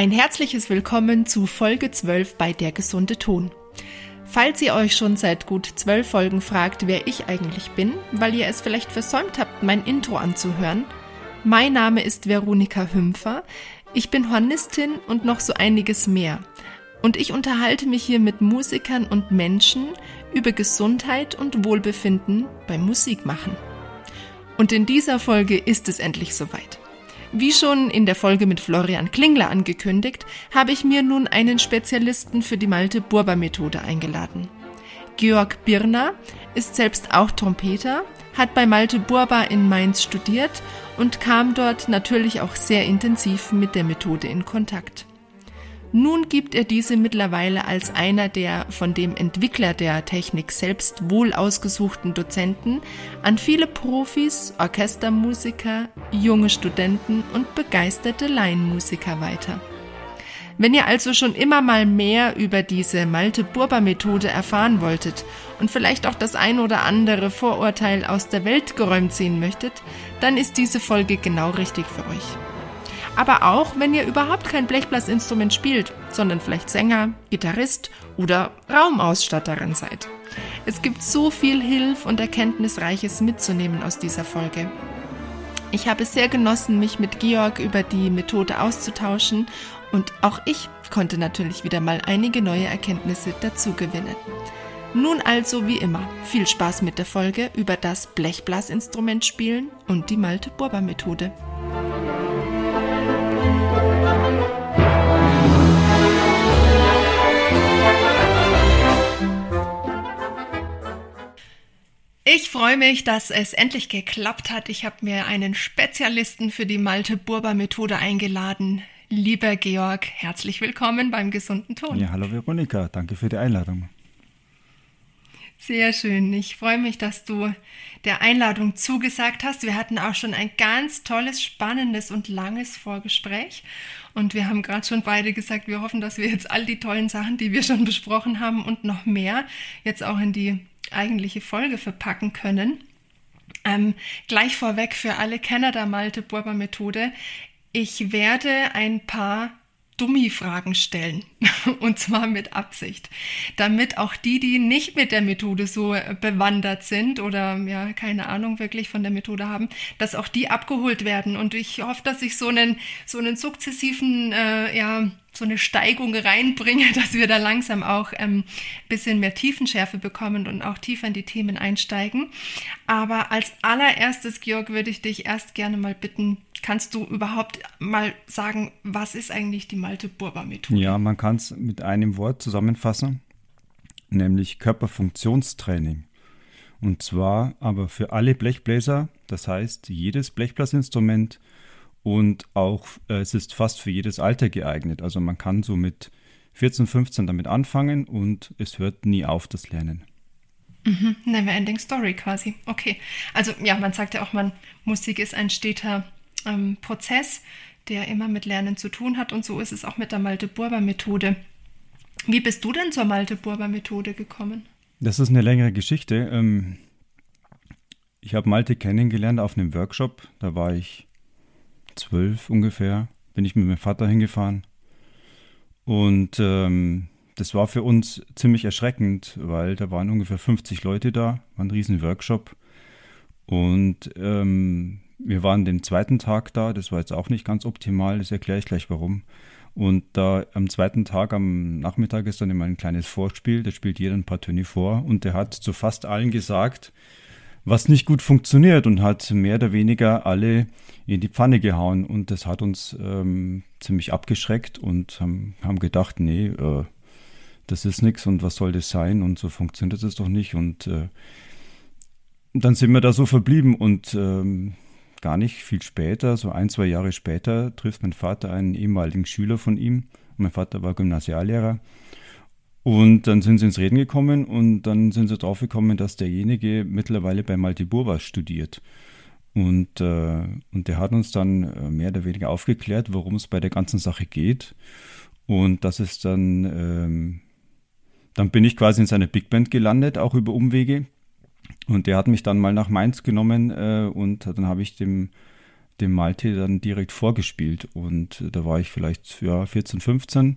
Ein herzliches Willkommen zu Folge 12 bei Der gesunde Ton. Falls ihr euch schon seit gut zwölf Folgen fragt, wer ich eigentlich bin, weil ihr es vielleicht versäumt habt, mein Intro anzuhören, mein Name ist Veronika Hümpfer, ich bin Hornistin und noch so einiges mehr. Und ich unterhalte mich hier mit Musikern und Menschen über Gesundheit und Wohlbefinden beim Musikmachen. Und in dieser Folge ist es endlich soweit. Wie schon in der Folge mit Florian Klingler angekündigt, habe ich mir nun einen Spezialisten für die Malte-Burber-Methode eingeladen. Georg Birner ist selbst auch Trompeter, hat bei Malte Burba in Mainz studiert und kam dort natürlich auch sehr intensiv mit der Methode in Kontakt. Nun gibt er diese mittlerweile als einer der von dem Entwickler der Technik selbst wohl ausgesuchten Dozenten an viele Profis, Orchestermusiker, junge Studenten und begeisterte Laienmusiker weiter. Wenn ihr also schon immer mal mehr über diese Malte-Burber-Methode erfahren wolltet und vielleicht auch das ein oder andere Vorurteil aus der Welt geräumt sehen möchtet, dann ist diese Folge genau richtig für euch aber auch wenn ihr überhaupt kein Blechblasinstrument spielt, sondern vielleicht Sänger, Gitarrist oder Raumausstatterin seid. Es gibt so viel Hilf und Erkenntnisreiches mitzunehmen aus dieser Folge. Ich habe es sehr genossen, mich mit Georg über die Methode auszutauschen und auch ich konnte natürlich wieder mal einige neue Erkenntnisse dazu gewinnen. Nun also wie immer viel Spaß mit der Folge über das Blechblasinstrument spielen und die Malte-Burber-Methode. Ich freue mich, dass es endlich geklappt hat. Ich habe mir einen Spezialisten für die Malte-Burber-Methode eingeladen. Lieber Georg, herzlich willkommen beim gesunden Ton. Ja, hallo Veronika, danke für die Einladung. Sehr schön. Ich freue mich, dass du der Einladung zugesagt hast. Wir hatten auch schon ein ganz tolles, spannendes und langes Vorgespräch. Und wir haben gerade schon beide gesagt, wir hoffen, dass wir jetzt all die tollen Sachen, die wir schon besprochen haben und noch mehr, jetzt auch in die eigentliche Folge verpacken können. Ähm, gleich vorweg für alle Kenner der Malte-Burber-Methode. Ich werde ein paar Dummy-Fragen stellen. Und zwar mit Absicht. Damit auch die, die nicht mit der Methode so bewandert sind oder ja, keine Ahnung wirklich von der Methode haben, dass auch die abgeholt werden. Und ich hoffe, dass ich so einen, so einen sukzessiven, äh, ja, so eine Steigung reinbringe, dass wir da langsam auch ein ähm, bisschen mehr Tiefenschärfe bekommen und auch tiefer in die Themen einsteigen. Aber als allererstes, Georg, würde ich dich erst gerne mal bitten, kannst du überhaupt mal sagen, was ist eigentlich die Malte-Burber-Methode? Ja, man kann es mit einem Wort zusammenfassen, nämlich Körperfunktionstraining. Und zwar aber für alle Blechbläser, das heißt jedes Blechblasinstrument und auch äh, es ist fast für jedes Alter geeignet. Also man kann so mit 14, 15 damit anfangen und es hört nie auf das Lernen. Mhm, never ending story quasi. Okay. Also ja, man sagt ja auch, man Musik ist ein steter ähm, Prozess, der immer mit Lernen zu tun hat und so ist es auch mit der Malte-Burber-Methode. Wie bist du denn zur Malte-Burber-Methode gekommen? Das ist eine längere Geschichte. Ähm, ich habe Malte kennengelernt auf einem Workshop. Da war ich zwölf ungefähr, bin ich mit meinem Vater hingefahren. Und ähm, das war für uns ziemlich erschreckend, weil da waren ungefähr 50 Leute da, war ein riesen Workshop. Und ähm, wir waren den zweiten Tag da, das war jetzt auch nicht ganz optimal, das erkläre ich gleich warum. Und da am zweiten Tag, am Nachmittag, ist dann immer ein kleines Vorspiel, da spielt jeder ein paar Töne vor und der hat zu fast allen gesagt, was nicht gut funktioniert und hat mehr oder weniger alle in die Pfanne gehauen. Und das hat uns ähm, ziemlich abgeschreckt und haben, haben gedacht, nee, äh, das ist nichts und was soll das sein und so funktioniert das doch nicht. Und äh, dann sind wir da so verblieben und ähm, gar nicht viel später, so ein, zwei Jahre später, trifft mein Vater einen ehemaligen Schüler von ihm. Mein Vater war Gymnasiallehrer. Und dann sind sie ins Reden gekommen und dann sind sie drauf gekommen, dass derjenige mittlerweile bei Malte Burwas studiert. Und, äh, und der hat uns dann äh, mehr oder weniger aufgeklärt, worum es bei der ganzen Sache geht. Und das ist dann, ähm, dann bin ich quasi in seiner Big Band gelandet, auch über Umwege. Und der hat mich dann mal nach Mainz genommen äh, und dann habe ich dem, dem Malte dann direkt vorgespielt. Und da war ich vielleicht ja, 14, 15.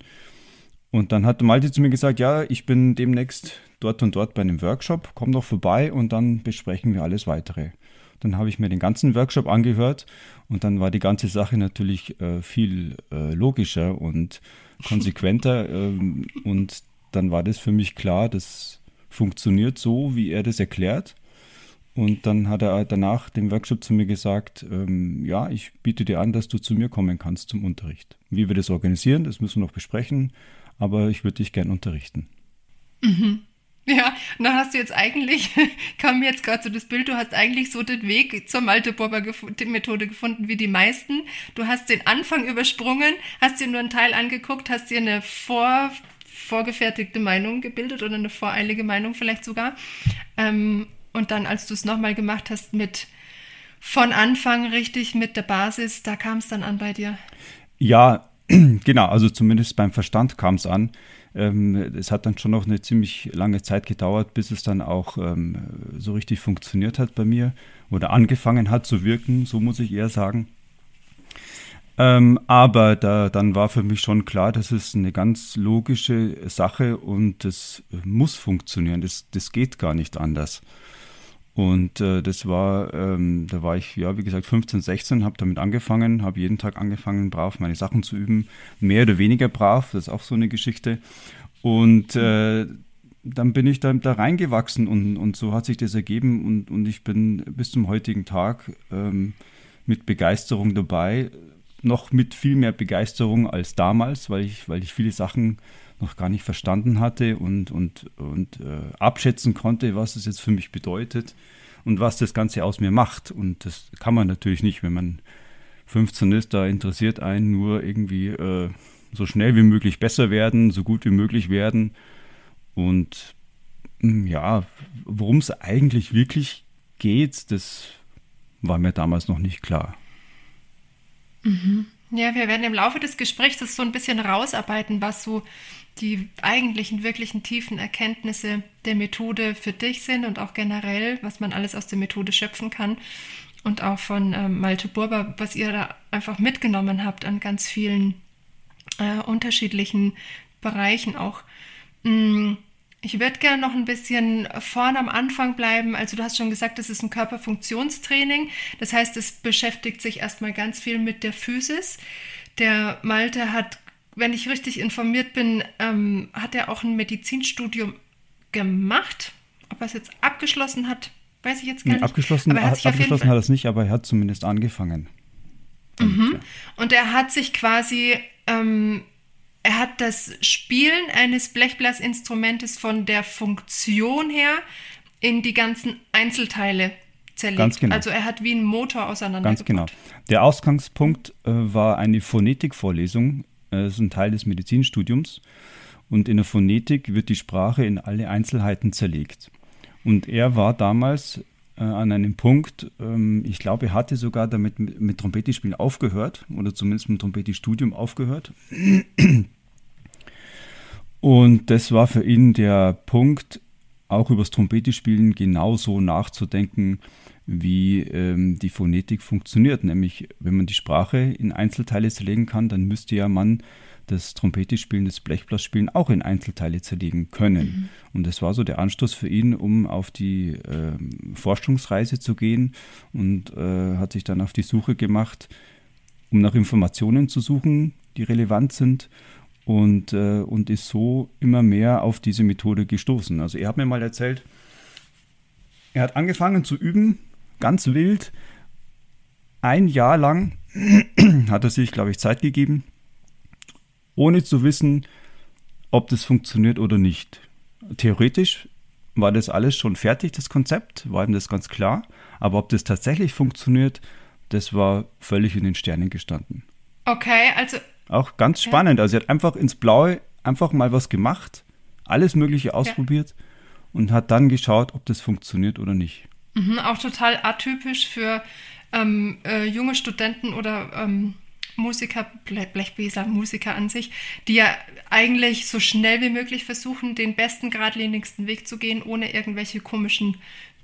Und dann hat Malte zu mir gesagt, ja, ich bin demnächst dort und dort bei einem Workshop, komm doch vorbei und dann besprechen wir alles weitere. Dann habe ich mir den ganzen Workshop angehört und dann war die ganze Sache natürlich äh, viel äh, logischer und konsequenter. ähm, und dann war das für mich klar, das funktioniert so, wie er das erklärt. Und dann hat er danach dem Workshop zu mir gesagt, ähm, ja, ich biete dir an, dass du zu mir kommen kannst zum Unterricht. Wie wir das organisieren, das müssen wir noch besprechen, aber ich würde dich gern unterrichten. Mhm. Ja, und dann hast du jetzt eigentlich, kam mir jetzt gerade so das Bild, du hast eigentlich so den Weg zur Malte-Borber-Methode gefunden wie die meisten. Du hast den Anfang übersprungen, hast dir nur einen Teil angeguckt, hast dir eine vor, vorgefertigte Meinung gebildet oder eine voreilige Meinung vielleicht sogar. Ähm, und dann, als du es nochmal gemacht hast mit von Anfang richtig mit der Basis, da kam es dann an bei dir. Ja, genau, also zumindest beim Verstand kam es an. Ähm, es hat dann schon noch eine ziemlich lange Zeit gedauert, bis es dann auch ähm, so richtig funktioniert hat bei mir oder angefangen hat zu wirken, so muss ich eher sagen. Ähm, aber da, dann war für mich schon klar, das ist eine ganz logische Sache und das muss funktionieren. Das, das geht gar nicht anders. Und äh, das war, ähm, da war ich, ja, wie gesagt, 15, 16, habe damit angefangen, habe jeden Tag angefangen, brav meine Sachen zu üben. Mehr oder weniger brav, das ist auch so eine Geschichte. Und äh, dann bin ich da, da reingewachsen und, und so hat sich das ergeben und, und ich bin bis zum heutigen Tag ähm, mit Begeisterung dabei. Noch mit viel mehr Begeisterung als damals, weil ich, weil ich viele Sachen noch gar nicht verstanden hatte und, und, und äh, abschätzen konnte, was es jetzt für mich bedeutet und was das Ganze aus mir macht. Und das kann man natürlich nicht, wenn man 15 ist, da interessiert einen nur irgendwie äh, so schnell wie möglich besser werden, so gut wie möglich werden. Und hm, ja, worum es eigentlich wirklich geht, das war mir damals noch nicht klar. Mhm. Ja, wir werden im Laufe des Gesprächs das so ein bisschen rausarbeiten, was so die eigentlichen, wirklichen tiefen Erkenntnisse der Methode für dich sind und auch generell, was man alles aus der Methode schöpfen kann. Und auch von ähm, Malte Burber, was ihr da einfach mitgenommen habt an ganz vielen äh, unterschiedlichen Bereichen auch. Mm, ich würde gerne noch ein bisschen vorne am Anfang bleiben. Also du hast schon gesagt, das ist ein Körperfunktionstraining. Das heißt, es beschäftigt sich erstmal ganz viel mit der Physis. Der Malte hat wenn ich richtig informiert bin, ähm, hat er auch ein Medizinstudium gemacht. Ob er es jetzt abgeschlossen hat, weiß ich jetzt gar nicht. abgeschlossen aber er hat, abgeschlossen hat er es nicht, aber er hat zumindest angefangen. Mhm. Und er hat sich quasi, ähm, er hat das Spielen eines Blechblasinstrumentes von der Funktion her in die ganzen Einzelteile zerlegt. Ganz genau. Also er hat wie ein Motor auseinander. Ganz genau. Der Ausgangspunkt äh, war eine Phonetikvorlesung das äh, ist ein Teil des Medizinstudiums. Und in der Phonetik wird die Sprache in alle Einzelheiten zerlegt. Und er war damals äh, an einem Punkt, ähm, ich glaube, er hatte sogar damit mit, mit Trompetispielen aufgehört oder zumindest mit Trompetistudium aufgehört. Und das war für ihn der Punkt, auch über das Trompetispielen genauso nachzudenken, wie ähm, die Phonetik funktioniert. Nämlich, wenn man die Sprache in Einzelteile zerlegen kann, dann müsste ja man das Trompete-Spielen, das Blechblasspielen auch in Einzelteile zerlegen können. Mhm. Und das war so der Anstoß für ihn, um auf die äh, Forschungsreise zu gehen und äh, hat sich dann auf die Suche gemacht, um nach Informationen zu suchen, die relevant sind und, äh, und ist so immer mehr auf diese Methode gestoßen. Also er hat mir mal erzählt, er hat angefangen zu üben ganz wild. Ein Jahr lang hat er sich, glaube ich, Zeit gegeben, ohne zu wissen, ob das funktioniert oder nicht. Theoretisch war das alles schon fertig, das Konzept, war ihm das ganz klar. Aber ob das tatsächlich funktioniert, das war völlig in den Sternen gestanden. Okay, also. Auch ganz spannend. Ja. Also, er hat einfach ins Blaue einfach mal was gemacht, alles Mögliche ausprobiert ja. und hat dann geschaut, ob das funktioniert oder nicht. Mhm, auch total atypisch für ähm, äh, junge Studenten oder ähm, Musiker, Blechbläser, Musiker an sich, die ja eigentlich so schnell wie möglich versuchen, den besten, geradlinigsten Weg zu gehen, ohne irgendwelche komischen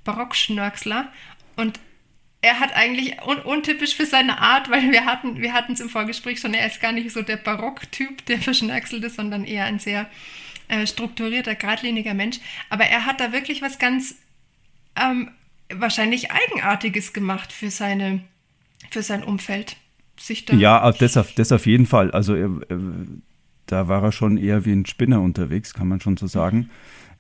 Barockschnörksler. Und er hat eigentlich un untypisch für seine Art, weil wir hatten wir hatten es im Vorgespräch schon, er ist gar nicht so der Barocktyp, der verschnackselt ist, sondern eher ein sehr äh, strukturierter, geradliniger Mensch. Aber er hat da wirklich was ganz ähm, wahrscheinlich Eigenartiges gemacht für seine für sein Umfeld. Sich da ja, das auf, das auf jeden Fall. Also er, da war er schon eher wie ein Spinner unterwegs, kann man schon so sagen.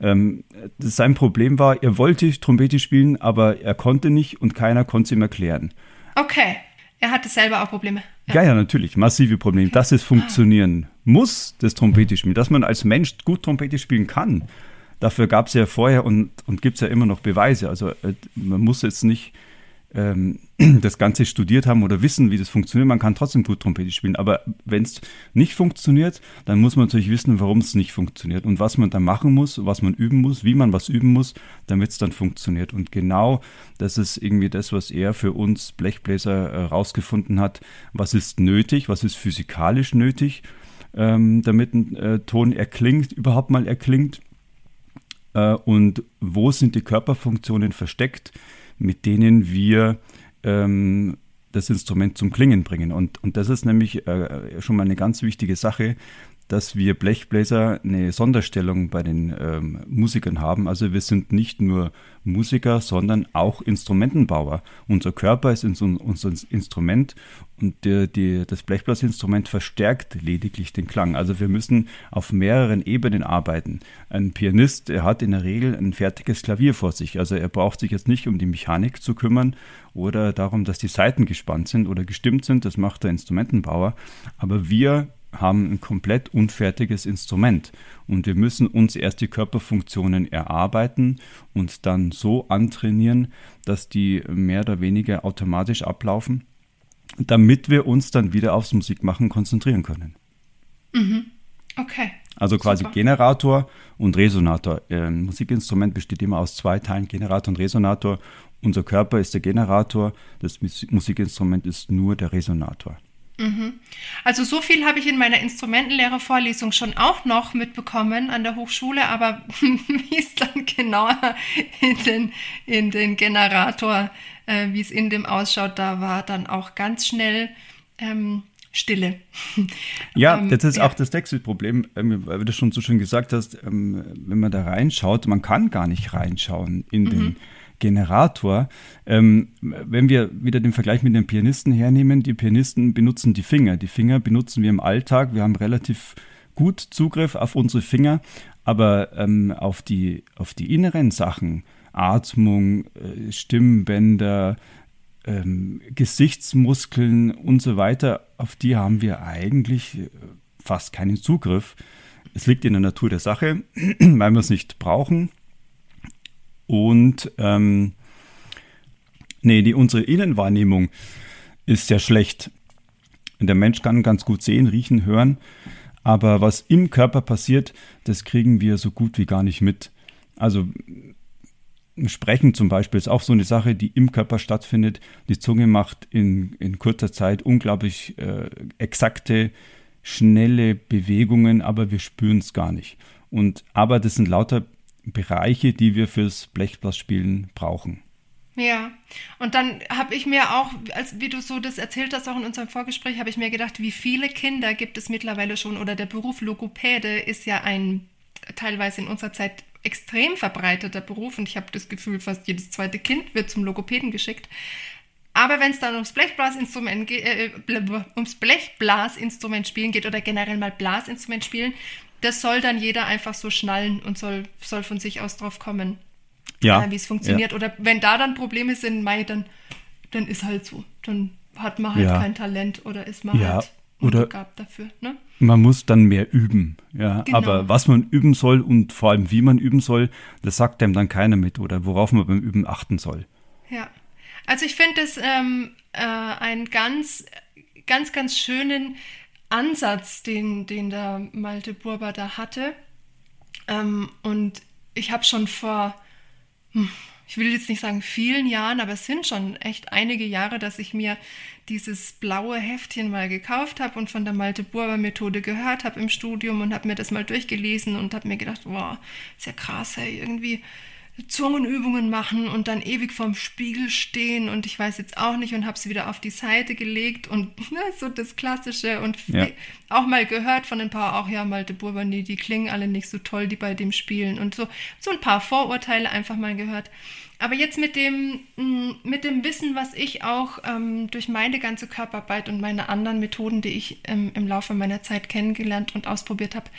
Ähm, sein Problem war, er wollte Trompete spielen, aber er konnte nicht und keiner konnte es ihm erklären. Okay. Er hatte selber auch Probleme. Ja, ja, ja natürlich, massive Probleme. Dass es funktionieren muss, das Trompete spielen, dass man als Mensch gut Trompete spielen kann. Dafür gab es ja vorher und, und gibt es ja immer noch Beweise. Also äh, man muss jetzt nicht ähm, das Ganze studiert haben oder wissen, wie das funktioniert. Man kann trotzdem gut Trompete spielen. Aber wenn es nicht funktioniert, dann muss man natürlich wissen, warum es nicht funktioniert und was man dann machen muss, was man üben muss, wie man was üben muss, damit es dann funktioniert. Und genau das ist irgendwie das, was er für uns Blechbläser herausgefunden äh, hat. Was ist nötig? Was ist physikalisch nötig, ähm, damit ein äh, Ton erklingt, überhaupt mal erklingt? Äh, und wo sind die Körperfunktionen versteckt? Mit denen wir ähm, das Instrument zum Klingen bringen. Und, und das ist nämlich äh, schon mal eine ganz wichtige Sache, dass wir Blechbläser eine Sonderstellung bei den ähm, Musikern haben. Also wir sind nicht nur Musiker, sondern auch Instrumentenbauer. Unser Körper ist unser Instrument und der, die, das Blechblasinstrument verstärkt lediglich den Klang. Also wir müssen auf mehreren Ebenen arbeiten. Ein Pianist, er hat in der Regel ein fertiges Klavier vor sich. Also er braucht sich jetzt nicht um die Mechanik zu kümmern oder darum, dass die Saiten gespannt sind oder gestimmt sind. Das macht der Instrumentenbauer. Aber wir haben ein komplett unfertiges Instrument und wir müssen uns erst die Körperfunktionen erarbeiten und dann so antrainieren, dass die mehr oder weniger automatisch ablaufen, damit wir uns dann wieder aufs Musikmachen konzentrieren können. Mhm. Okay. Also quasi Super. Generator und Resonator. Ein Musikinstrument besteht immer aus zwei Teilen, Generator und Resonator. Unser Körper ist der Generator, das Musikinstrument ist nur der Resonator. Mhm. Also so viel habe ich in meiner Instrumentenlehrervorlesung schon auch noch mitbekommen an der Hochschule, aber wie es dann genauer in den, in den Generator, äh, wie es in dem ausschaut, da war dann auch ganz schnell ähm, Stille. Ja, ähm, das ist ja. auch das Textilproblem, ähm, weil du schon so schön gesagt hast, ähm, wenn man da reinschaut, man kann gar nicht reinschauen in mhm. den Generator. Ähm, wenn wir wieder den Vergleich mit den Pianisten hernehmen, die Pianisten benutzen die Finger. Die Finger benutzen wir im Alltag. Wir haben relativ gut Zugriff auf unsere Finger, aber ähm, auf, die, auf die inneren Sachen, Atmung, äh, Stimmbänder, ähm, Gesichtsmuskeln und so weiter, auf die haben wir eigentlich äh, fast keinen Zugriff. Es liegt in der Natur der Sache, weil wir es nicht brauchen. Und ähm, nee, die, unsere Innenwahrnehmung ist sehr schlecht. Der Mensch kann ganz gut sehen, riechen, hören, aber was im Körper passiert, das kriegen wir so gut wie gar nicht mit. Also Sprechen zum Beispiel ist auch so eine Sache, die im Körper stattfindet. Die Zunge macht in, in kurzer Zeit unglaublich äh, exakte, schnelle Bewegungen, aber wir spüren es gar nicht. Und aber das sind lauter Bereiche, die wir fürs Blechblasspielen brauchen. Ja, und dann habe ich mir auch, als wie du so das erzählt hast, auch in unserem Vorgespräch, habe ich mir gedacht, wie viele Kinder gibt es mittlerweile schon oder der Beruf Logopäde ist ja ein teilweise in unserer Zeit extrem verbreiteter Beruf und ich habe das Gefühl, fast jedes zweite Kind wird zum Logopäden geschickt. Aber wenn es dann ums Blechblasinstrument äh, ums Blechblasinstrument spielen geht oder generell mal Blasinstrument spielen, das soll dann jeder einfach so schnallen und soll, soll von sich aus drauf kommen, ja, äh, wie es funktioniert. Ja. Oder wenn da dann Probleme sind, Mai, dann, dann ist halt so. Dann hat man halt ja. kein Talent oder ist man ja. halt unbegabt dafür. Ne? Man muss dann mehr üben, ja. Genau. Aber was man üben soll und vor allem wie man üben soll, das sagt einem dann keiner mit oder worauf man beim Üben achten soll. Ja. Also ich finde es ähm, äh, einen ganz, ganz, ganz schönen Ansatz, den, den der Malte Burber da hatte. Ähm, und ich habe schon vor, hm, ich will jetzt nicht sagen vielen Jahren, aber es sind schon echt einige Jahre, dass ich mir dieses blaue Heftchen mal gekauft habe und von der Malte Burber Methode gehört habe im Studium und habe mir das mal durchgelesen und habe mir gedacht, wow, ist ja krass, hey, irgendwie Zungenübungen machen und dann ewig vorm Spiegel stehen und ich weiß jetzt auch nicht und habe sie wieder auf die Seite gelegt und ne, so das Klassische und ja. auch mal gehört von ein paar, auch ja, Malte Burbani, die klingen alle nicht so toll, die bei dem spielen und so, so ein paar Vorurteile einfach mal gehört. Aber jetzt mit dem, mm, mit dem Wissen, was ich auch ähm, durch meine ganze Körperarbeit und meine anderen Methoden, die ich ähm, im Laufe meiner Zeit kennengelernt und ausprobiert habe,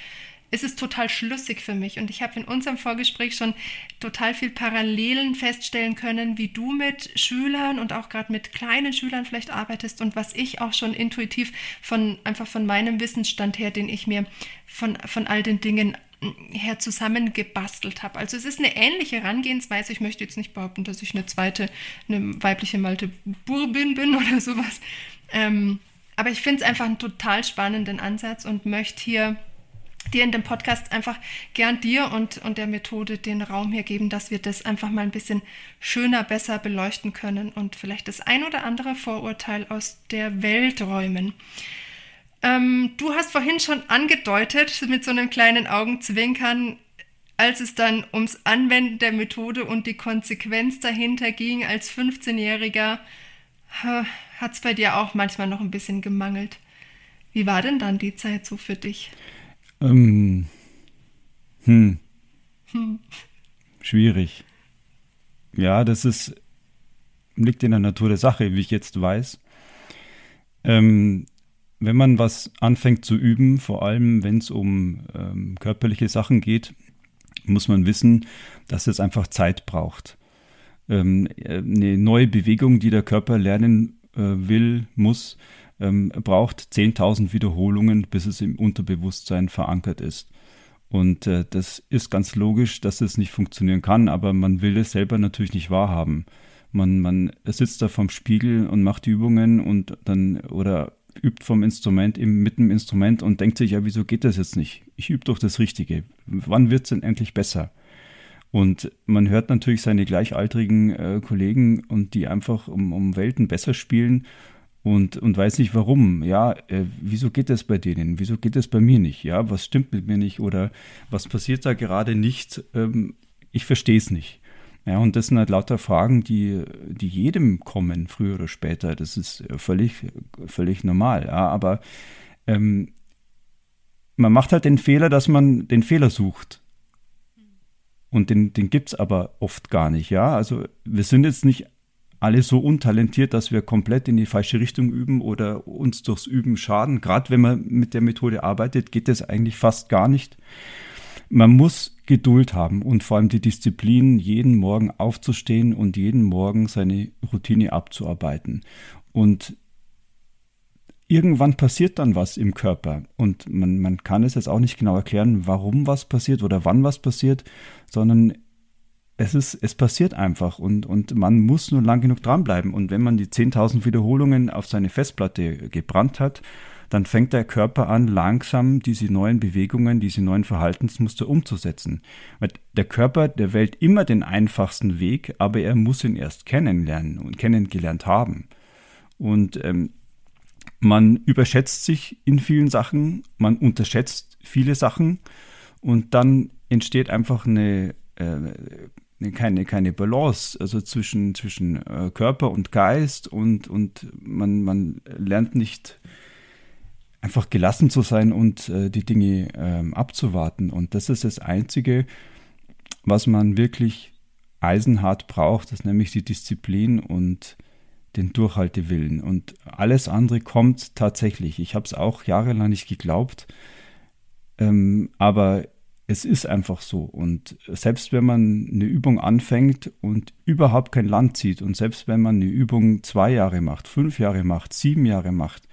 ist es total schlüssig für mich. Und ich habe in unserem Vorgespräch schon total viel Parallelen feststellen können, wie du mit Schülern und auch gerade mit kleinen Schülern vielleicht arbeitest und was ich auch schon intuitiv von einfach von meinem Wissensstand her, den ich mir von, von all den Dingen her zusammengebastelt habe. Also es ist eine ähnliche Herangehensweise. Ich möchte jetzt nicht behaupten, dass ich eine zweite, eine weibliche Malte Burbin bin oder sowas. Ähm, aber ich finde es einfach einen total spannenden Ansatz und möchte hier dir in dem Podcast einfach gern dir und, und der Methode den Raum hier geben, dass wir das einfach mal ein bisschen schöner, besser beleuchten können und vielleicht das ein oder andere Vorurteil aus der Welt räumen. Ähm, du hast vorhin schon angedeutet mit so einem kleinen Augenzwinkern, als es dann ums Anwenden der Methode und die Konsequenz dahinter ging als 15-Jähriger, hat es bei dir auch manchmal noch ein bisschen gemangelt. Wie war denn dann die Zeit so für dich? Ähm, hm. hm. Schwierig. Ja, das ist, liegt in der Natur der Sache, wie ich jetzt weiß. Ähm, wenn man was anfängt zu üben, vor allem wenn es um ähm, körperliche Sachen geht, muss man wissen, dass es einfach Zeit braucht. Ähm, eine neue Bewegung, die der Körper lernen äh, will, muss, ähm, braucht 10.000 Wiederholungen, bis es im Unterbewusstsein verankert ist. Und äh, das ist ganz logisch, dass es nicht funktionieren kann, aber man will es selber natürlich nicht wahrhaben. Man, man sitzt da vorm Spiegel und macht Übungen und dann oder übt vom Instrument im, mit dem Instrument und denkt sich, ja, wieso geht das jetzt nicht? Ich übe doch das Richtige. Wann wird es denn endlich besser? Und man hört natürlich seine gleichaltrigen äh, Kollegen und die einfach um, um Welten besser spielen und, und weiß nicht warum. Ja, äh, wieso geht das bei denen? Wieso geht das bei mir nicht? Ja, was stimmt mit mir nicht? Oder was passiert da gerade nicht? Ähm, ich verstehe es nicht. Ja, und das sind halt lauter Fragen, die, die jedem kommen, früher oder später. Das ist völlig, völlig normal. Ja, aber ähm, man macht halt den Fehler, dass man den Fehler sucht. Und den, den gibt es aber oft gar nicht, ja. Also wir sind jetzt nicht alle so untalentiert, dass wir komplett in die falsche Richtung üben oder uns durchs Üben schaden. Gerade wenn man mit der Methode arbeitet, geht das eigentlich fast gar nicht. Man muss Geduld haben und vor allem die Disziplin, jeden Morgen aufzustehen und jeden Morgen seine Routine abzuarbeiten. Und irgendwann passiert dann was im Körper und man, man kann es jetzt auch nicht genau erklären, warum was passiert oder wann was passiert, sondern es ist, es passiert einfach und, und man muss nur lang genug dranbleiben. Und wenn man die 10.000 Wiederholungen auf seine Festplatte gebrannt hat, dann fängt der Körper an, langsam diese neuen Bewegungen, diese neuen Verhaltensmuster umzusetzen. Weil der Körper, der wählt immer den einfachsten Weg, aber er muss ihn erst kennenlernen und kennengelernt haben. Und ähm, man überschätzt sich in vielen Sachen, man unterschätzt viele Sachen und dann entsteht einfach eine äh, keine, keine Balance, also zwischen, zwischen äh, Körper und Geist und, und man, man lernt nicht einfach gelassen zu sein und äh, die Dinge ähm, abzuwarten. Und das ist das Einzige, was man wirklich eisenhart braucht, das ist nämlich die Disziplin und den Durchhaltewillen. Und alles andere kommt tatsächlich. Ich habe es auch jahrelang nicht geglaubt, ähm, aber es ist einfach so. Und selbst wenn man eine Übung anfängt und überhaupt kein Land zieht und selbst wenn man eine Übung zwei Jahre macht, fünf Jahre macht, sieben Jahre macht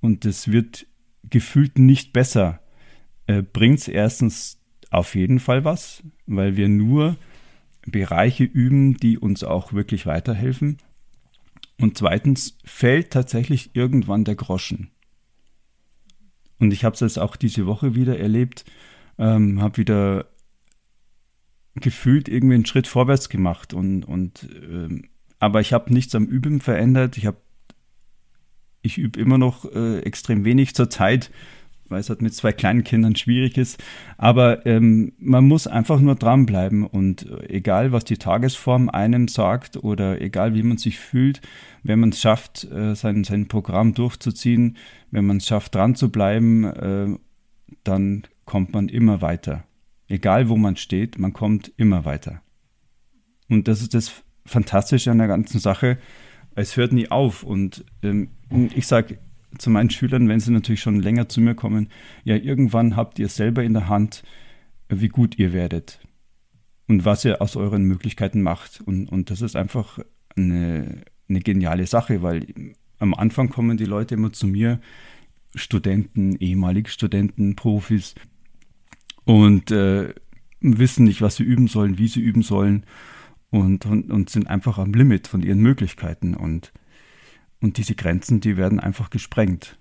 und es wird gefühlt nicht besser, äh, bringt es erstens auf jeden Fall was, weil wir nur Bereiche üben, die uns auch wirklich weiterhelfen. Und zweitens fällt tatsächlich irgendwann der Groschen. Und ich habe es jetzt auch diese Woche wieder erlebt, ähm, habe wieder gefühlt irgendwie einen Schritt vorwärts gemacht und, und ähm, aber ich habe nichts am Üben verändert. Ich habe ich übe immer noch äh, extrem wenig zur Zeit, weil es halt mit zwei kleinen Kindern schwierig ist. Aber ähm, man muss einfach nur dranbleiben und äh, egal, was die Tagesform einem sagt oder egal, wie man sich fühlt, wenn man es schafft, äh, sein, sein Programm durchzuziehen, wenn man es schafft, dran zu bleiben, äh, dann kommt man immer weiter. Egal, wo man steht, man kommt immer weiter. Und das ist das Fantastische an der ganzen Sache. Es hört nie auf. Und ähm, ich sage zu meinen Schülern, wenn sie natürlich schon länger zu mir kommen, ja, irgendwann habt ihr selber in der Hand, wie gut ihr werdet und was ihr aus euren Möglichkeiten macht. Und, und das ist einfach eine, eine geniale Sache, weil am Anfang kommen die Leute immer zu mir, Studenten, ehemalige Studenten, Profis und äh, wissen nicht, was sie üben sollen, wie sie üben sollen und, und, und sind einfach am Limit von ihren Möglichkeiten. Und und diese Grenzen, die werden einfach gesprengt.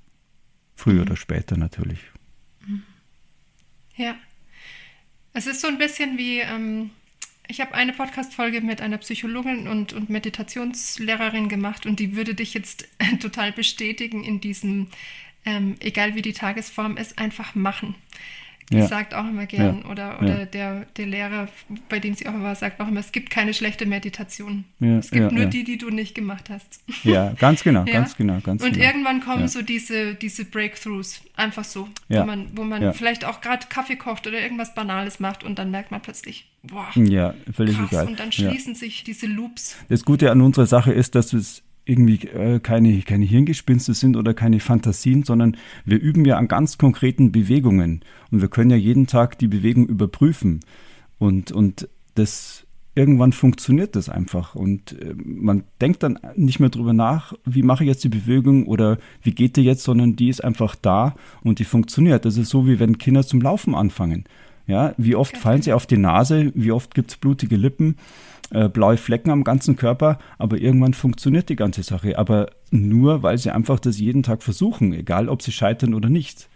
Früher mhm. oder später natürlich. Ja. Es ist so ein bisschen wie, ähm, ich habe eine Podcast-Folge mit einer Psychologin und, und Meditationslehrerin gemacht und die würde dich jetzt total bestätigen in diesem, ähm, egal wie die Tagesform ist, einfach machen. Die ja. sagt auch immer gern, ja. oder, oder ja. der, der Lehrer, bei dem sie auch war, sagt auch immer, es gibt keine schlechte Meditation. es gibt nur die, die du nicht gemacht hast. Ja, ganz genau, ganz genau, ganz Und genau. irgendwann kommen so diese, diese Breakthroughs, einfach so, wo man, wo man vielleicht auch gerade Kaffee kocht oder irgendwas Banales macht und dann merkt man plötzlich, boah, ja, völlig krass, egal. Und dann schließen sich diese Loops. Das Gute an unserer Sache ist, dass es irgendwie äh, keine, keine Hirngespinste sind oder keine Fantasien, sondern wir üben ja an ganz konkreten Bewegungen. Und wir können ja jeden Tag die Bewegung überprüfen. Und, und das irgendwann funktioniert das einfach. Und äh, man denkt dann nicht mehr drüber nach, wie mache ich jetzt die Bewegung oder wie geht die jetzt, sondern die ist einfach da und die funktioniert. Das ist so, wie wenn Kinder zum Laufen anfangen. Ja, wie oft fallen sie auf die Nase, wie oft gibt es blutige Lippen äh, blaue Flecken am ganzen Körper, aber irgendwann funktioniert die ganze Sache. Aber nur, weil sie einfach das jeden Tag versuchen, egal ob sie scheitern oder nicht.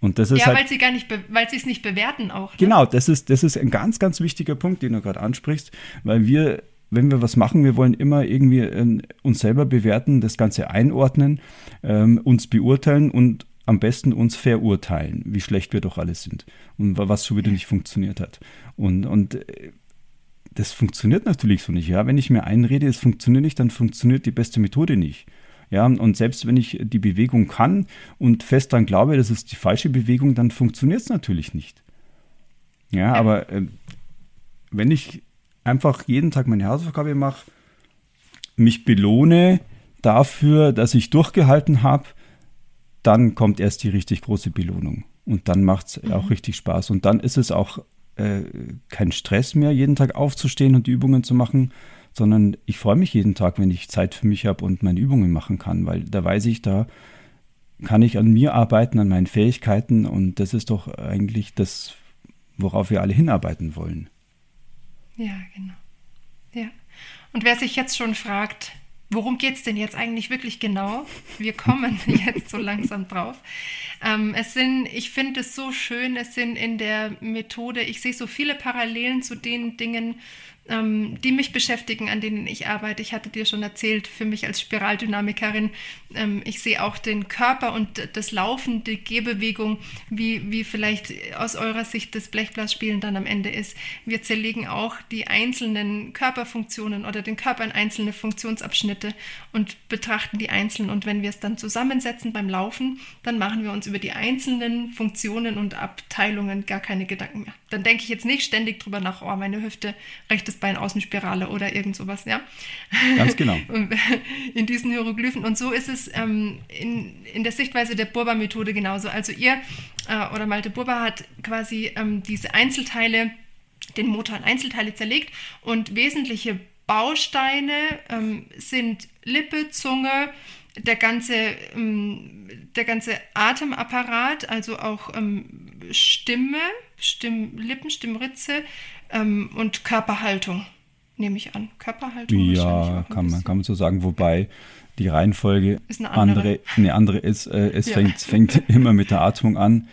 Und das ist ja, halt, weil sie gar nicht, weil sie es nicht bewerten auch. Ne? Genau, das ist, das ist ein ganz, ganz wichtiger Punkt, den du gerade ansprichst, weil wir, wenn wir was machen, wir wollen immer irgendwie äh, uns selber bewerten, das Ganze einordnen, ähm, uns beurteilen und am besten uns verurteilen, wie schlecht wir doch alle sind und was schon wieder nicht funktioniert hat. Und, und äh, das funktioniert natürlich so nicht. Ja, wenn ich mir einrede, es funktioniert nicht, dann funktioniert die beste Methode nicht. Ja, und selbst wenn ich die Bewegung kann und fest daran glaube, das ist die falsche Bewegung, dann funktioniert es natürlich nicht. Ja, aber äh, wenn ich einfach jeden Tag meine Hausaufgabe mache, mich belohne dafür, dass ich durchgehalten habe, dann kommt erst die richtig große Belohnung. Und dann macht es mhm. auch richtig Spaß. Und dann ist es auch äh, kein Stress mehr, jeden Tag aufzustehen und die Übungen zu machen, sondern ich freue mich jeden Tag, wenn ich Zeit für mich habe und meine Übungen machen kann, weil da weiß ich, da kann ich an mir arbeiten, an meinen Fähigkeiten und das ist doch eigentlich das, worauf wir alle hinarbeiten wollen. Ja, genau. Ja. Und wer sich jetzt schon fragt, worum geht es denn jetzt eigentlich wirklich genau? Wir kommen jetzt so langsam drauf. Ähm, es sind, ich finde es so schön, es sind in der Methode, ich sehe so viele Parallelen zu den Dingen, ähm, die mich beschäftigen, an denen ich arbeite. Ich hatte dir schon erzählt, für mich als Spiraldynamikerin, ähm, ich sehe auch den Körper und das Laufen, die Gehbewegung, wie, wie vielleicht aus eurer Sicht das Blechblasspielen dann am Ende ist. Wir zerlegen auch die einzelnen Körperfunktionen oder den Körper in einzelne Funktionsabschnitte und betrachten die einzelnen. Und wenn wir es dann zusammensetzen beim Laufen, dann machen wir uns über die einzelnen Funktionen und Abteilungen gar keine Gedanken mehr. Dann denke ich jetzt nicht ständig drüber nach, oh, meine Hüfte, rechtes Bein, Außenspirale oder irgend sowas, ja. Ganz genau. in diesen Hieroglyphen. Und so ist es ähm, in, in der Sichtweise der Burba-Methode genauso. Also ihr äh, oder Malte Burba hat quasi ähm, diese Einzelteile, den Motor in Einzelteile zerlegt und wesentliche Bausteine ähm, sind Lippe, Zunge, der ganze, ähm, der ganze Atemapparat, also auch ähm, Stimme, Stimm, Lippen, Stimmritze ähm, und Körperhaltung, nehme ich an. Körperhaltung? Ja, kann man, kann man so sagen, wobei die Reihenfolge eine andere. andere, eine andere ist. Äh, es ja. fängt, fängt immer mit der Atmung an.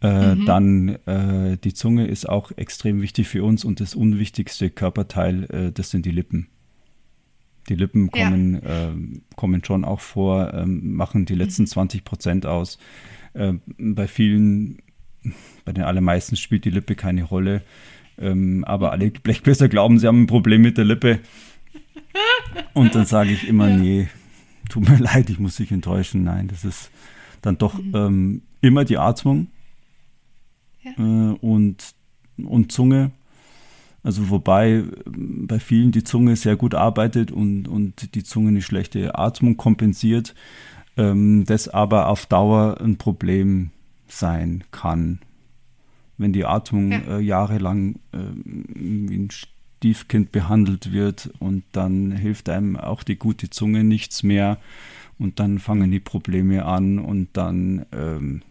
Äh, mhm. Dann äh, die Zunge ist auch extrem wichtig für uns und das unwichtigste Körperteil, äh, das sind die Lippen. Die Lippen kommen, ja. äh, kommen schon auch vor, ähm, machen die letzten mhm. 20 Prozent aus. Äh, bei vielen, bei den allermeisten spielt die Lippe keine Rolle. Ähm, aber alle Blechbläser glauben, sie haben ein Problem mit der Lippe. Und dann sage ich immer, ja. nee, tut mir leid, ich muss dich enttäuschen. Nein, das ist dann doch mhm. ähm, immer die Atmung ja. äh, und, und Zunge. Also wobei bei vielen die Zunge sehr gut arbeitet und, und die Zunge eine schlechte Atmung kompensiert, ähm, das aber auf Dauer ein Problem sein kann. Wenn die Atmung ja. äh, jahrelang äh, wie ein Stiefkind behandelt wird und dann hilft einem auch die gute Zunge nichts mehr und dann fangen die Probleme an und dann ähm,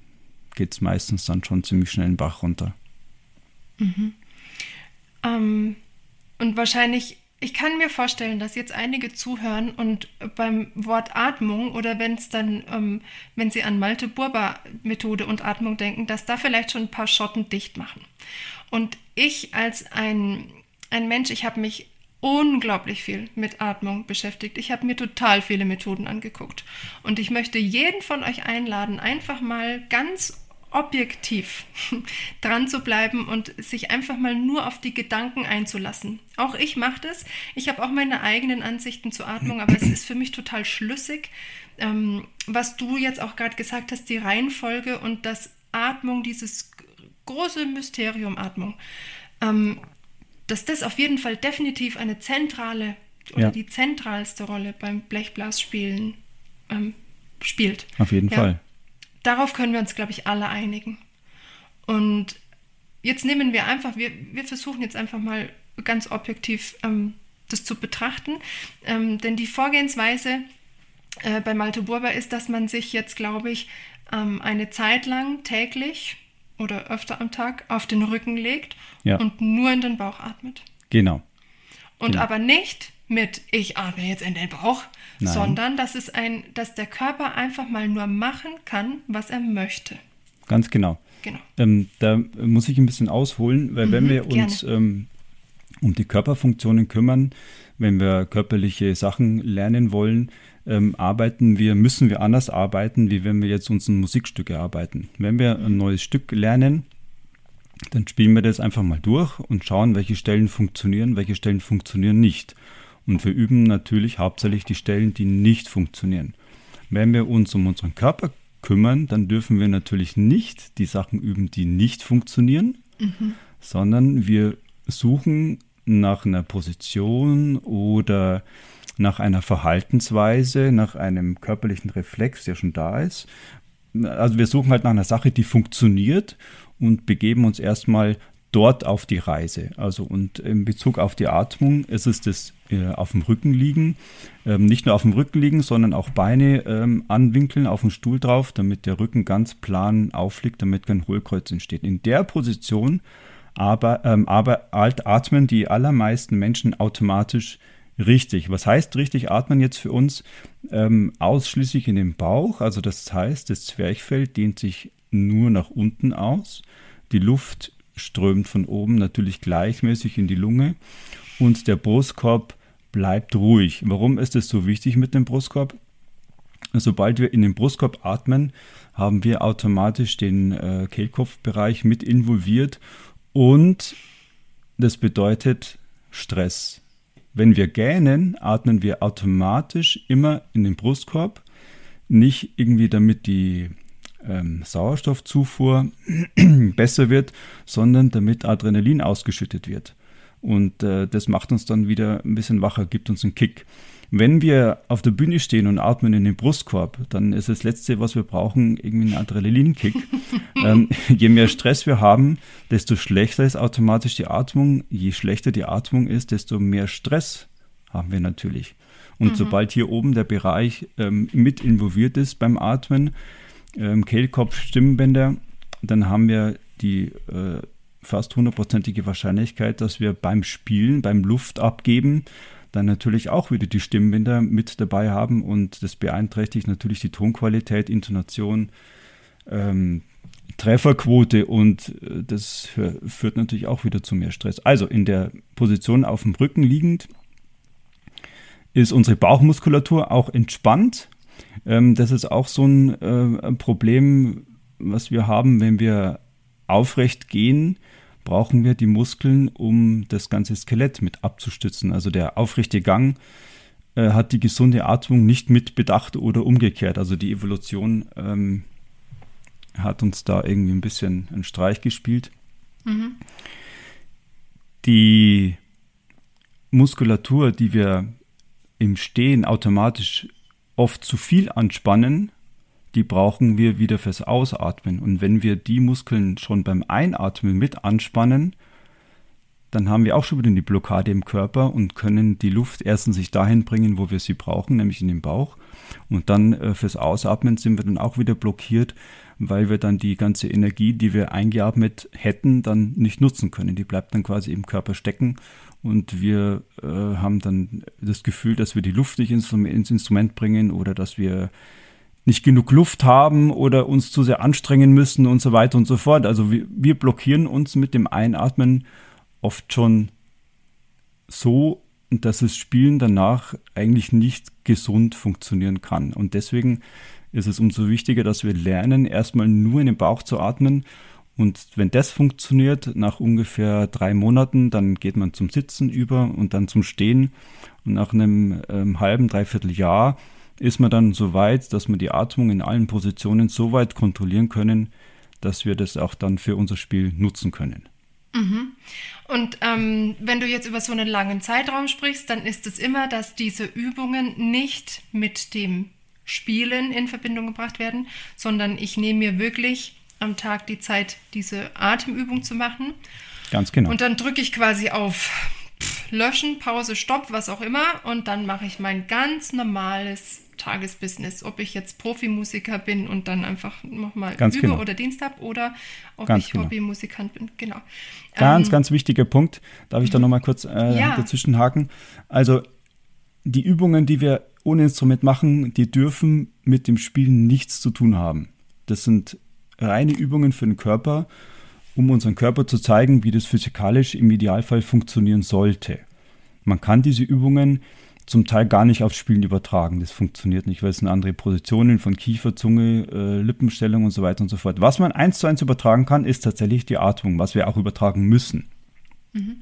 geht es meistens dann schon ziemlich schnell den Bach runter. Mhm. Ähm, und wahrscheinlich, ich kann mir vorstellen, dass jetzt einige zuhören und beim Wort Atmung oder wenn es dann, ähm, wenn sie an Malte Burber Methode und Atmung denken, dass da vielleicht schon ein paar Schotten dicht machen. Und ich als ein, ein Mensch, ich habe mich unglaublich viel mit Atmung beschäftigt. Ich habe mir total viele Methoden angeguckt. Und ich möchte jeden von euch einladen, einfach mal ganz objektiv dran zu bleiben und sich einfach mal nur auf die Gedanken einzulassen. Auch ich mache das. Ich habe auch meine eigenen Ansichten zur Atmung, aber es ist für mich total schlüssig, ähm, was du jetzt auch gerade gesagt hast, die Reihenfolge und das Atmung, dieses große Mysterium Atmung, ähm, dass das auf jeden Fall definitiv eine zentrale oder ja. die zentralste Rolle beim Blechblasspielen ähm, spielt. Auf jeden ja. Fall darauf können wir uns, glaube ich, alle einigen. Und jetzt nehmen wir einfach, wir, wir versuchen jetzt einfach mal ganz objektiv ähm, das zu betrachten. Ähm, denn die Vorgehensweise äh, bei Malte Burber ist, dass man sich jetzt, glaube ich, ähm, eine Zeit lang täglich oder öfter am Tag auf den Rücken legt ja. und nur in den Bauch atmet. Genau. Und genau. aber nicht mit ich atme jetzt in den Bauch, Nein. sondern dass es ein, dass der Körper einfach mal nur machen kann, was er möchte. Ganz genau. Genau. Ähm, da muss ich ein bisschen ausholen, weil mhm, wenn wir uns ähm, um die Körperfunktionen kümmern, wenn wir körperliche Sachen lernen wollen, ähm, arbeiten wir, müssen wir anders arbeiten, wie wenn wir jetzt uns ein Musikstück erarbeiten. Wenn wir ein neues Stück lernen, dann spielen wir das einfach mal durch und schauen, welche Stellen funktionieren, welche Stellen funktionieren nicht. Und wir üben natürlich hauptsächlich die Stellen, die nicht funktionieren. Wenn wir uns um unseren Körper kümmern, dann dürfen wir natürlich nicht die Sachen üben, die nicht funktionieren, mhm. sondern wir suchen nach einer Position oder nach einer Verhaltensweise, nach einem körperlichen Reflex, der schon da ist. Also wir suchen halt nach einer Sache, die funktioniert und begeben uns erstmal dort auf die Reise. Also und in Bezug auf die Atmung ist es das äh, auf dem Rücken liegen, ähm, nicht nur auf dem Rücken liegen, sondern auch Beine ähm, anwinkeln auf den Stuhl drauf, damit der Rücken ganz plan aufliegt, damit kein Hohlkreuz entsteht. In der Position aber, ähm, aber atmen die allermeisten Menschen automatisch richtig. Was heißt richtig atmen jetzt für uns? Ähm, ausschließlich in den Bauch, also das heißt, das Zwerchfell dehnt sich nur nach unten aus. Die Luft strömt von oben natürlich gleichmäßig in die Lunge und der Brustkorb bleibt ruhig. Warum ist es so wichtig mit dem Brustkorb? Sobald wir in den Brustkorb atmen, haben wir automatisch den äh, Kehlkopfbereich mit involviert und das bedeutet Stress. Wenn wir gähnen, atmen wir automatisch immer in den Brustkorb, nicht irgendwie damit die ähm, Sauerstoffzufuhr besser wird, sondern damit Adrenalin ausgeschüttet wird. Und äh, das macht uns dann wieder ein bisschen wacher, gibt uns einen Kick. Wenn wir auf der Bühne stehen und atmen in den Brustkorb, dann ist das Letzte, was wir brauchen, irgendwie ein Adrenalinkick. ähm, je mehr Stress wir haben, desto schlechter ist automatisch die Atmung. Je schlechter die Atmung ist, desto mehr Stress haben wir natürlich. Und mhm. sobald hier oben der Bereich ähm, mit involviert ist beim Atmen, ähm, Kehlkopf, Stimmbänder, dann haben wir die äh, fast hundertprozentige Wahrscheinlichkeit, dass wir beim Spielen, beim Luftabgeben, dann natürlich auch wieder die Stimmbänder mit dabei haben und das beeinträchtigt natürlich die Tonqualität, Intonation, ähm, Trefferquote und äh, das führt natürlich auch wieder zu mehr Stress. Also in der Position auf dem Rücken liegend ist unsere Bauchmuskulatur auch entspannt. Ähm, das ist auch so ein, äh, Problem, was wir haben, wenn wir aufrecht gehen, brauchen wir die Muskeln, um das ganze Skelett mit abzustützen. Also der aufrechte Gang äh, hat die gesunde Atmung nicht mit bedacht oder umgekehrt. Also die Evolution ähm, hat uns da irgendwie ein bisschen einen Streich gespielt. Mhm. Die Muskulatur, die wir im Stehen automatisch oft zu viel anspannen, die brauchen wir wieder fürs Ausatmen. Und wenn wir die Muskeln schon beim Einatmen mit anspannen, dann haben wir auch schon wieder eine Blockade im Körper und können die Luft erstens sich dahin bringen, wo wir sie brauchen, nämlich in den Bauch. Und dann äh, fürs Ausatmen sind wir dann auch wieder blockiert, weil wir dann die ganze Energie, die wir eingeatmet hätten, dann nicht nutzen können. Die bleibt dann quasi im Körper stecken und wir äh, haben dann das Gefühl, dass wir die Luft nicht ins, ins Instrument bringen oder dass wir nicht genug Luft haben oder uns zu sehr anstrengen müssen und so weiter und so fort. Also wir, wir blockieren uns mit dem Einatmen oft schon so, dass das Spielen danach eigentlich nicht gesund funktionieren kann. Und deswegen ist es umso wichtiger, dass wir lernen, erstmal nur in den Bauch zu atmen. Und wenn das funktioniert, nach ungefähr drei Monaten, dann geht man zum Sitzen über und dann zum Stehen. Und nach einem ähm, halben, dreiviertel Jahr ist man dann so weit, dass wir die Atmung in allen Positionen so weit kontrollieren können, dass wir das auch dann für unser Spiel nutzen können. Mhm. Und ähm, wenn du jetzt über so einen langen Zeitraum sprichst, dann ist es immer, dass diese Übungen nicht mit dem Spielen in Verbindung gebracht werden, sondern ich nehme mir wirklich am Tag die Zeit, diese Atemübung zu machen. Ganz genau. Und dann drücke ich quasi auf Löschen, Pause, Stopp, was auch immer. Und dann mache ich mein ganz normales Tagesbusiness, ob ich jetzt Profimusiker bin und dann einfach nochmal übe genau. oder Dienst habe oder ob ganz ich genau. Hobbymusikant bin. Genau. Ganz, ähm, ganz wichtiger Punkt. Darf ich da nochmal kurz äh, ja. dazwischen haken? Also die Übungen, die wir ohne Instrument machen, die dürfen mit dem Spielen nichts zu tun haben. Das sind reine Übungen für den Körper, um unseren Körper zu zeigen, wie das physikalisch im Idealfall funktionieren sollte. Man kann diese Übungen zum Teil gar nicht aufs Spielen übertragen. Das funktioniert nicht, weil es sind andere Positionen von Kiefer, Zunge, äh, Lippenstellung und so weiter und so fort. Was man eins zu eins übertragen kann, ist tatsächlich die Atmung, was wir auch übertragen müssen. Mhm.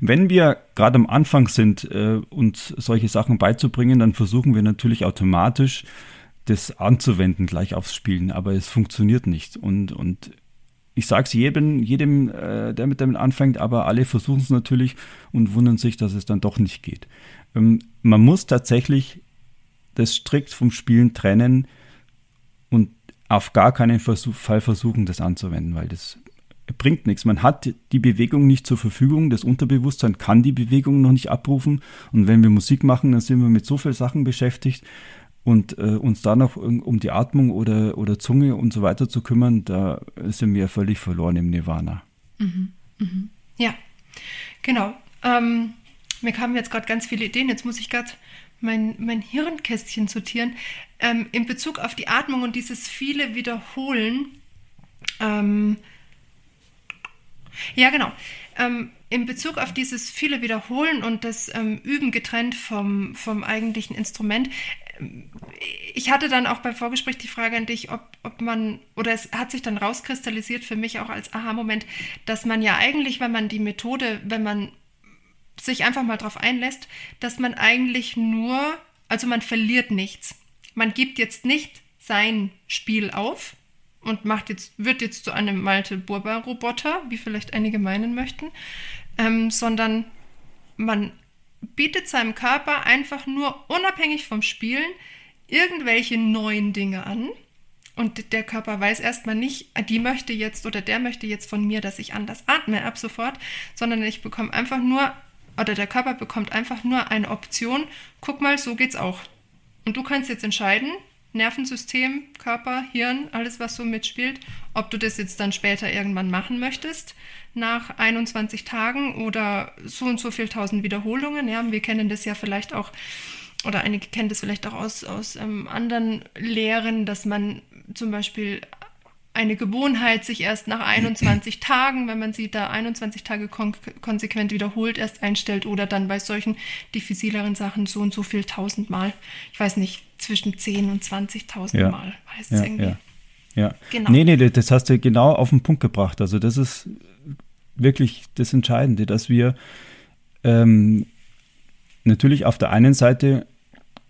Wenn wir gerade am Anfang sind, äh, uns solche Sachen beizubringen, dann versuchen wir natürlich automatisch, das anzuwenden gleich aufs Spielen, aber es funktioniert nicht. Und, und ich sage es jedem, jedem äh, der mit damit anfängt, aber alle versuchen es natürlich und wundern sich, dass es dann doch nicht geht. Ähm, man muss tatsächlich das strikt vom Spielen trennen und auf gar keinen Versuch, Fall versuchen, das anzuwenden, weil das bringt nichts. Man hat die Bewegung nicht zur Verfügung, das Unterbewusstsein kann die Bewegung noch nicht abrufen und wenn wir Musik machen, dann sind wir mit so vielen Sachen beschäftigt und äh, uns da noch um die Atmung oder, oder Zunge und so weiter zu kümmern, da sind wir völlig verloren im Nirvana. Mhm. Mhm. Ja, genau. Ähm, mir kamen jetzt gerade ganz viele Ideen. Jetzt muss ich gerade mein, mein Hirnkästchen sortieren. Ähm, in Bezug auf die Atmung und dieses viele Wiederholen. Ähm, ja, genau. Ähm, in Bezug auf dieses viele Wiederholen und das ähm, Üben getrennt vom, vom eigentlichen Instrument, ich hatte dann auch beim Vorgespräch die Frage an dich, ob, ob man, oder es hat sich dann rauskristallisiert für mich auch als Aha-Moment, dass man ja eigentlich, wenn man die Methode, wenn man sich einfach mal darauf einlässt, dass man eigentlich nur, also man verliert nichts. Man gibt jetzt nicht sein Spiel auf und macht jetzt, wird jetzt zu einem Malte Burber-Roboter, wie vielleicht einige meinen möchten, ähm, sondern man bietet seinem Körper einfach nur unabhängig vom Spielen irgendwelche neuen Dinge an. Und der Körper weiß erstmal nicht, die möchte jetzt oder der möchte jetzt von mir, dass ich anders atme ab sofort, sondern ich bekomme einfach nur oder der Körper bekommt einfach nur eine Option, guck mal, so geht's auch. Und du kannst jetzt entscheiden, Nervensystem, Körper, Hirn, alles was so mitspielt, ob du das jetzt dann später irgendwann machen möchtest, nach 21 Tagen oder so und so viel tausend Wiederholungen. Ja, wir kennen das ja vielleicht auch, oder einige kennen das vielleicht auch aus, aus ähm, anderen Lehren, dass man zum Beispiel eine Gewohnheit sich erst nach 21 Tagen, wenn man sie da 21 Tage kon konsequent wiederholt, erst einstellt oder dann bei solchen diffizileren Sachen so und so viel tausendmal. Ich weiß nicht, zwischen 10 und 20.000 ja. Mal heißt es ja, irgendwie. Ja. ja. Genau. Nee, nee, das hast du genau auf den Punkt gebracht. Also das ist wirklich das Entscheidende, dass wir ähm, natürlich auf der einen Seite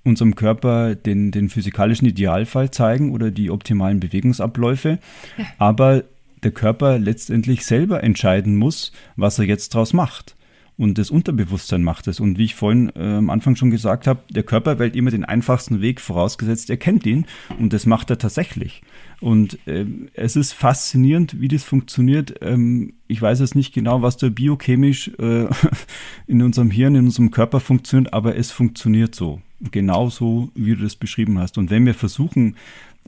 unserem Körper den, den physikalischen Idealfall zeigen oder die optimalen Bewegungsabläufe, ja. aber der Körper letztendlich selber entscheiden muss, was er jetzt draus macht. Und das Unterbewusstsein macht es. Und wie ich vorhin äh, am Anfang schon gesagt habe, der Körper wählt immer den einfachsten Weg, vorausgesetzt er kennt ihn. Und das macht er tatsächlich. Und äh, es ist faszinierend, wie das funktioniert. Ähm, ich weiß jetzt nicht genau, was da biochemisch äh, in unserem Hirn, in unserem Körper funktioniert, aber es funktioniert so. Genauso, wie du das beschrieben hast. Und wenn wir versuchen,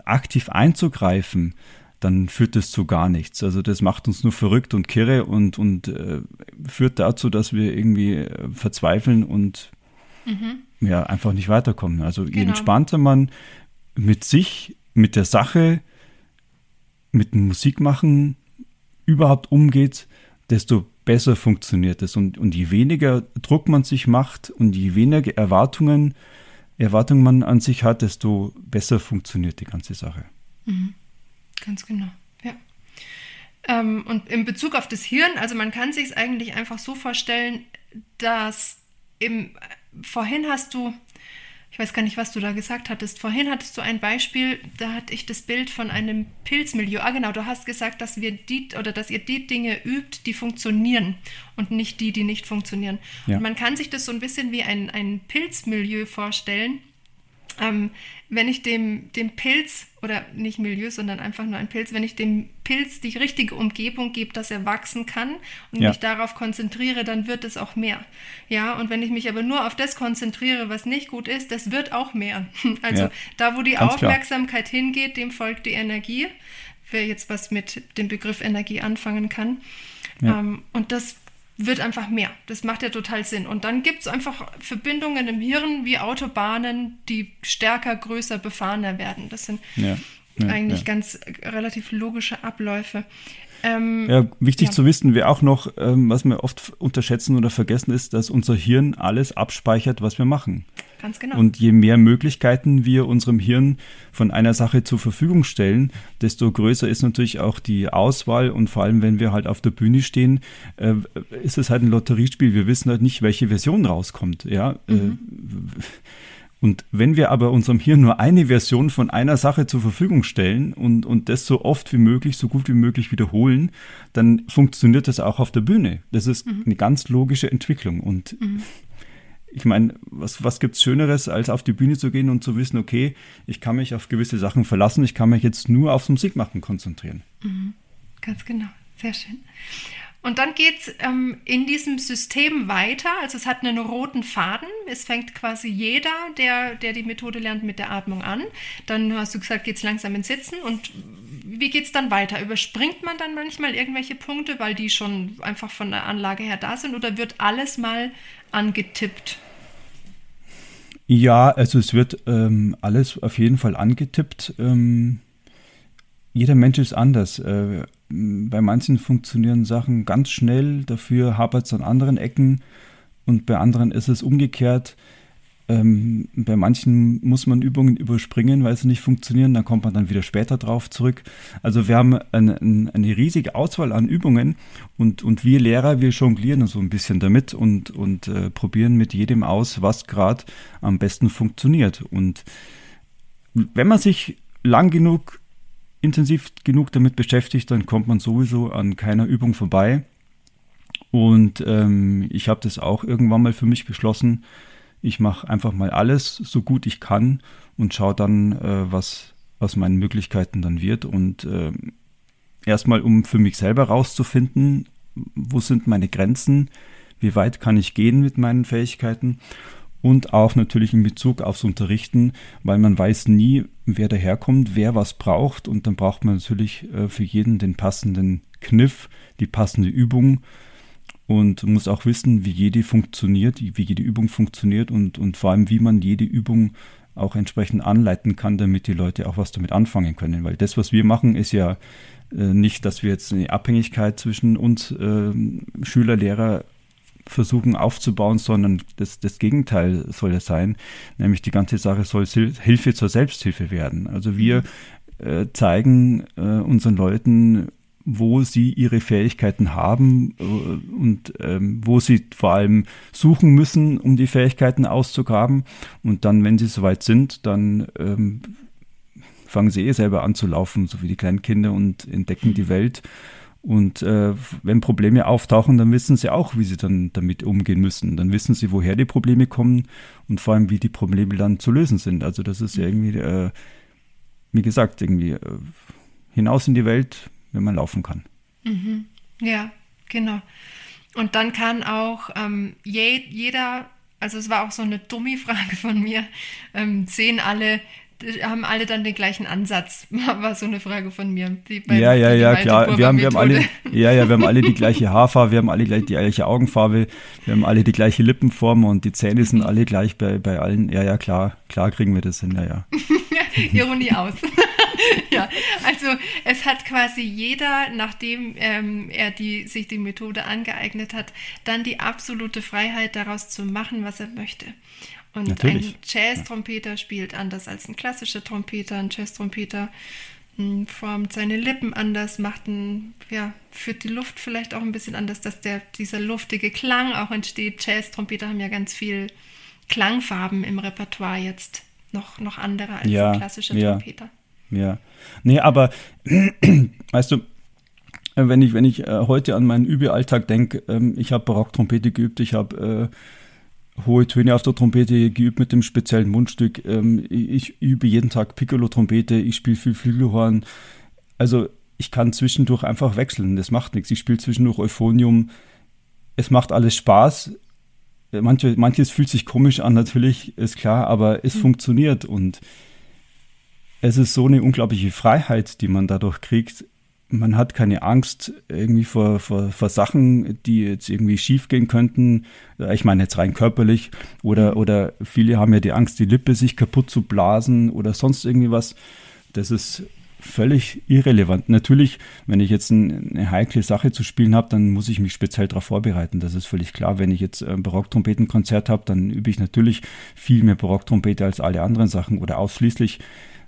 aktiv einzugreifen, dann führt das zu gar nichts. Also das macht uns nur verrückt und kirre und, und äh, führt dazu, dass wir irgendwie äh, verzweifeln und mhm. ja, einfach nicht weiterkommen. Also genau. je entspannter man mit sich, mit der Sache, mit dem Musikmachen überhaupt umgeht, desto besser funktioniert es. Und, und je weniger Druck man sich macht und je weniger Erwartungen, Erwartungen man an sich hat, desto besser funktioniert die ganze Sache. Mhm. Ganz genau, ja. Ähm, und in Bezug auf das Hirn, also man kann sich es eigentlich einfach so vorstellen, dass im, vorhin hast du, ich weiß gar nicht, was du da gesagt hattest, vorhin hattest du ein Beispiel, da hatte ich das Bild von einem Pilzmilieu. Ah, genau, du hast gesagt, dass wir die oder dass ihr die Dinge übt, die funktionieren und nicht die, die nicht funktionieren. Ja. Und man kann sich das so ein bisschen wie ein, ein Pilzmilieu vorstellen ähm, wenn ich dem, dem Pilz, oder nicht Milieu, sondern einfach nur ein Pilz, wenn ich dem Pilz die richtige Umgebung gebe, dass er wachsen kann und ja. mich darauf konzentriere, dann wird es auch mehr. Ja, und wenn ich mich aber nur auf das konzentriere, was nicht gut ist, das wird auch mehr. Also ja. da, wo die Ganz Aufmerksamkeit klar. hingeht, dem folgt die Energie. Wer jetzt was mit dem Begriff Energie anfangen kann. Ja. Ähm, und das wird einfach mehr. Das macht ja total Sinn. Und dann gibt es einfach Verbindungen im Hirn wie Autobahnen, die stärker, größer, befahrener werden. Das sind ja, ja, eigentlich ja. ganz relativ logische Abläufe. Ähm, ja, wichtig ja. zu wissen wäre auch noch, ähm, was wir oft unterschätzen oder vergessen, ist, dass unser Hirn alles abspeichert, was wir machen. Ganz genau. Und je mehr Möglichkeiten wir unserem Hirn von einer Sache zur Verfügung stellen, desto größer ist natürlich auch die Auswahl. Und vor allem, wenn wir halt auf der Bühne stehen, äh, ist es halt ein Lotteriespiel. Wir wissen halt nicht, welche Version rauskommt. Ja. Äh, mhm. Äh, und wenn wir aber unserem Hirn nur eine Version von einer Sache zur Verfügung stellen und, und das so oft wie möglich, so gut wie möglich wiederholen, dann funktioniert das auch auf der Bühne. Das ist mhm. eine ganz logische Entwicklung. Und mhm. ich meine, was, was gibt es Schöneres, als auf die Bühne zu gehen und zu wissen, okay, ich kann mich auf gewisse Sachen verlassen, ich kann mich jetzt nur aufs Musikmachen konzentrieren. Mhm. Ganz genau, sehr schön. Und dann geht es ähm, in diesem System weiter. Also es hat einen roten Faden. Es fängt quasi jeder, der, der die Methode lernt, mit der Atmung an. Dann hast du gesagt, geht es langsam ins Sitzen. Und wie geht es dann weiter? Überspringt man dann manchmal irgendwelche Punkte, weil die schon einfach von der Anlage her da sind? Oder wird alles mal angetippt? Ja, also es wird ähm, alles auf jeden Fall angetippt. Ähm, jeder Mensch ist anders. Äh, bei manchen funktionieren Sachen ganz schnell, dafür hapert es an anderen Ecken und bei anderen ist es umgekehrt. Ähm, bei manchen muss man Übungen überspringen, weil sie nicht funktionieren, dann kommt man dann wieder später drauf zurück. Also wir haben eine, eine riesige Auswahl an Übungen und, und wir Lehrer, wir jonglieren so ein bisschen damit und, und äh, probieren mit jedem aus, was gerade am besten funktioniert. Und wenn man sich lang genug intensiv genug damit beschäftigt, dann kommt man sowieso an keiner Übung vorbei. Und ähm, ich habe das auch irgendwann mal für mich beschlossen. Ich mache einfach mal alles so gut ich kann und schaue dann, äh, was aus meinen Möglichkeiten dann wird. Und äh, erstmal, um für mich selber rauszufinden, wo sind meine Grenzen, wie weit kann ich gehen mit meinen Fähigkeiten und auch natürlich in Bezug aufs Unterrichten, weil man weiß nie, wer daherkommt, wer was braucht und dann braucht man natürlich äh, für jeden den passenden Kniff, die passende Übung und muss auch wissen, wie jede funktioniert, wie jede Übung funktioniert und, und vor allem, wie man jede Übung auch entsprechend anleiten kann, damit die Leute auch was damit anfangen können. Weil das, was wir machen, ist ja äh, nicht, dass wir jetzt eine Abhängigkeit zwischen uns äh, Schüler, Lehrer versuchen aufzubauen, sondern das, das Gegenteil soll es sein. Nämlich die ganze Sache soll Hilfe zur Selbsthilfe werden. Also wir äh, zeigen äh, unseren Leuten, wo sie ihre Fähigkeiten haben äh, und ähm, wo sie vor allem suchen müssen, um die Fähigkeiten auszugraben. Und dann, wenn sie soweit sind, dann ähm, fangen sie eh selber an zu laufen, so wie die kleinen Kinder und entdecken die Welt. Und äh, wenn Probleme auftauchen, dann wissen sie auch, wie sie dann damit umgehen müssen. Dann wissen sie, woher die Probleme kommen und vor allem, wie die Probleme dann zu lösen sind. Also das ist ja irgendwie, äh, wie gesagt, irgendwie äh, hinaus in die Welt, wenn man laufen kann. Mhm. Ja, genau. Und dann kann auch ähm, je, jeder, also es war auch so eine Dummy-Frage von mir, ähm, sehen alle, haben alle dann den gleichen Ansatz, war so eine Frage von mir. ja, ja, ja, klar. Wir haben, wir haben alle, ja, ja, wir haben alle die gleiche Haarfarbe, wir haben alle gleich die gleiche Augenfarbe, wir haben alle die gleiche Lippenform und die Zähne sind alle gleich bei, bei allen. Ja, ja, klar, klar kriegen wir das hin, ja, ja. Ironie aus. ja, also es hat quasi jeder, nachdem ähm, er die, sich die Methode angeeignet hat, dann die absolute Freiheit daraus zu machen, was er möchte. Und Natürlich. ein Jazz-Trompeter spielt anders als ein klassischer Trompeter. Ein Jazz-Trompeter hm, formt seine Lippen anders, macht ein, ja, führt die Luft vielleicht auch ein bisschen anders, dass der, dieser luftige Klang auch entsteht. Jazz-Trompeter haben ja ganz viel Klangfarben im Repertoire jetzt noch, noch andere als ja, ein klassischer ja, Trompeter. Ja. Nee, aber weißt du, wenn ich, wenn ich äh, heute an meinen Übealltag denke, ähm, ich habe Barocktrompete geübt, ich habe äh, hohe Töne auf der Trompete geübt mit dem speziellen Mundstück. Ähm, ich übe jeden Tag Piccolo-Trompete, ich spiele viel Flügelhorn. Also ich kann zwischendurch einfach wechseln, das macht nichts. Ich spiele zwischendurch Euphonium. Es macht alles Spaß. Manche, manches fühlt sich komisch an, natürlich, ist klar, aber es mhm. funktioniert und es ist so eine unglaubliche Freiheit, die man dadurch kriegt. Man hat keine Angst irgendwie vor, vor, vor Sachen, die jetzt irgendwie schief gehen könnten. Ich meine jetzt rein körperlich. Oder, mhm. oder viele haben ja die Angst, die Lippe sich kaputt zu blasen oder sonst irgendwie was. Das ist völlig irrelevant. Natürlich, wenn ich jetzt ein, eine heikle Sache zu spielen habe, dann muss ich mich speziell darauf vorbereiten. Das ist völlig klar. Wenn ich jetzt ein Barocktrompetenkonzert habe, dann übe ich natürlich viel mehr Barocktrompete als alle anderen Sachen oder ausschließlich.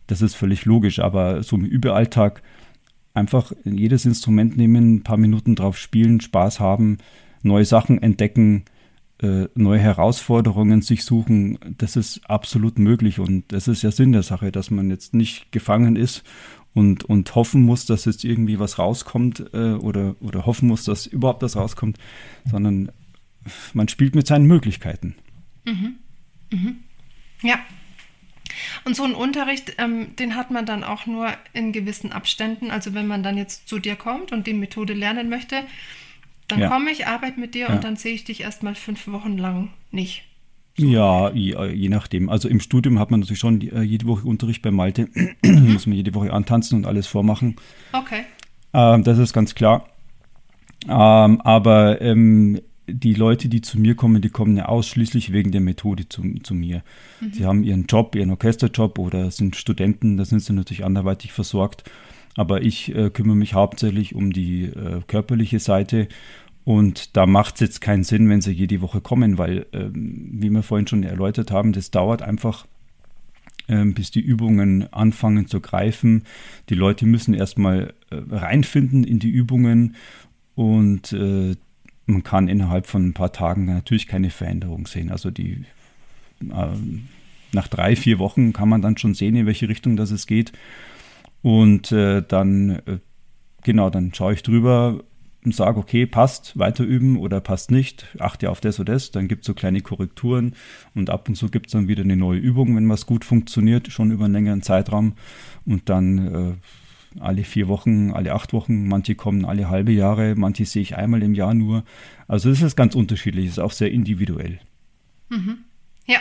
Das ist völlig logisch, aber so im Überalltag einfach jedes Instrument nehmen, ein paar Minuten drauf spielen, Spaß haben, neue Sachen entdecken, äh, neue Herausforderungen sich suchen, das ist absolut möglich und das ist ja Sinn der Sache, dass man jetzt nicht gefangen ist und, und hoffen muss, dass jetzt irgendwie was rauskommt äh, oder, oder hoffen muss, dass überhaupt was rauskommt, sondern man spielt mit seinen Möglichkeiten. Mhm. Mhm. Ja, und so einen Unterricht, ähm, den hat man dann auch nur in gewissen Abständen. Also wenn man dann jetzt zu dir kommt und die Methode lernen möchte, dann ja. komme ich, arbeite mit dir ja. und dann sehe ich dich erstmal fünf Wochen lang nicht. So. Ja, je, je, nachdem. Also im Studium hat man natürlich schon äh, jede Woche Unterricht bei Malte. Mhm. Muss man jede Woche antanzen und alles vormachen. Okay. Ähm, das ist ganz klar. Ähm, aber ähm, die Leute, die zu mir kommen, die kommen ja ausschließlich wegen der Methode zu, zu mir. Mhm. Sie haben ihren Job, ihren Orchesterjob oder sind Studenten, da sind sie natürlich anderweitig versorgt. Aber ich äh, kümmere mich hauptsächlich um die äh, körperliche Seite. Und da macht es jetzt keinen Sinn, wenn sie jede Woche kommen, weil, ähm, wie wir vorhin schon erläutert haben, das dauert einfach, ähm, bis die Übungen anfangen zu greifen. Die Leute müssen erstmal äh, reinfinden in die Übungen und äh, man kann innerhalb von ein paar Tagen natürlich keine Veränderung sehen. Also die äh, nach drei, vier Wochen kann man dann schon sehen, in welche Richtung das es geht. Und äh, dann, äh, genau, dann schaue ich drüber und sage, okay, passt, weiter üben oder passt nicht, achte auf das oder das. Dann gibt es so kleine Korrekturen und ab und zu gibt es dann wieder eine neue Übung, wenn was gut funktioniert, schon über einen längeren Zeitraum. Und dann äh, alle vier Wochen, alle acht Wochen, manche kommen alle halbe Jahre, manche sehe ich einmal im Jahr nur. Also es ist ganz unterschiedlich, es ist auch sehr individuell. Mhm. Ja.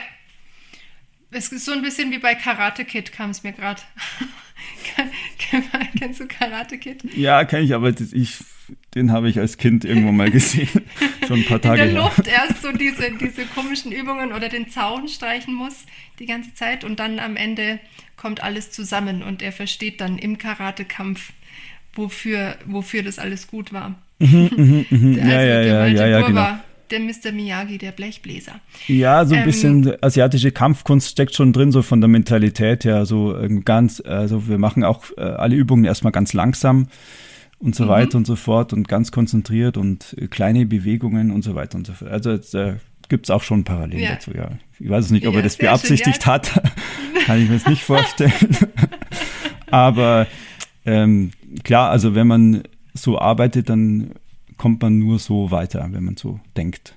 Es ist so ein bisschen wie bei Karate Kid, kam es mir gerade. Kennst du Karate Kid? Ja, kenne ich, aber das, ich, den habe ich als Kind irgendwo mal gesehen. Schon ein paar Tage In der Luft erst so diese, diese komischen Übungen oder den Zaun streichen muss die ganze Zeit und dann am Ende kommt alles zusammen und er versteht dann im Karatekampf, wofür, wofür das alles gut war. Mhm, mhm, mhm. der, ja, ja, ja, ja, ja, genau. Der Mr. Miyagi, der Blechbläser. Ja, so ein ähm, bisschen asiatische Kampfkunst steckt schon drin, so von der Mentalität her. So ähm, ganz, also wir machen auch äh, alle Übungen erstmal ganz langsam und so mhm. weiter und so fort und ganz konzentriert und äh, kleine Bewegungen und so weiter und so fort. Also da gibt es auch schon Parallelen ja. dazu, ja. Ich weiß es nicht, ob ja, er das beabsichtigt schön, ja. hat. Kann ich mir das nicht vorstellen. Aber ähm, klar, also wenn man so arbeitet, dann kommt man nur so weiter, wenn man so denkt.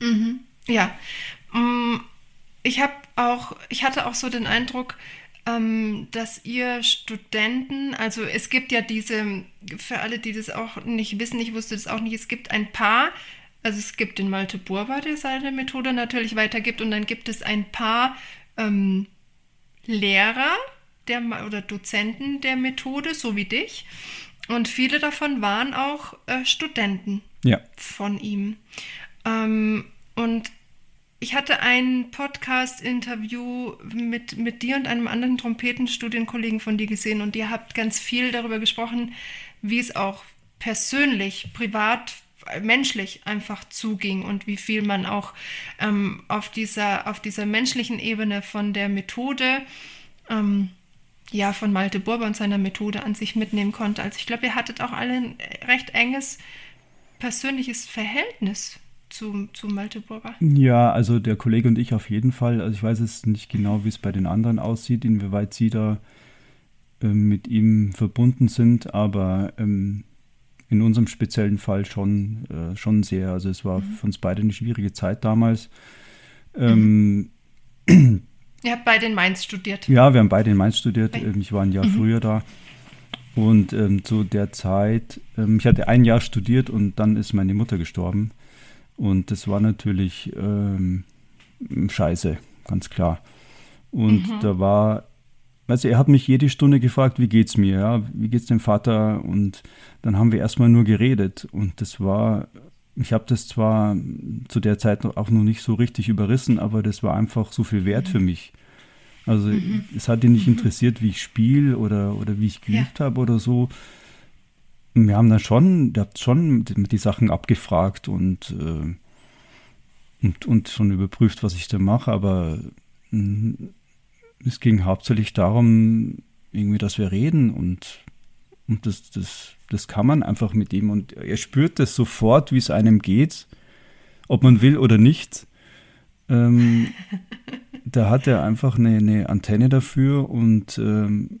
Mhm. Ja. Mm, ich habe auch, ich hatte auch so den Eindruck, ähm, dass ihr Studenten, also es gibt ja diese, für alle, die das auch nicht wissen, ich wusste das auch nicht, es gibt ein paar, also es gibt den Malte Burber, der seine Methode natürlich weitergibt, und dann gibt es ein paar ähm, Lehrer der, oder Dozenten der Methode, so wie dich. Und viele davon waren auch äh, Studenten ja. von ihm. Ähm, und ich hatte ein Podcast-Interview mit, mit dir und einem anderen Trompetenstudienkollegen von dir gesehen und ihr habt ganz viel darüber gesprochen, wie es auch persönlich, privat, menschlich einfach zuging und wie viel man auch ähm, auf, dieser, auf dieser menschlichen Ebene von der Methode, ähm, ja, von Malte Burber und seiner Methode an sich mitnehmen konnte. Also ich glaube, ihr hattet auch alle ein recht enges persönliches Verhältnis zu, zu Malte Burger? Ja, also der Kollege und ich auf jeden Fall. Also ich weiß es nicht genau, wie es bei den anderen aussieht, inwieweit sie da äh, mit ihm verbunden sind, aber ähm, in unserem speziellen Fall schon, äh, schon sehr. Also es war mhm. für uns beide eine schwierige Zeit damals. Ähm, mhm. Ihr habt beide in Mainz studiert. Ja, wir haben beide in Mainz studiert. Ähm, ich war ein Jahr mhm. früher da. Und ähm, zu der Zeit, ähm, ich hatte ein Jahr studiert und dann ist meine Mutter gestorben. Und das war natürlich ähm, scheiße, ganz klar. Und mhm. da war, also er hat mich jede Stunde gefragt, wie geht's mir, ja, wie geht's dem Vater? Und dann haben wir erstmal nur geredet. Und das war, ich habe das zwar zu der Zeit auch noch nicht so richtig überrissen, aber das war einfach so viel wert mhm. für mich. Also mhm. es hat ihn nicht mhm. interessiert, wie ich spiele oder, oder wie ich geübt ja. habe oder so wir haben dann schon, der hat schon die Sachen abgefragt und, äh, und, und schon überprüft, was ich da mache, aber mh, es ging hauptsächlich darum, irgendwie, dass wir reden und, und das, das, das kann man einfach mit ihm und er spürt das sofort, wie es einem geht, ob man will oder nicht. Ähm, da hat er einfach eine, eine Antenne dafür und, ähm,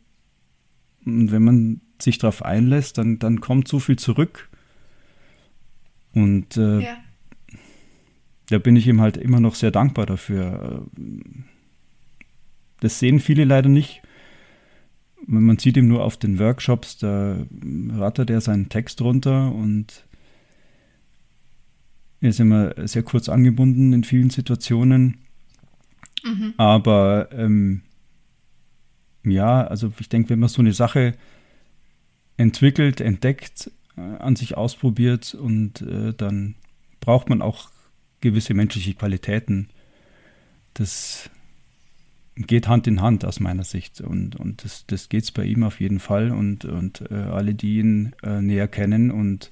und wenn man sich darauf einlässt, dann, dann kommt so viel zurück. Und äh, ja. da bin ich ihm halt immer noch sehr dankbar dafür. Das sehen viele leider nicht. Man sieht ihm nur auf den Workshops, da rattert er seinen Text runter und er ist immer sehr kurz angebunden in vielen Situationen. Mhm. Aber ähm, ja, also ich denke, wenn man so eine Sache entwickelt, entdeckt, äh, an sich ausprobiert und äh, dann braucht man auch gewisse menschliche Qualitäten. Das geht Hand in Hand aus meiner Sicht und, und das, das geht es bei ihm auf jeden Fall und, und äh, alle, die ihn äh, näher kennen und,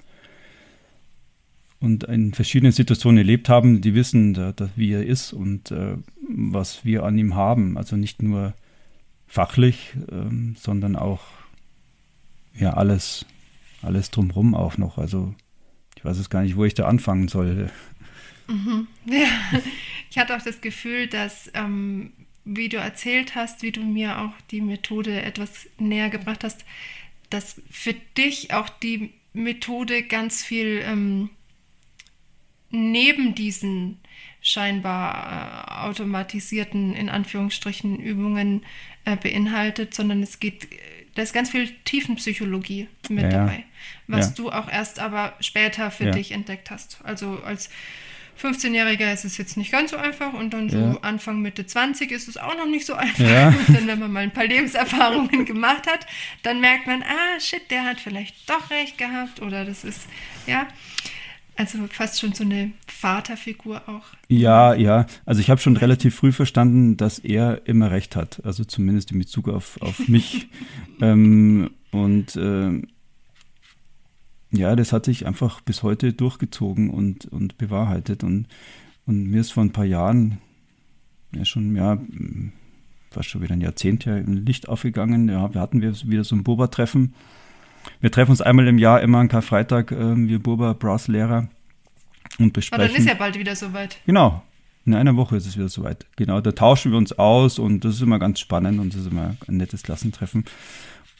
und in verschiedenen Situationen erlebt haben, die wissen, da, da, wie er ist und äh, was wir an ihm haben. Also nicht nur fachlich, ähm, sondern auch ja alles, alles drumherum auch noch. Also ich weiß es gar nicht, wo ich da anfangen soll. Mhm. Ja, ich hatte auch das Gefühl, dass, ähm, wie du erzählt hast, wie du mir auch die Methode etwas näher gebracht hast, dass für dich auch die Methode ganz viel ähm, neben diesen scheinbar äh, automatisierten, in Anführungsstrichen, Übungen äh, beinhaltet, sondern es geht da ist ganz viel Tiefenpsychologie mit ja, dabei, was ja. du auch erst aber später für ja. dich entdeckt hast. Also als 15-Jähriger ist es jetzt nicht ganz so einfach und dann so Ja. Anfang, Mitte 20 ist es auch noch nicht so einfach. Ja. Und dann, wenn man mal ein paar Lebenserfahrungen gemacht hat, dann merkt man, ah, shit, der hat vielleicht doch recht gehabt oder das ist, ja, also fast schon so eine Vaterfigur auch. Ja, ja. Also ich habe schon relativ früh verstanden, dass er immer recht hat. Also zumindest in Bezug auf, auf mich. ähm, und ähm, ja, das hat sich einfach bis heute durchgezogen und, und bewahrheitet. Und, und mir ist vor ein paar Jahren, ja schon, ja, fast schon wieder ein Jahrzehnt her, ein Licht aufgegangen. Ja, wir hatten wir wieder so ein Boba-Treffen. Wir treffen uns einmal im Jahr, immer an Karfreitag, ähm, wir Boba Brass-Lehrer und Aber besprechen. dann ist ja bald wieder soweit. Genau. In einer Woche ist es wieder soweit. Genau, da tauschen wir uns aus und das ist immer ganz spannend und das ist immer ein nettes Klassentreffen.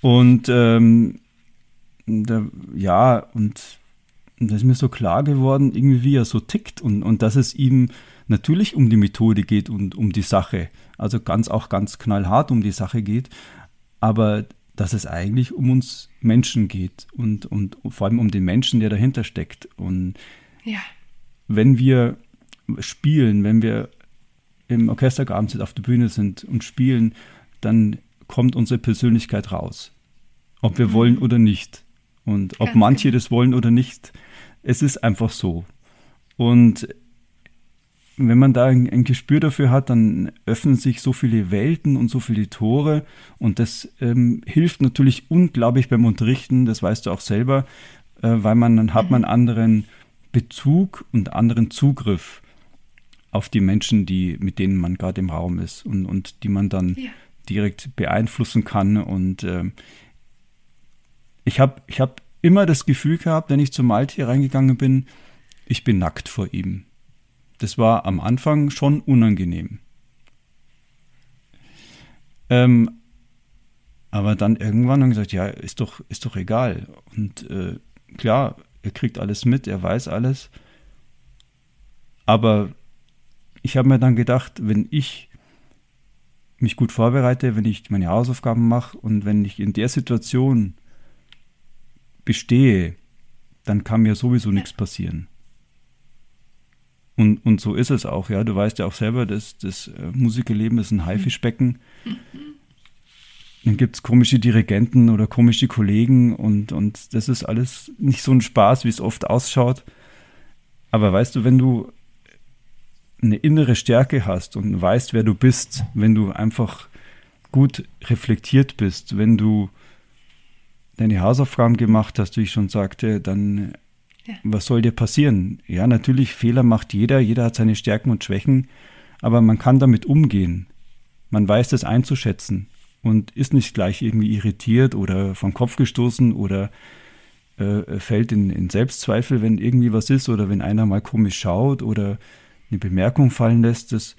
Und ähm, da, ja, und da ist mir so klar geworden, irgendwie wie er so tickt und, und dass es ihm natürlich um die Methode geht und um die Sache. Also ganz auch ganz knallhart um die Sache geht, aber dass es eigentlich um uns Menschen geht und, und vor allem um den Menschen, der dahinter steckt. Und Ja. wenn wir spielen, wenn wir im Orchesterabend auf der Bühne sind und spielen, dann kommt unsere Persönlichkeit raus. Ob wir wollen oder nicht. Und ob Ganz manche genau. das wollen oder nicht. Es ist einfach so. Und wenn man da ein, ein Gespür dafür hat, dann öffnen sich so viele Welten und so viele Tore. Und das ähm, hilft natürlich unglaublich beim Unterrichten, das weißt du auch selber, äh, weil man dann hat man anderen Bezug und anderen Zugriff auf die Menschen, die, mit denen man gerade im Raum ist und, und die man dann Ja. direkt beeinflussen kann. Und ähm, ich habe ich hab immer das Gefühl gehabt, wenn ich zum Malte reingegangen bin, ich bin nackt vor ihm. Das war am Anfang schon unangenehm. Ähm, aber dann irgendwann haben gesagt, ja, ist doch, ist doch egal. Und äh, klar, er kriegt alles mit, er weiß alles. Aber ich habe mir dann gedacht, wenn ich mich gut vorbereite, wenn ich meine Hausaufgaben mache und wenn ich in der Situation bestehe, dann kann mir sowieso nichts passieren. Und, und so ist es auch, ja. Du weißt ja auch selber, dass das äh, Musikerleben ist ein Haifischbecken. Dann gibt es komische Dirigenten oder komische Kollegen und, und das ist alles nicht so ein Spaß, wie es oft ausschaut. Aber weißt du, wenn du eine innere Stärke hast und weißt, wer du bist, wenn du einfach gut reflektiert bist, wenn du deine Hausaufgaben gemacht hast, wie ich schon sagte, dann Ja. was soll dir passieren? Ja, natürlich, Fehler macht jeder, jeder hat seine Stärken und Schwächen, aber man kann damit umgehen. Man weiß das einzuschätzen und ist nicht gleich irgendwie irritiert oder vom Kopf gestoßen oder äh, fällt in, in Selbstzweifel, wenn irgendwie was ist oder wenn einer mal komisch schaut oder eine Bemerkung fallen lässt. Das,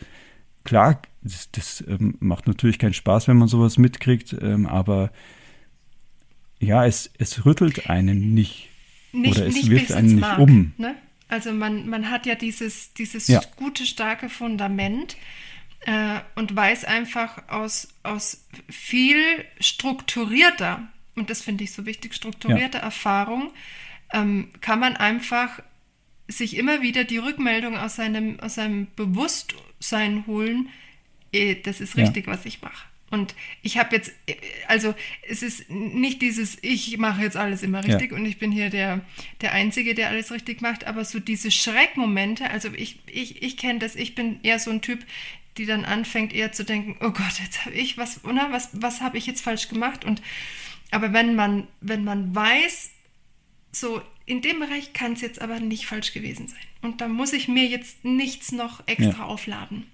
klar, das, das ähm, macht natürlich keinen Spaß, wenn man sowas mitkriegt, ähm, aber ja, es, es rüttelt einen nicht. Nicht, Oder es nicht wirft einen ins nicht Mark, um. Ne? Also man, man hat ja dieses, dieses Ja. gute, starke Fundament äh, und weiß einfach aus, aus viel strukturierter, und das finde ich so wichtig, strukturierter Erfahrung, ähm, kann man einfach sich immer wieder die Rückmeldung aus seinem, aus seinem Bewusstsein holen, eh, das ist Ja. richtig, was ich mache. Und ich habe jetzt, äh, also es ist nicht dieses, ich mache jetzt alles immer Ja. richtig und ich bin hier der, der Einzige, der alles richtig macht, aber so diese Schreckmomente, also ich, ich, ich kenne das, ich bin eher so ein Typ, die dann anfängt eher zu denken, oh Gott, jetzt habe ich was, oder was, was habe ich jetzt falsch gemacht? Und aber wenn man, wenn man weiß, so in dem Bereich kann es jetzt aber nicht falsch gewesen sein. Und da muss ich mir jetzt nichts noch extra Ja. aufladen.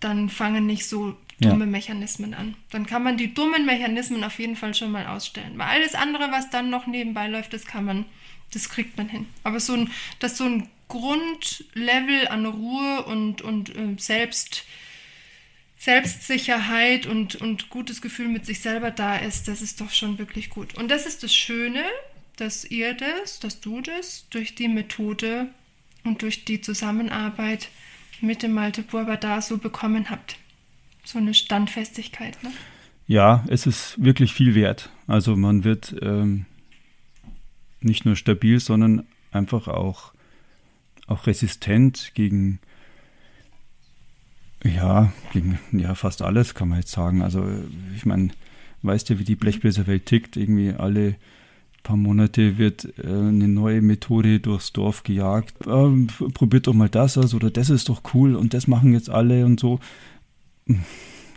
Dann fangen nicht so Ja. dumme Mechanismen an. Dann kann man die dummen Mechanismen auf jeden Fall schon mal ausstellen. Weil alles andere, was dann noch nebenbei läuft, das kann man, das kriegt man hin. Aber so ein, dass so ein Grundlevel an Ruhe und, und äh, Selbst, Selbstsicherheit und, und gutes Gefühl mit sich selber da ist, das ist doch schon wirklich gut. Und das ist das Schöne, dass ihr das, dass du das durch die Methode und durch die Zusammenarbeit mit dem Malte Burber da so bekommen habt. So eine Standfestigkeit, ne? Ja, es ist wirklich viel wert. Also man wird ähm, nicht nur stabil, sondern einfach auch auch resistent gegen, ja, gegen ja, fast alles, kann man jetzt sagen. Also ich meine, weißt ja, wie die Blechbläserwelt tickt. Irgendwie alle paar Monate wird äh, eine neue Methode durchs Dorf gejagt. Ähm, probiert doch mal das aus oder das ist doch cool und das machen jetzt alle und so.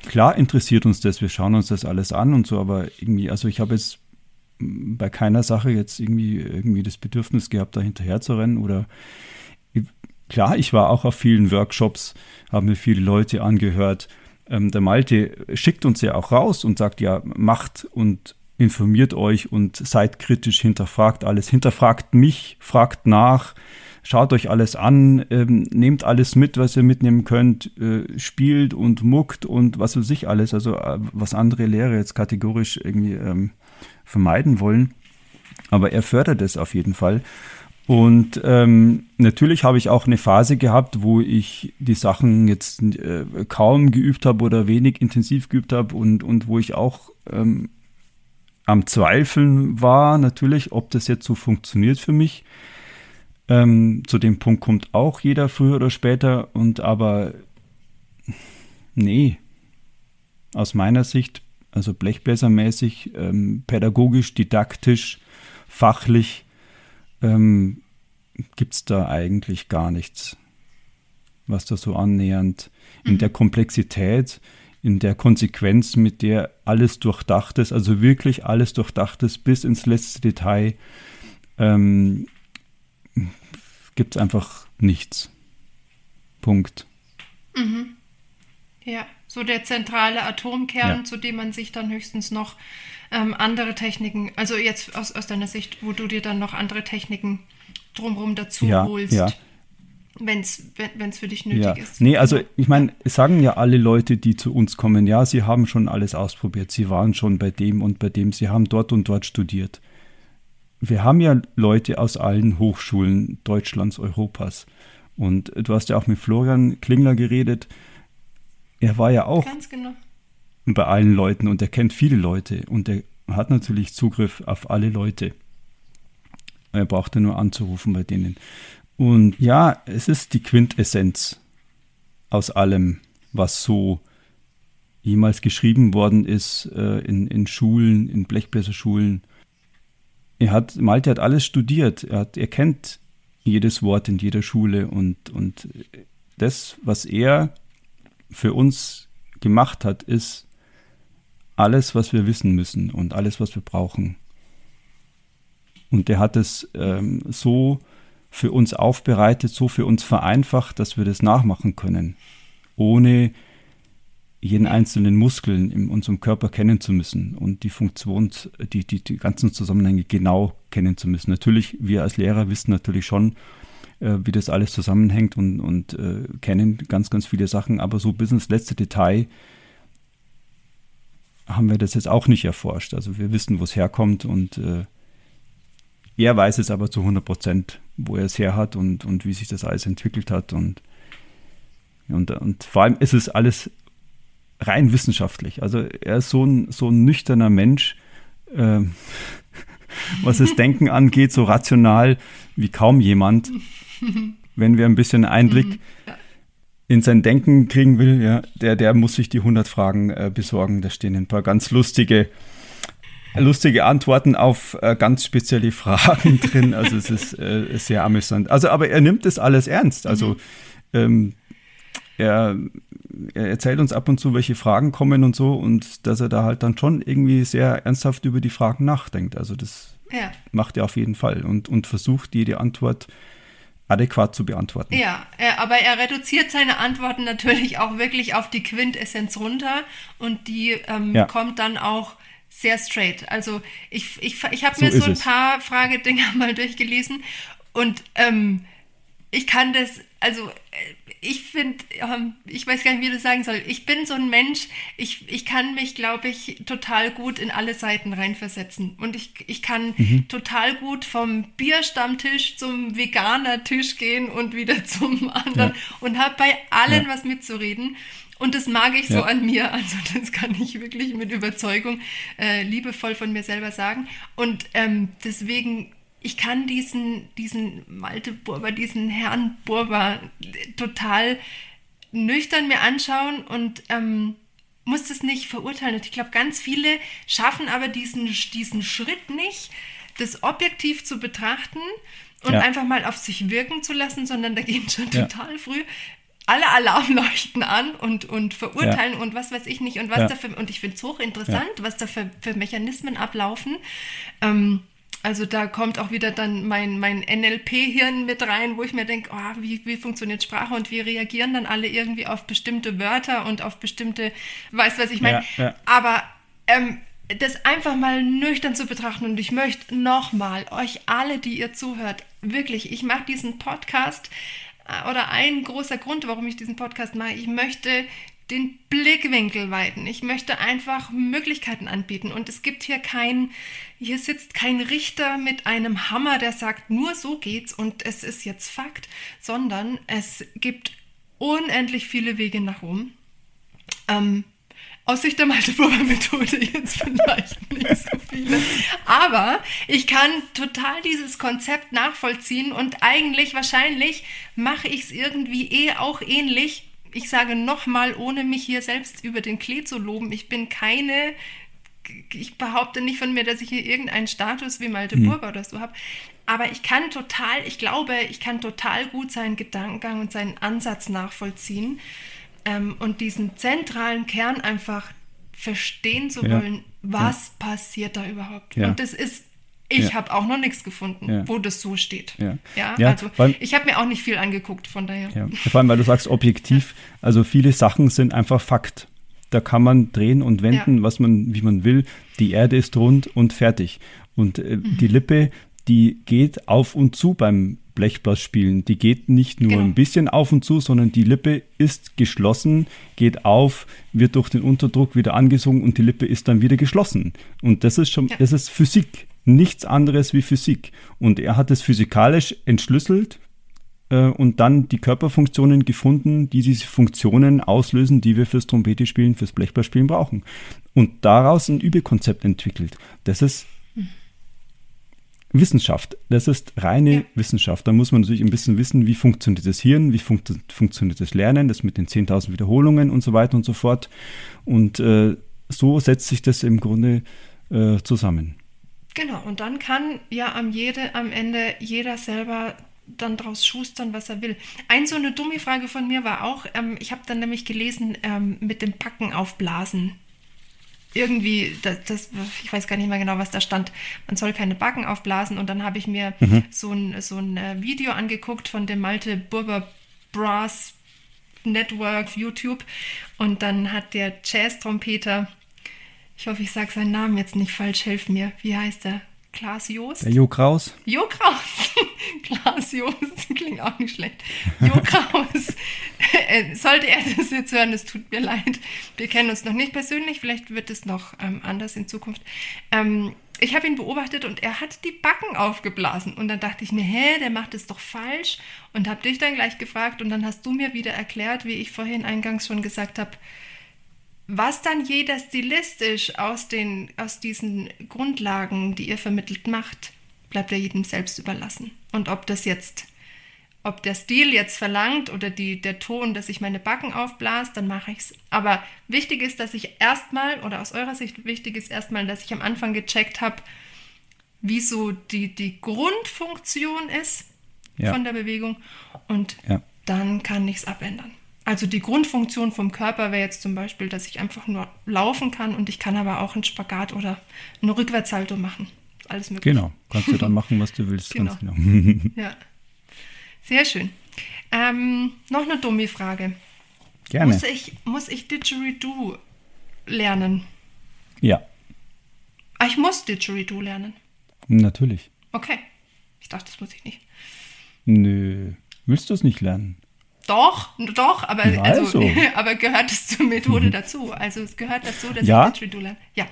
Klar interessiert uns das, wir schauen uns das alles an und so, aber irgendwie, also ich habe jetzt bei keiner Sache jetzt irgendwie, irgendwie das Bedürfnis gehabt, da hinterher zu rennen oder klar, ich war auch auf vielen Workshops, habe mir viele Leute angehört. Ähm, der Malte schickt uns ja auch raus und sagt ja, macht und informiert euch und seid kritisch, hinterfragt alles, hinterfragt mich, fragt nach, schaut euch alles an, ähm, nehmt alles mit, was ihr mitnehmen könnt, äh, spielt und muckt und was für sich alles, also äh, was andere Lehrer jetzt kategorisch irgendwie ähm, vermeiden wollen. Aber er fördert es auf jeden Fall. Und ähm, natürlich habe ich auch eine Phase gehabt, wo ich die Sachen jetzt äh, kaum geübt habe oder wenig intensiv geübt habe und, und wo ich auch ähm, am Zweifeln war, natürlich, ob das jetzt so funktioniert für mich. Ähm, zu dem Punkt kommt auch jeder früher oder später. Und aber nee, aus meiner Sicht, also blechbläsermäßig, ähm, pädagogisch, didaktisch, fachlich, ähm, gibt es da eigentlich gar nichts, was da so annähernd in der mhm. Komplexität in der Konsequenz, mit der alles durchdacht ist, also wirklich alles durchdacht ist bis ins letzte Detail, ähm, gibt es einfach nichts. Punkt. Mhm. Ja, so der zentrale Atomkern, ja. zu dem man sich dann höchstens noch ähm, andere Techniken, also jetzt aus, aus deiner Sicht, wo du dir dann noch andere Techniken drumherum dazu ja, holst. Ja wenn es für dich nötig ja. ist. Nee, also ich meine, sagen ja alle Leute, die zu uns kommen, ja, sie haben schon alles ausprobiert, sie waren schon bei dem und bei dem, sie haben dort und dort studiert. Wir haben ja Leute aus allen Hochschulen Deutschlands, Europas. Und du hast ja auch mit Florian Klingler geredet. Er war ja auch genau. bei allen Leuten und er kennt viele Leute und er hat natürlich Zugriff auf alle Leute. Er brauchte nur anzurufen bei denen. Und ja, es ist die Quintessenz aus allem, was so jemals geschrieben worden ist äh, in, in Schulen, in Blechbläserschulen. Er hat, Malte hat alles studiert. Er, hat, er kennt jedes Wort in jeder Schule und, und das, was er für uns gemacht hat, ist alles, was wir wissen müssen und alles, was wir brauchen. Und er hat es ähm, so für uns aufbereitet, so für uns vereinfacht, dass wir das nachmachen können, ohne jeden einzelnen Muskeln in unserem Körper kennen zu müssen und die Funktion, die, die, die ganzen Zusammenhänge genau kennen zu müssen. Natürlich, wir als Lehrer wissen natürlich schon, äh, wie das alles zusammenhängt und, und äh, kennen ganz, ganz viele Sachen, aber so bis ins letzte Detail haben wir das jetzt auch nicht erforscht. Also wir wissen, wo es herkommt und äh, er weiß es aber zu 100 Prozent, wo er es her hat und, und wie sich das alles entwickelt hat. Und, und, und vor allem ist es alles rein wissenschaftlich. Also er ist so ein, so ein nüchterner Mensch, äh, was das Denken angeht, so rational wie kaum jemand. Wenn wir ein bisschen Einblick mhm. in sein Denken kriegen will, ja, der, der muss sich die 100 Fragen äh, besorgen. Da stehen ein paar ganz lustige lustige Antworten auf äh, ganz spezielle Fragen drin. Also es ist äh, sehr amüsant. Also, aber er nimmt das alles ernst. Also mhm. ähm, er, er, erzählt uns ab und zu, welche Fragen kommen und so und dass er da halt dann schon irgendwie sehr ernsthaft über die Fragen nachdenkt. Also das ja. macht er auf jeden Fall und, und versucht jede Antwort adäquat zu beantworten. Ja, er, aber er reduziert seine Antworten natürlich auch wirklich auf die Quintessenz runter und die ähm, ja. kommt dann auch sehr straight. Also ich, ich, ich habe so mir so ein paar Fragedinger mal durchgelesen und ähm, ich kann das, also äh, ich finde, ähm, ich weiß gar nicht, wie du sagen soll. Ich bin so ein Mensch, ich, ich kann mich, glaube ich, total gut in alle Seiten reinversetzen. Und ich, ich kann mhm. total gut vom Bierstammtisch zum Veganer-Tisch gehen und wieder zum anderen ja. und habe bei allen ja. was mitzureden. Und das mag ich so ja. an mir. Also das kann ich wirklich mit Überzeugung äh, liebevoll von mir selber sagen. Und ähm, deswegen ich kann diesen, diesen Malte Burber, diesen Herrn Burber total nüchtern mir anschauen und ähm, muss das nicht verurteilen. Und ich glaube, ganz viele schaffen aber diesen, diesen Schritt nicht, das objektiv zu betrachten und ja. einfach mal auf sich wirken zu lassen, sondern da gehen schon ja. total früh alle Alarmleuchten an und, und verurteilen ja. und was weiß ich nicht und was ja. dafür, und ich finde es hochinteressant, was da für, für Mechanismen ablaufen. Ähm, also da kommt auch wieder dann mein, mein NLP-Hirn mit rein, wo ich mir denke, oh, wie, wie funktioniert Sprache und wie reagieren dann alle irgendwie auf bestimmte Wörter und auf bestimmte, weißt was ich meine? Aber ähm, das einfach mal nüchtern zu betrachten und ich möchte nochmal euch alle, die ihr zuhört, wirklich, ich mache diesen Podcast äh, oder ein großer Grund, warum ich diesen Podcast mache. Ich möchte den Blickwinkel weiten. Ich möchte einfach Möglichkeiten anbieten. Und es gibt hier kein, hier sitzt kein Richter mit einem Hammer, der sagt, nur so geht's und es ist jetzt Fakt, sondern es gibt unendlich viele Wege nach oben. Ähm, aus Sicht der Malte-Burger-Methode jetzt vielleicht nicht so viele. Aber ich kann total dieses Konzept nachvollziehen und eigentlich wahrscheinlich mache ich es irgendwie eh auch ähnlich. Ich sage nochmal, ohne mich hier selbst über den Klee zu loben, ich bin keine, ich behaupte nicht von mir, dass ich hier irgendeinen Status wie Malte mhm. Burger oder so habe. Aber ich kann total, ich glaube, ich kann total gut seinen Gedankengang und seinen Ansatz nachvollziehen ähm, und diesen zentralen Kern einfach verstehen zu ja. wollen, was ja. passiert da überhaupt. Ja. Und das ist, ich habe auch noch nichts gefunden, wo das so steht. Ja, also allem, ich habe mir auch nicht viel angeguckt, von daher. Vor allem, weil du sagst objektiv, also viele Sachen sind einfach Fakt. Da kann man drehen und wenden, was man, wie man will. Die Erde ist rund und fertig. Und äh, mhm. die Lippe, die geht auf und zu beim Blechblatt spielen. Die geht nicht nur genau. ein bisschen auf und zu, sondern die Lippe ist geschlossen, geht auf, wird durch den Unterdruck wieder angesogen und die Lippe ist dann wieder geschlossen. Und das ist schon, ja. das ist Physik. Nichts anderes wie Physik. Und er hat es physikalisch entschlüsselt äh, und dann die Körperfunktionen gefunden, die diese Funktionen auslösen, die wir fürs Trompete-Spielen, fürs Blechblattspielen brauchen. Und daraus ein Übekonzept entwickelt. Das ist Wissenschaft. Das ist reine ja. Wissenschaft. Da muss man natürlich ein bisschen wissen, wie funktioniert das Hirn, wie funkt, funktioniert das Lernen, das mit den 10.000 Wiederholungen und so weiter und so fort. Und äh, so setzt sich das im Grunde äh, zusammen. Genau, und dann kann ja am, jede, am Ende jeder selber dann draus schustern, was er will. Ein so eine dumme Frage von mir war auch, ähm, ich habe dann nämlich gelesen, ähm, mit dem Packen aufblasen irgendwie, das, das, ich weiß gar nicht mehr genau, was da stand, man soll keine Backen aufblasen. Und dann habe ich mir mhm. so, ein, so ein äh, Video angeguckt von dem Malte Burber Brass Network YouTube. Und dann hat der Jazz-Trompeter, ich hoffe, ich sage seinen Namen jetzt nicht falsch, helf mir, wie heißt er? Klaas Joost? Der Jo Kraus. Jo Kraus. Klaas Joost klingt auch nicht schlecht. Jo Kraus. Äh, sollte er das jetzt hören, es tut mir leid. Wir kennen uns noch nicht persönlich, vielleicht wird es noch ähm, anders in Zukunft. Ähm, ich habe ihn beobachtet und er hat die Backen aufgeblasen. Und dann dachte ich mir, hä, der macht es doch falsch. Und habe dich dann gleich gefragt und dann hast du mir wieder erklärt, wie ich vorhin eingangs schon gesagt habe, was dann jeder stilistisch aus, den, aus diesen Grundlagen, die ihr vermittelt, macht, bleibt ja jedem selbst überlassen. Und ob das jetzt, ob der Stil jetzt verlangt oder die, der Ton, dass ich meine Backen aufblase, dann mache ich es. Aber wichtig ist, dass ich erstmal, oder aus eurer Sicht wichtig ist erstmal, dass ich am Anfang gecheckt habe, wie so die, die Grundfunktion ist ja. von der Bewegung. Und ja. dann kann ich es abändern. Also die Grundfunktion vom Körper wäre jetzt zum Beispiel, dass ich einfach nur laufen kann und ich kann aber auch einen Spagat oder eine Rückwärtshaltung machen. Alles möglich. Genau, kannst du dann machen, was du willst. Genau. genau. ja, sehr schön. Ähm, noch eine dumme Frage. Gerne. Muss ich, muss ich Didgeridoo lernen? Ja. Ah, ich muss Didgeridoo lernen? Natürlich. Okay. Ich dachte, das muss ich nicht. Nö. Willst du es nicht lernen? Doch, doch, aber, also. also. aber gehört es zur Methode mhm. dazu? Also es gehört dazu, dass ja. ich Didgeridoo lerne. Ja.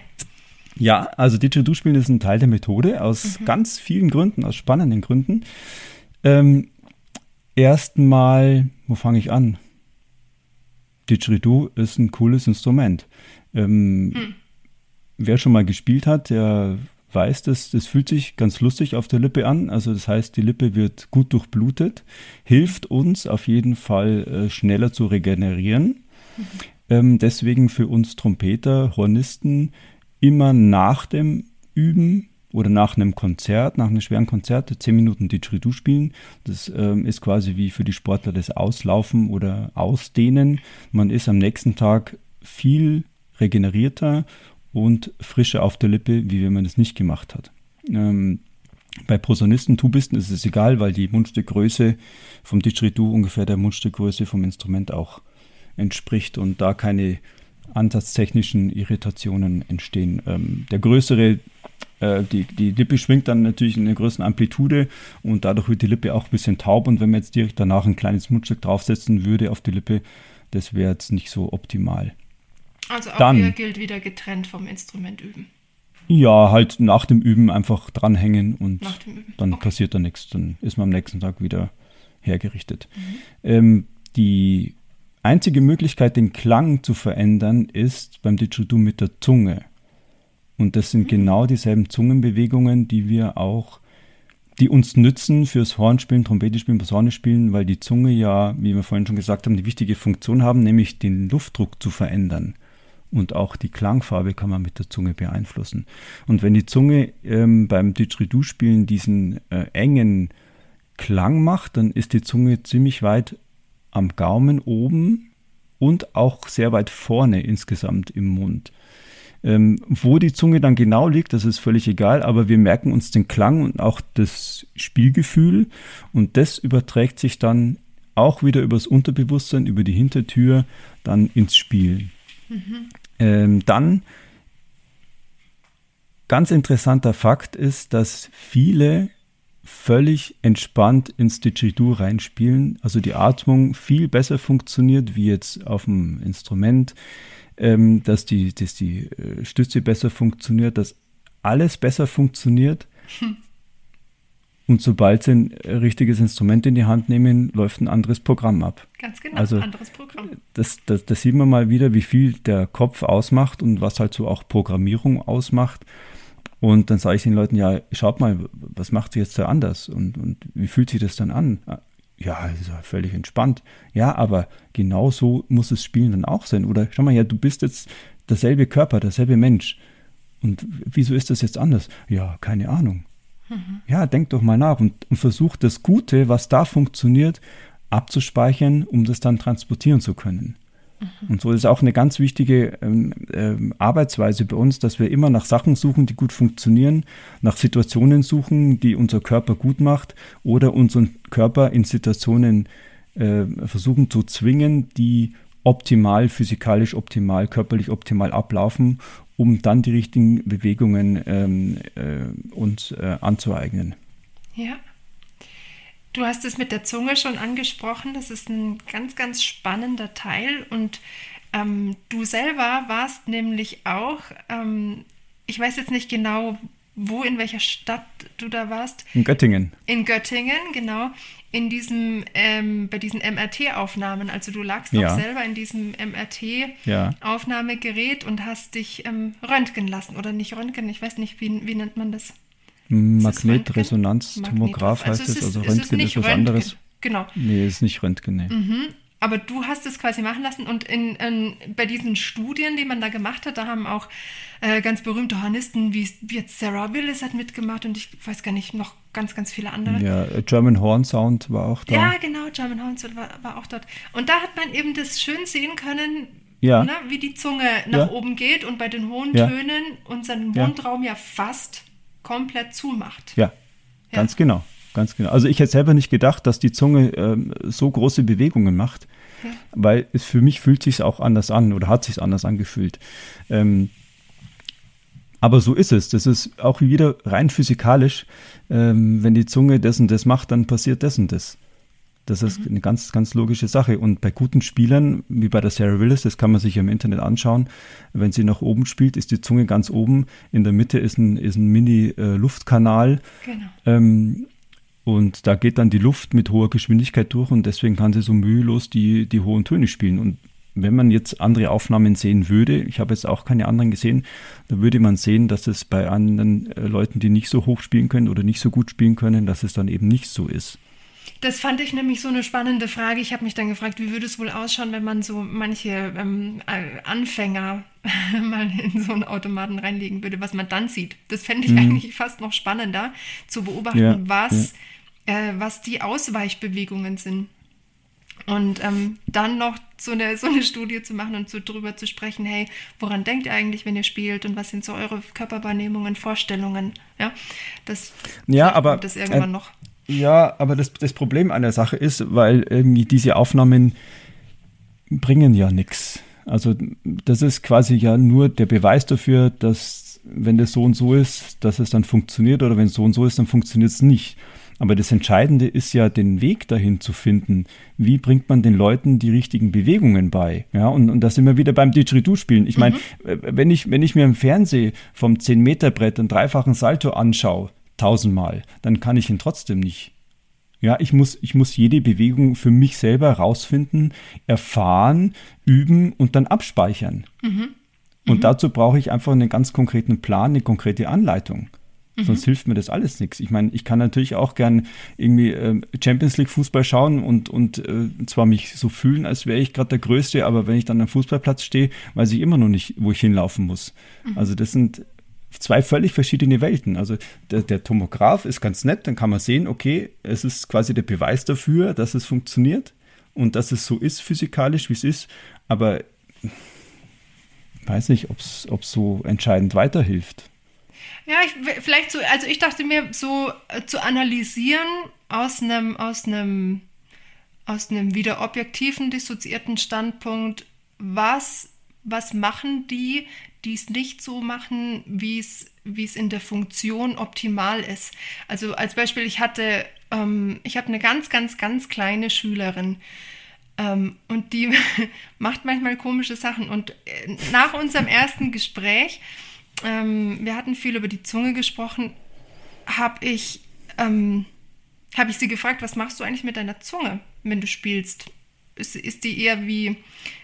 Ja, also Didgeridoo spielen ist ein Teil der Methode aus mhm. ganz vielen Gründen, aus spannenden Gründen. Ähm, Erstmal, wo fange ich an? Didgeridoo ist ein cooles Instrument. Ähm, mhm. Wer schon mal gespielt hat, der weiß, dass das fühlt sich ganz lustig auf der Lippe an. Also das heißt, die Lippe wird gut durchblutet, hilft uns auf jeden Fall äh, schneller zu regenerieren. Mhm. Ähm, deswegen für uns Trompeter, Hornisten immer nach dem Üben oder nach einem Konzert, nach einem schweren Konzert, zehn Minuten Didgeridoo spielen. Das ähm, ist quasi wie für die Sportler das Auslaufen oder Ausdehnen. Man ist am nächsten Tag viel regenerierter und frischer auf der Lippe, wie wenn man das nicht gemacht hat. Ähm, bei Posaunisten, Tubisten ist es egal, weil die Mundstückgröße vom Didgeridoo ungefähr der Mundstückgröße vom Instrument auch entspricht und da keine ansatztechnischen Irritationen entstehen. Ähm, der größere, äh, die, die Lippe schwingt dann natürlich in einer größeren Amplitude und dadurch wird die Lippe auch ein bisschen taub und wenn man jetzt direkt danach ein kleines Mundstück draufsetzen würde auf die Lippe, das wäre jetzt nicht so optimal. Also auch dann, hier gilt wieder getrennt vom Instrument üben. Ja, halt nach dem Üben einfach dranhängen und dann okay. passiert da nichts. Dann ist man am nächsten Tag wieder hergerichtet. Mhm. Ähm, die einzige Möglichkeit, den Klang zu verändern, ist beim Didgeridoo mit der Zunge. Und das sind mhm. genau dieselben Zungenbewegungen, die wir auch, die uns nützen fürs Hornspielen, Trompetespielen, Posaunespielen, weil die Zunge ja, wie wir vorhin schon gesagt haben, die wichtige Funktion haben, nämlich den Luftdruck zu verändern und auch die Klangfarbe kann man mit der Zunge beeinflussen. Und wenn die Zunge ähm, beim Didgeridoo-Spielen diesen äh, engen Klang macht, dann ist die Zunge ziemlich weit am Gaumen oben und auch sehr weit vorne insgesamt im Mund. Ähm, wo die Zunge dann genau liegt, das ist völlig egal, aber wir merken uns den Klang und auch das Spielgefühl und das überträgt sich dann auch wieder übers Unterbewusstsein, über die Hintertür dann ins Spiel. Mhm. Ähm, dann ganz interessanter Fakt ist, dass viele völlig entspannt ins Didgeridoo reinspielen. Also die Atmung viel besser funktioniert wie jetzt auf dem Instrument, ähm, dass die, dass die äh, Stütze besser funktioniert, dass alles besser funktioniert. Hm. Und sobald sie ein richtiges Instrument in die Hand nehmen, läuft ein anderes Programm ab. Ganz genau, also, anderes Programm. Das, das, das sieht man mal wieder, wie viel der Kopf ausmacht und was halt so auch Programmierung ausmacht. Und dann sage ich den Leuten, ja, schaut mal, was macht sie jetzt da anders und, und wie fühlt sich das dann an? Ja, das ist ja völlig entspannt. Ja, aber genau so muss das Spielen dann auch sein. Oder schau mal, ja, du bist jetzt derselbe Körper, derselbe Mensch. Und wieso ist das jetzt anders? Ja, keine Ahnung. Mhm. Ja, denk doch mal nach und, und versuch das Gute, was da funktioniert, abzuspeichern, um das dann transportieren zu können. Mhm. Und so ist auch eine ganz wichtige ähm, ähm, Arbeitsweise bei uns, dass wir immer nach Sachen suchen, die gut funktionieren, nach Situationen suchen, die unser Körper gut macht oder unseren Körper in Situationen äh, versuchen zu zwingen, die optimal, physikalisch optimal, körperlich optimal ablaufen, um dann die richtigen Bewegungen ähm, äh, uns äh, anzueignen. Ja. Du hast es mit der Zunge schon angesprochen. Das ist ein ganz, ganz spannender Teil. Und ähm, du selber warst nämlich auch, ähm, ich weiß jetzt nicht genau, wo, in welcher Stadt du da warst. In Göttingen. In Göttingen, genau in diesem, ähm, bei diesen MRT-Aufnahmen. Also du lagst ja. doch selber in diesem MRT-Aufnahmegerät ja. und hast dich ähm, röntgen lassen. Oder nicht röntgen, ich weiß nicht, wie, wie nennt man das? Magnetresonanztomograph heißt also es, also Röntgen ist, ist was Röntgen. anderes. Genau. Nee, ist nicht Röntgen, nee. Mhm. Aber du hast es quasi machen lassen und in, in, bei diesen Studien, die man da gemacht hat, da haben auch äh, ganz berühmte Hornisten wie, wie jetzt Sarah Willis hat mitgemacht und ich weiß gar nicht, noch ganz, ganz viele andere. Ja, German Horn Sound war auch da. Ja, genau, German Horn Sound war, war auch dort. Und da hat man eben das schön sehen können, ja. ne, wie die Zunge nach ja. oben geht und bei den hohen ja. Tönen unseren Mundraum ja fast komplett zumacht. Ja, ganz genau. Ganz genau. Also ich hätte selber nicht gedacht, dass die Zunge ähm, so große Bewegungen macht, weil es für mich fühlt sich auch anders an oder hat sich anders angefühlt. Ähm, aber so ist es. Das ist auch wieder rein physikalisch. Ähm, wenn die Zunge das und das macht, dann passiert das und das. Das ist mhm. eine ganz, ganz logische Sache. Und bei guten Spielern, wie bei der Sarah Willis, das kann man sich im Internet anschauen, wenn sie nach oben spielt, ist die Zunge ganz oben. In der Mitte ist ein, ist ein Mini-Luftkanal. Äh, genau. Ähm, und da geht dann die Luft mit hoher Geschwindigkeit durch und deswegen kann sie so mühelos die, die hohen Töne spielen. Und wenn man jetzt andere Aufnahmen sehen würde, ich habe jetzt auch keine anderen gesehen, da würde man sehen, dass es bei anderen äh, Leuten, die nicht so hoch spielen können oder nicht so gut spielen können, dass es dann eben nicht so ist. Das fand ich nämlich so eine spannende Frage. Ich habe mich dann gefragt, wie würde es wohl ausschauen, wenn man so manche ähm, äh, Anfänger mal in so einen Automaten reinlegen würde, was man dann sieht. Das fände ich mhm. eigentlich fast noch spannender zu beobachten, ja, was, ja. Äh, was die Ausweichbewegungen sind. Und ähm, dann noch so eine, so eine Studie zu machen und so drüber zu sprechen, hey, woran denkt ihr eigentlich, wenn ihr spielt und was sind so eure Körperwahrnehmungen, Vorstellungen? Ja, das, ja aber das irgendwann äh, noch. Ja, aber das, das Problem an der Sache ist, weil irgendwie diese Aufnahmen bringen ja nichts. Also das ist quasi ja nur der Beweis dafür, dass wenn das so und so ist, dass es dann funktioniert oder wenn es so und so ist, dann funktioniert es nicht. Aber das Entscheidende ist ja, den Weg dahin zu finden. Wie bringt man den Leuten die richtigen Bewegungen bei? Ja, und, und da sind wir wieder beim Didgeridoo-Spielen. Ich meine, mhm. wenn, ich, wenn ich mir im Fernsehen vom 10-Meter-Brett einen dreifachen Salto anschaue, tausendmal, dann kann ich ihn trotzdem nicht. Ja, ich muss, ich muss jede Bewegung für mich selber rausfinden, erfahren, üben und dann abspeichern. Mhm. Und mhm. dazu brauche ich einfach einen ganz konkreten Plan, eine konkrete Anleitung. Mhm. Sonst hilft mir das alles nichts. Ich meine, ich kann natürlich auch gern irgendwie äh, Champions League Fußball schauen und, und äh, zwar mich so fühlen, als wäre ich gerade der Größte, aber wenn ich dann am Fußballplatz stehe, weiß ich immer noch nicht, wo ich hinlaufen muss. Mhm. Also das sind zwei völlig verschiedene Welten. Also der, der Tomograph ist ganz nett, dann kann man sehen, okay, es ist quasi der Beweis dafür, dass es funktioniert und dass es so ist physikalisch, wie es ist, aber ich weiß nicht, ob es so entscheidend weiterhilft. Ja, ich, vielleicht so, also ich dachte mir, so äh, zu analysieren aus einem, aus aus wieder objektiven, dissoziierten Standpunkt, was, was machen die, die es nicht so machen, wie es, wie es in der Funktion optimal ist. Also als Beispiel, ich hatte, ähm, ich habe eine ganz, ganz, ganz kleine Schülerin. Ähm, und die macht manchmal komische Sachen. Und äh, nach unserem ersten Gespräch ähm, wir hatten viel über die Zunge gesprochen, habe ich, ähm, hab ich sie gefragt, was machst du eigentlich mit deiner Zunge, wenn du spielst? Ist, ist die eher wie,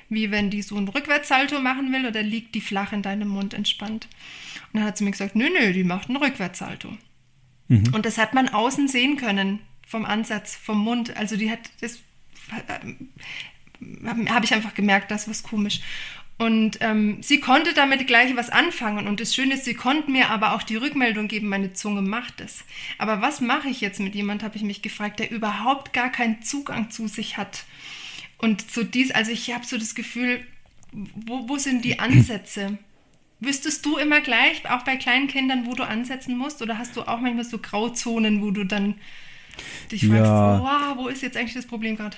wie wenn die so ein Rückwärtssalto machen will oder liegt die flach in deinem Mund entspannt? Und dann hat sie mir gesagt, nö, nö, die macht einen Rückwärtssalto. Mhm. Und das hat man außen sehen können, vom Ansatz, vom Mund. Also die hat, das äh, habe ich einfach gemerkt, das was komisch. Und ähm, sie konnte damit gleich was anfangen. Und das Schöne ist, sie konnte mir aber auch die Rückmeldung geben, meine Zunge macht es. Aber was mache ich jetzt mit jemand, habe ich mich gefragt, der überhaupt gar keinen Zugang zu sich hat. Und so dies, also ich habe so das Gefühl, wo, wo sind die Ansätze? Wüsstest du immer gleich, auch bei kleinen Kindern, wo du ansetzen musst? Oder hast du auch manchmal so Grauzonen, wo du dann dich fragst, ja. wow, wo ist jetzt eigentlich das Problem gerade?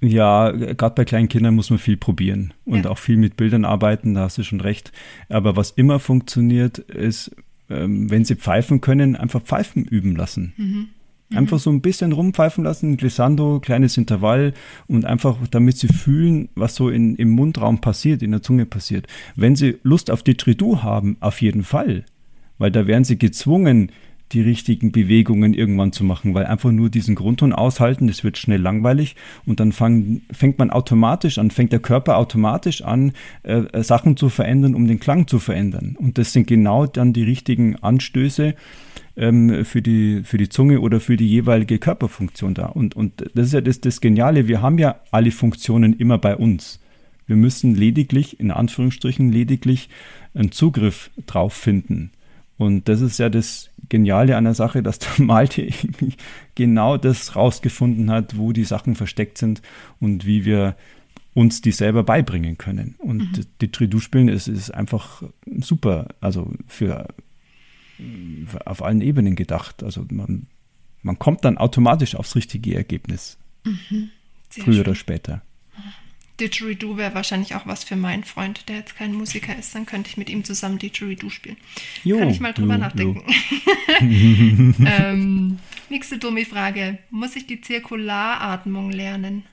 Ja, gerade bei kleinen Kindern muss man viel probieren und ja. auch viel mit Bildern arbeiten, da hast du schon recht. Aber was immer funktioniert, ist, ähm, wenn sie pfeifen können, einfach Pfeifen üben lassen. Mhm. Mhm. Einfach so ein bisschen rumpfeifen lassen, Glissando, kleines Intervall und einfach damit sie fühlen, was so in, im Mundraum passiert, in der Zunge passiert. Wenn sie Lust auf Didgeridoo haben, auf jeden Fall. Weil da werden sie gezwungen, die richtigen Bewegungen irgendwann zu machen, weil einfach nur diesen Grundton aushalten, das wird schnell langweilig und dann fang, fängt man automatisch an, fängt der Körper automatisch an, äh, äh, Sachen zu verändern, um den Klang zu verändern. Und das sind genau dann die richtigen Anstöße ähm, für, die, für die Zunge oder für die jeweilige Körperfunktion da. Und, und das ist ja das, das Geniale, wir haben ja alle Funktionen immer bei uns. Wir müssen lediglich, in Anführungsstrichen lediglich, einen Zugriff drauf finden. Und das ist ja das Geniale an der Sache, dass der Malte genau das rausgefunden hat, wo die Sachen versteckt sind und wie wir uns die selber beibringen können. Und mhm. die Tridu-Spielen ist, ist einfach super, also für, für, auf allen Ebenen gedacht. Also man, man kommt dann automatisch aufs richtige Ergebnis. Mhm. Früher schön. oder später. Didgeridoo wäre wahrscheinlich auch was für meinen Freund, der jetzt kein Musiker ist. Dann könnte ich mit ihm zusammen Didgeridoo spielen. Jo, Kann ich mal drüber jo, nachdenken. ähm, nächste dumme Frage. Muss ich die Zirkularatmung lernen?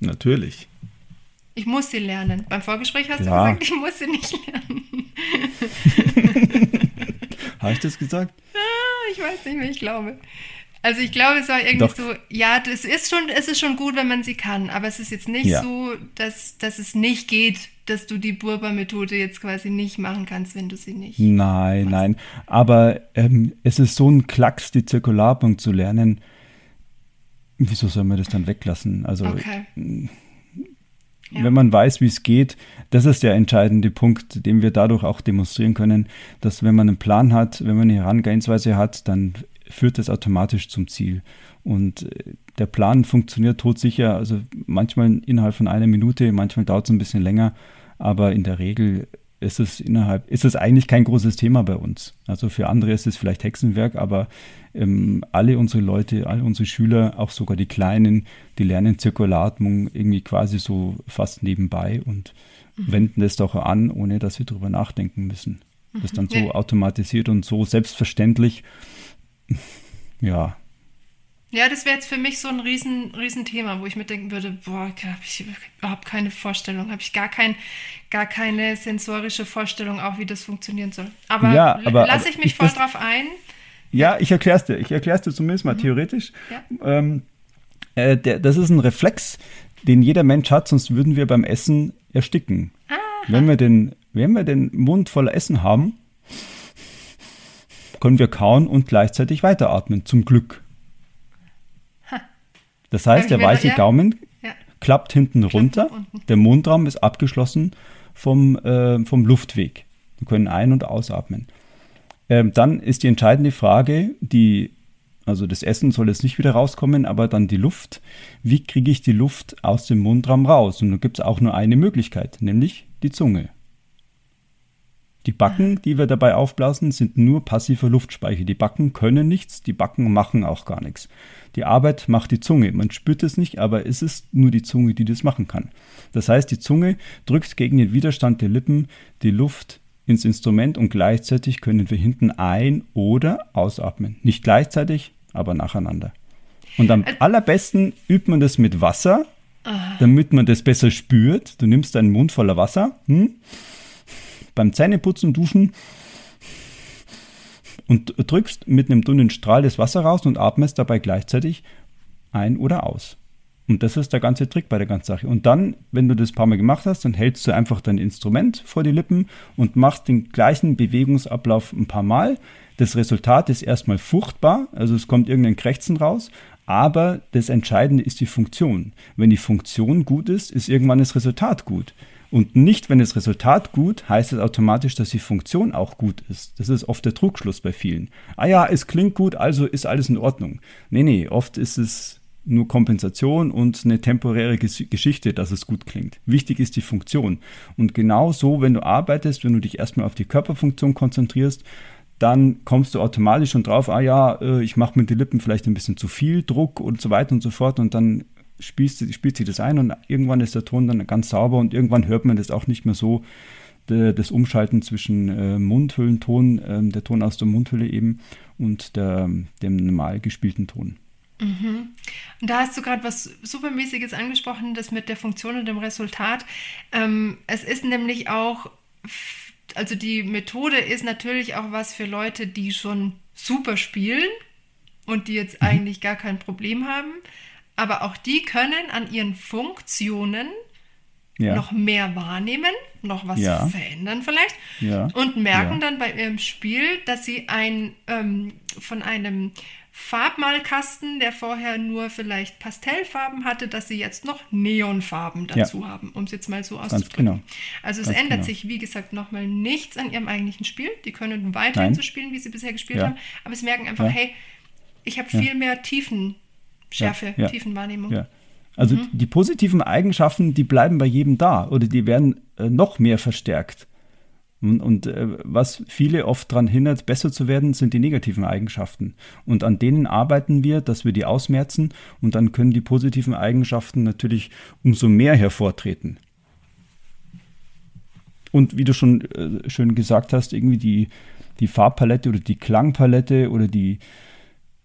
Natürlich. Ich muss sie lernen. Beim Vorgespräch hast Klar. du gesagt, ich muss sie nicht lernen. Habe ich das gesagt? Ah, ich weiß nicht mehr, ich glaube. Also ich glaube, es war irgendwie Doch. so, ja, das ist schon, es ist schon gut, wenn man sie kann, aber es ist jetzt nicht ja. so, dass, dass es nicht geht, dass du die Burba-Methode jetzt quasi nicht machen kannst, wenn du sie nicht. Nein, machst. nein. Aber ähm, es ist so ein Klacks, die Zirkularbank zu lernen. Wieso soll man das dann weglassen? Also okay. Ja. Wenn man weiß, wie es geht, das ist der entscheidende Punkt, den wir dadurch auch demonstrieren können, dass wenn man einen Plan hat, wenn man eine Herangehensweise hat, dann führt das automatisch zum Ziel. Und äh, der Plan funktioniert todsicher, also manchmal innerhalb von einer Minute, manchmal dauert es ein bisschen länger, aber in der Regel ist es innerhalb, ist es eigentlich kein großes Thema bei uns. Also für andere ist es vielleicht Hexenwerk, aber ähm, alle unsere Leute, alle unsere Schüler, auch sogar die Kleinen, die lernen Zirkulatmung irgendwie quasi so fast nebenbei und mhm. wenden es doch an, ohne dass wir darüber nachdenken müssen. Das ist dann mhm. so ja. automatisiert und so selbstverständlich. Ja, ja, das wäre jetzt für mich so ein riesen, riesen Thema, wo ich mir denken würde, boah, habe ich überhaupt keine Vorstellung, habe ich gar, kein, gar keine sensorische Vorstellung, auch wie das funktionieren soll. Aber, ja, aber lasse ich mich voll das, drauf ein. Ja, ich erkläre es dir. Ich erkläre es dir zumindest mal mhm. theoretisch. Ja. Ähm, äh, der, das ist ein Reflex, den jeder Mensch hat, sonst würden wir beim Essen ersticken. Wenn wir, den, wenn wir den Mund voller Essen haben, können wir kauen und gleichzeitig weiteratmen, zum Glück. Das heißt, der weiche Gaumen ja. klappt hinten runter, der Mundraum ist abgeschlossen vom, äh, vom Luftweg. Wir können ein- und ausatmen. Ähm, dann ist die entscheidende Frage, die, also das Essen soll jetzt nicht wieder rauskommen, aber dann die Luft. Wie kriege ich die Luft aus dem Mundraum raus? Und da gibt es auch nur eine Möglichkeit, nämlich die Zunge. Die Backen, die wir dabei aufblasen, sind nur passiver Luftspeicher. Die Backen können nichts, die Backen machen auch gar nichts. Die Arbeit macht die Zunge. Man spürt es nicht, aber es ist nur die Zunge, die das machen kann. Das heißt, die Zunge drückt gegen den Widerstand der Lippen die Luft ins Instrument und gleichzeitig können wir hinten ein- oder ausatmen. Nicht gleichzeitig, aber nacheinander. Und am allerbesten übt man das mit Wasser, damit man das besser spürt. Du nimmst einen Mund voller Wasser. Hm? Beim Zähneputzen, Duschen und drückst mit einem dünnen Strahl das Wasser raus und atmest dabei gleichzeitig ein oder aus. Und das ist der ganze Trick bei der ganzen Sache. Und dann, wenn du das ein paar Mal gemacht hast, dann hältst du einfach dein Instrument vor die Lippen und machst den gleichen Bewegungsablauf ein paar Mal. Das Resultat ist erstmal furchtbar, also es kommt irgendein Krächzen raus, aber das Entscheidende ist die Funktion. Wenn die Funktion gut ist, ist irgendwann das Resultat gut. Und nicht, wenn das Resultat gut, heißt es automatisch, dass die Funktion auch gut ist. Das ist oft der Trugschluss bei vielen. Ah ja, es klingt gut, also ist alles in Ordnung. Nee, nee, oft ist es nur Kompensation und eine temporäre Geschichte, dass es gut klingt. Wichtig ist die Funktion. Und genau so, wenn du arbeitest, wenn du dich erstmal auf die Körperfunktion konzentrierst, dann kommst du automatisch schon drauf, ah ja, äh, ich mache mit den Lippen vielleicht ein bisschen zu viel Druck und so weiter und so fort und dann spielt, spielt sie das ein und irgendwann ist der Ton dann ganz sauber und irgendwann hört man das auch nicht mehr so, das Umschalten zwischen äh, Mundhüllenton, äh, der Ton aus der Mundhülle eben und der, dem normal gespielten Ton. Mhm. Und da hast du gerade was Supermäßiges angesprochen, das mit der Funktion und dem Resultat. Ähm, es ist nämlich auch, also die Methode ist natürlich auch was für Leute, die schon super spielen und die jetzt mhm. eigentlich gar kein Problem haben aber auch die können an ihren Funktionen ja. noch mehr wahrnehmen, noch was ja. verändern vielleicht ja. und merken dann bei ihrem Spiel, dass sie ein ähm, von einem Farbmalkasten, der vorher nur vielleicht Pastellfarben hatte, dass sie jetzt noch Neonfarben dazu haben, um es jetzt mal so auszudrücken. Genau. Also es Ganz ändert genau. sich, wie gesagt, nochmal nichts an ihrem eigentlichen Spiel. Die können weiterhin Nein. so spielen, wie sie bisher gespielt haben, aber sie merken einfach, hey, ich habe viel mehr Tiefen Schärfe, ja, Tiefenwahrnehmung. Ja. Also mhm. die positiven Eigenschaften, die bleiben bei jedem da oder die werden äh, noch mehr verstärkt. Und, und äh, was viele oft daran hindert, besser zu werden, sind die negativen Eigenschaften. Und an denen arbeiten wir, dass wir die ausmerzen und dann können die positiven Eigenschaften natürlich umso mehr hervortreten. Und wie du schon äh, schön gesagt hast, irgendwie die, die Farbpalette oder die Klangpalette oder die,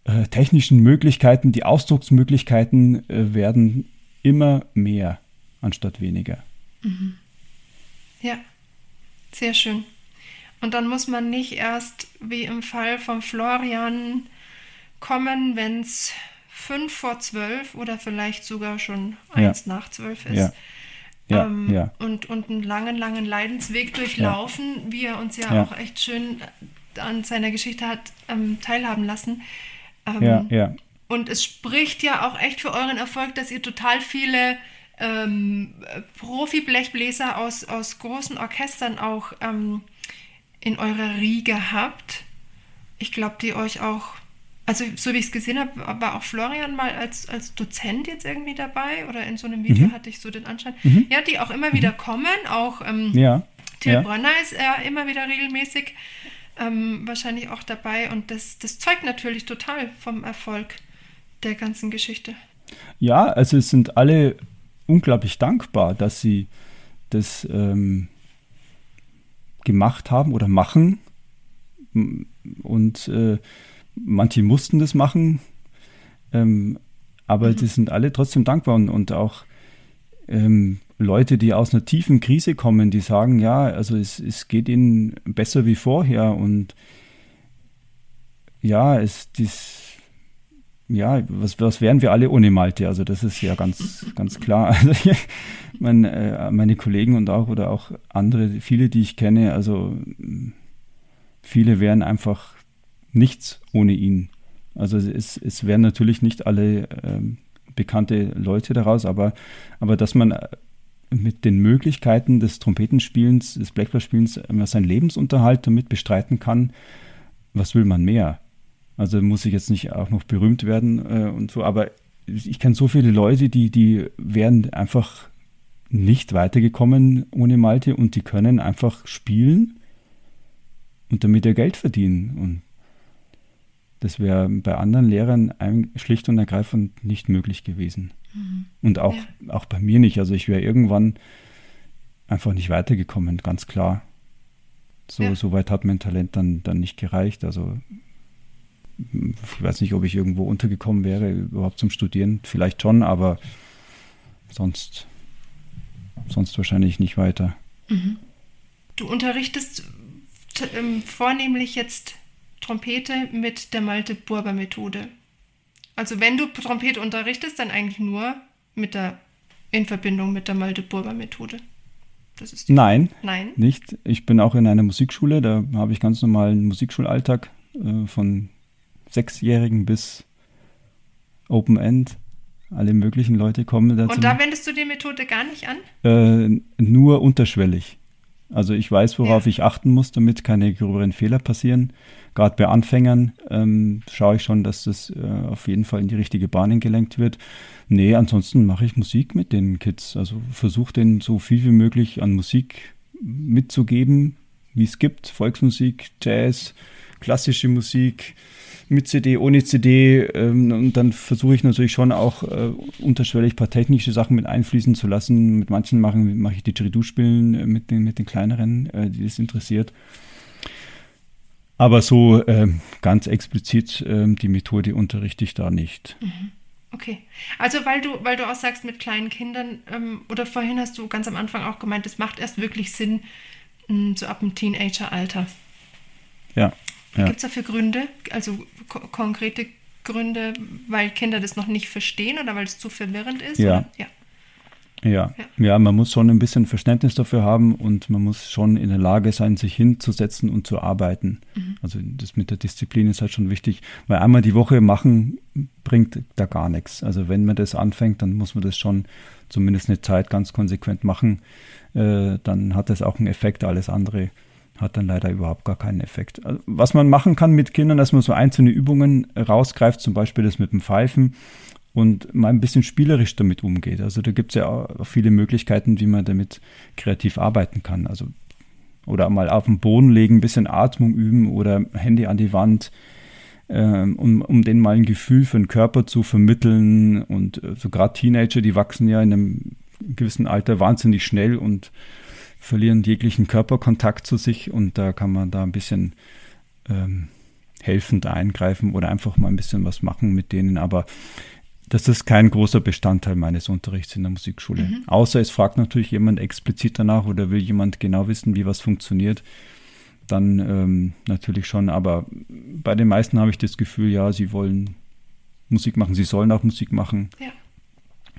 äh, technischen Möglichkeiten, die Ausdrucksmöglichkeiten äh, werden immer mehr anstatt weniger. Mhm. Ja, sehr schön. Und dann muss man nicht erst, wie im Fall von Florian, kommen, wenn es fünf vor zwölf oder vielleicht sogar schon eins ja. nach zwölf ist. Ja. Ja, ähm, ja. Und, und einen langen, langen Leidensweg durchlaufen, wie er uns ja, auch echt schön an seiner Geschichte hat ähm, teilhaben lassen. Ähm, ja, ja. Und es spricht ja auch echt für euren Erfolg, dass ihr total viele ähm, Profi-Blechbläser aus, aus großen Orchestern auch ähm, in eurer Riege habt. Ich glaube, die euch auch also so wie ich es gesehen habe, war auch Florian mal als, als Dozent jetzt irgendwie dabei oder in so einem Video mhm. hatte ich so den Anschein. Mhm. Ja, die auch immer mhm. wieder kommen, auch ähm, ja. Till ja. Brönner ist ja immer wieder regelmäßig ähm, wahrscheinlich auch dabei und das, das zeugt natürlich total vom Erfolg der ganzen Geschichte. Ja, also es sind alle unglaublich dankbar, dass sie das ähm, gemacht haben oder machen und äh, manche mussten das machen, ähm, aber mhm. die sind alle trotzdem dankbar und, und auch ähm, Leute, die aus einer tiefen Krise kommen, die sagen, ja, also es, es geht ihnen besser wie vorher und ja, es dies, ja, was, was wären wir alle ohne Malte? Also das ist ja ganz, ganz klar. Also ich, mein, äh, meine Kollegen und auch oder auch andere, viele, die ich kenne, also viele wären einfach nichts ohne ihn. Also es, es wären natürlich nicht alle ähm, bekannte Leute daraus, aber, aber dass man mit den Möglichkeiten des Trompetenspielens, des Blackbird-Spielens seinen Lebensunterhalt damit bestreiten kann, was will man mehr? Also muss ich jetzt nicht auch noch berühmt werden äh, und so, aber ich kenne so viele Leute, die, die wären einfach nicht weitergekommen ohne Malte und die können einfach spielen und damit ihr Geld verdienen. Und das wäre bei anderen Lehrern schlicht und ergreifend nicht möglich gewesen. Mhm. Und auch, ja. auch bei mir nicht. Also ich wäre irgendwann einfach nicht weitergekommen, ganz klar. So, ja. so weit hat mein Talent dann, dann nicht gereicht. Also ich weiß nicht, ob ich irgendwo untergekommen wäre, überhaupt zum Studieren. Vielleicht schon, aber sonst, sonst wahrscheinlich nicht weiter. Mhm. Du unterrichtest ähm, vornehmlich jetzt Trompete mit der Malte-Burber-Methode. Also wenn du Trompete unterrichtest, dann eigentlich nur mit der, in Verbindung mit der Malte-Burber-Methode. Nein, Nein, nicht. Ich bin auch in einer Musikschule, da habe ich ganz normalen Musikschulalltag äh, von Sechsjährigen bis Open End. Alle möglichen Leute kommen dazu. Und da wendest du die Methode gar nicht an? Äh, nur unterschwellig. Also ich weiß, worauf ja. ich achten muss, damit keine gröberen Fehler passieren gerade bei Anfängern ähm, schaue ich schon, dass das äh, auf jeden Fall in die richtige Bahn gelenkt wird. Nee, ansonsten mache ich Musik mit den Kids. Also versuche denen so viel wie möglich an Musik mitzugeben, wie es gibt. Volksmusik, Jazz, klassische Musik, mit CD, ohne CD. Ähm, und dann versuche ich natürlich schon auch äh, unterschwellig ein paar technische Sachen mit einfließen zu lassen. Mit manchen mache mach ich die Didgeridoo-Spielen äh, mit den, mit den kleineren, äh, die das interessiert. Aber so ähm, ganz explizit ähm, die Methode unterrichte ich da nicht. Mhm. Okay. Also weil du, weil du auch sagst mit kleinen Kindern, ähm, oder vorhin hast du ganz am Anfang auch gemeint, es macht erst wirklich Sinn, mh, mm, so ab dem Teenager-Alter. Ja. Ja. Gibt es dafür Gründe, also ko konkrete Gründe, weil Kinder das noch nicht verstehen oder weil es zu verwirrend ist? Ja. ja. Ja. ja. man muss schon ein bisschen Verständnis dafür haben und man muss schon in der Lage sein, sich hinzusetzen und zu arbeiten. Mhm. Also das mit der Disziplin ist halt schon wichtig, weil einmal die Woche machen bringt da gar nichts. Also wenn man das anfängt, dann muss man das schon zumindest eine Zeit ganz konsequent machen. Äh, dann hat das auch einen Effekt. Alles andere hat dann leider überhaupt gar keinen Effekt. Also was man machen kann mit Kindern, dass man so einzelne Übungen rausgreift, zum Beispiel das mit dem Pfeifen und mal ein bisschen spielerisch damit umgeht. Also da gibt es ja auch viele Möglichkeiten, wie man damit kreativ arbeiten kann. Also oder mal auf den Boden legen, ein bisschen Atmung üben oder Hände an die Wand, ähm, um, um denen mal ein Gefühl für den Körper zu vermitteln. Und äh, so gerade Teenager, die wachsen ja in einem gewissen Alter wahnsinnig schnell und verlieren jeglichen Körperkontakt zu sich und da kann man da ein bisschen ähm, helfend eingreifen oder einfach mal ein bisschen was machen mit denen. Aber das ist kein großer Bestandteil meines Unterrichts in der Musikschule. Mhm. Außer es fragt natürlich jemand explizit danach oder will jemand genau wissen, wie was funktioniert. dann ähm, natürlich schon. Aber bei den meisten habe ich das Gefühl, ja, sie wollen Musik machen, sie sollen auch Musik machen. Ja.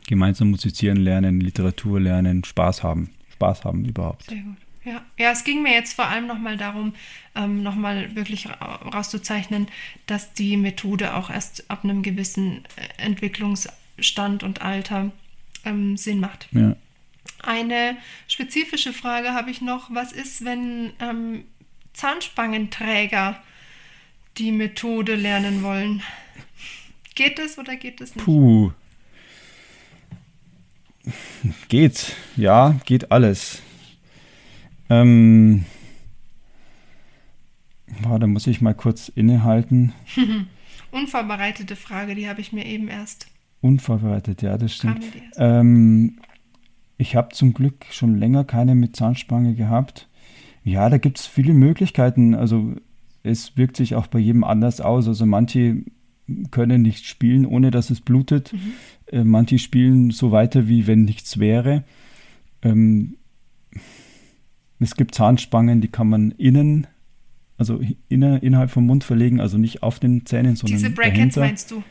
Gemeinsam musizieren lernen, Literatur lernen, Spaß haben. Spaß haben überhaupt. Sehr gut. Ja, ja es ging mir jetzt vor allem nochmal darum, ähm, nochmal wirklich rauszuzeichnen, dass die Methode auch erst ab einem gewissen äh, Entwicklungsstand und Alter ähm, Sinn macht. Ja. Eine spezifische Frage habe ich noch. Was ist, wenn ähm, Zahnspangenträger die Methode lernen wollen? Geht es oder geht es nicht? Puh. Geht, ja, geht alles. Ähm, boah, da muss ich mal kurz innehalten. Unvorbereitete Frage, die habe ich mir eben erst. Unvorbereitet, ja, das stimmt. Ähm, ich habe zum Glück schon länger keine mit Zahnspange gehabt. Ja, da gibt es viele Möglichkeiten. Also es wirkt sich auch bei jedem anders aus. Also manche können nicht spielen, ohne dass es blutet. Mhm. Äh, manche spielen so weiter, wie wenn nichts wäre. Ähm, es gibt Zahnspangen, die kann man innen, also inner, innerhalb vom Mund verlegen, also nicht auf den Zähnen, sondern Diese Brackets dahinter. meinst du?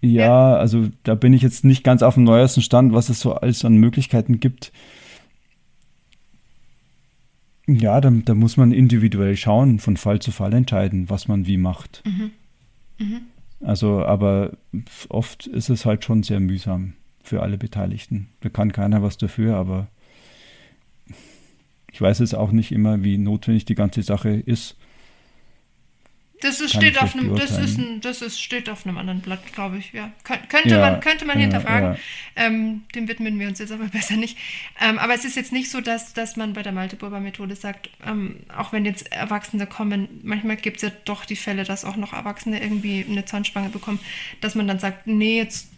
Ja, ja, also da bin ich jetzt nicht ganz auf dem neuesten Stand, was es so alles an Möglichkeiten gibt. Ja, da, da muss man individuell schauen, von Fall zu Fall entscheiden, was man wie macht. Mhm. Mhm. Also, aber oft ist es halt schon sehr mühsam für alle Beteiligten. Da kann keiner was dafür, aber ich weiß es auch nicht immer, wie notwendig die ganze Sache ist. Das ist, steht auf einem, das ist ein, das ist, steht auf einem anderen Blatt, glaube ich. Ja. könnte, ja, man, könnte man hinterfragen. Ja. Ähm, dem widmen wir uns jetzt aber besser nicht. Ähm, aber es ist jetzt nicht so, dass, dass man bei der Malte-Burber-Methode sagt, ähm, auch wenn jetzt Erwachsene kommen, manchmal gibt es ja doch die Fälle, dass auch noch Erwachsene irgendwie eine Zahnspange bekommen, dass man dann sagt, nee, jetzt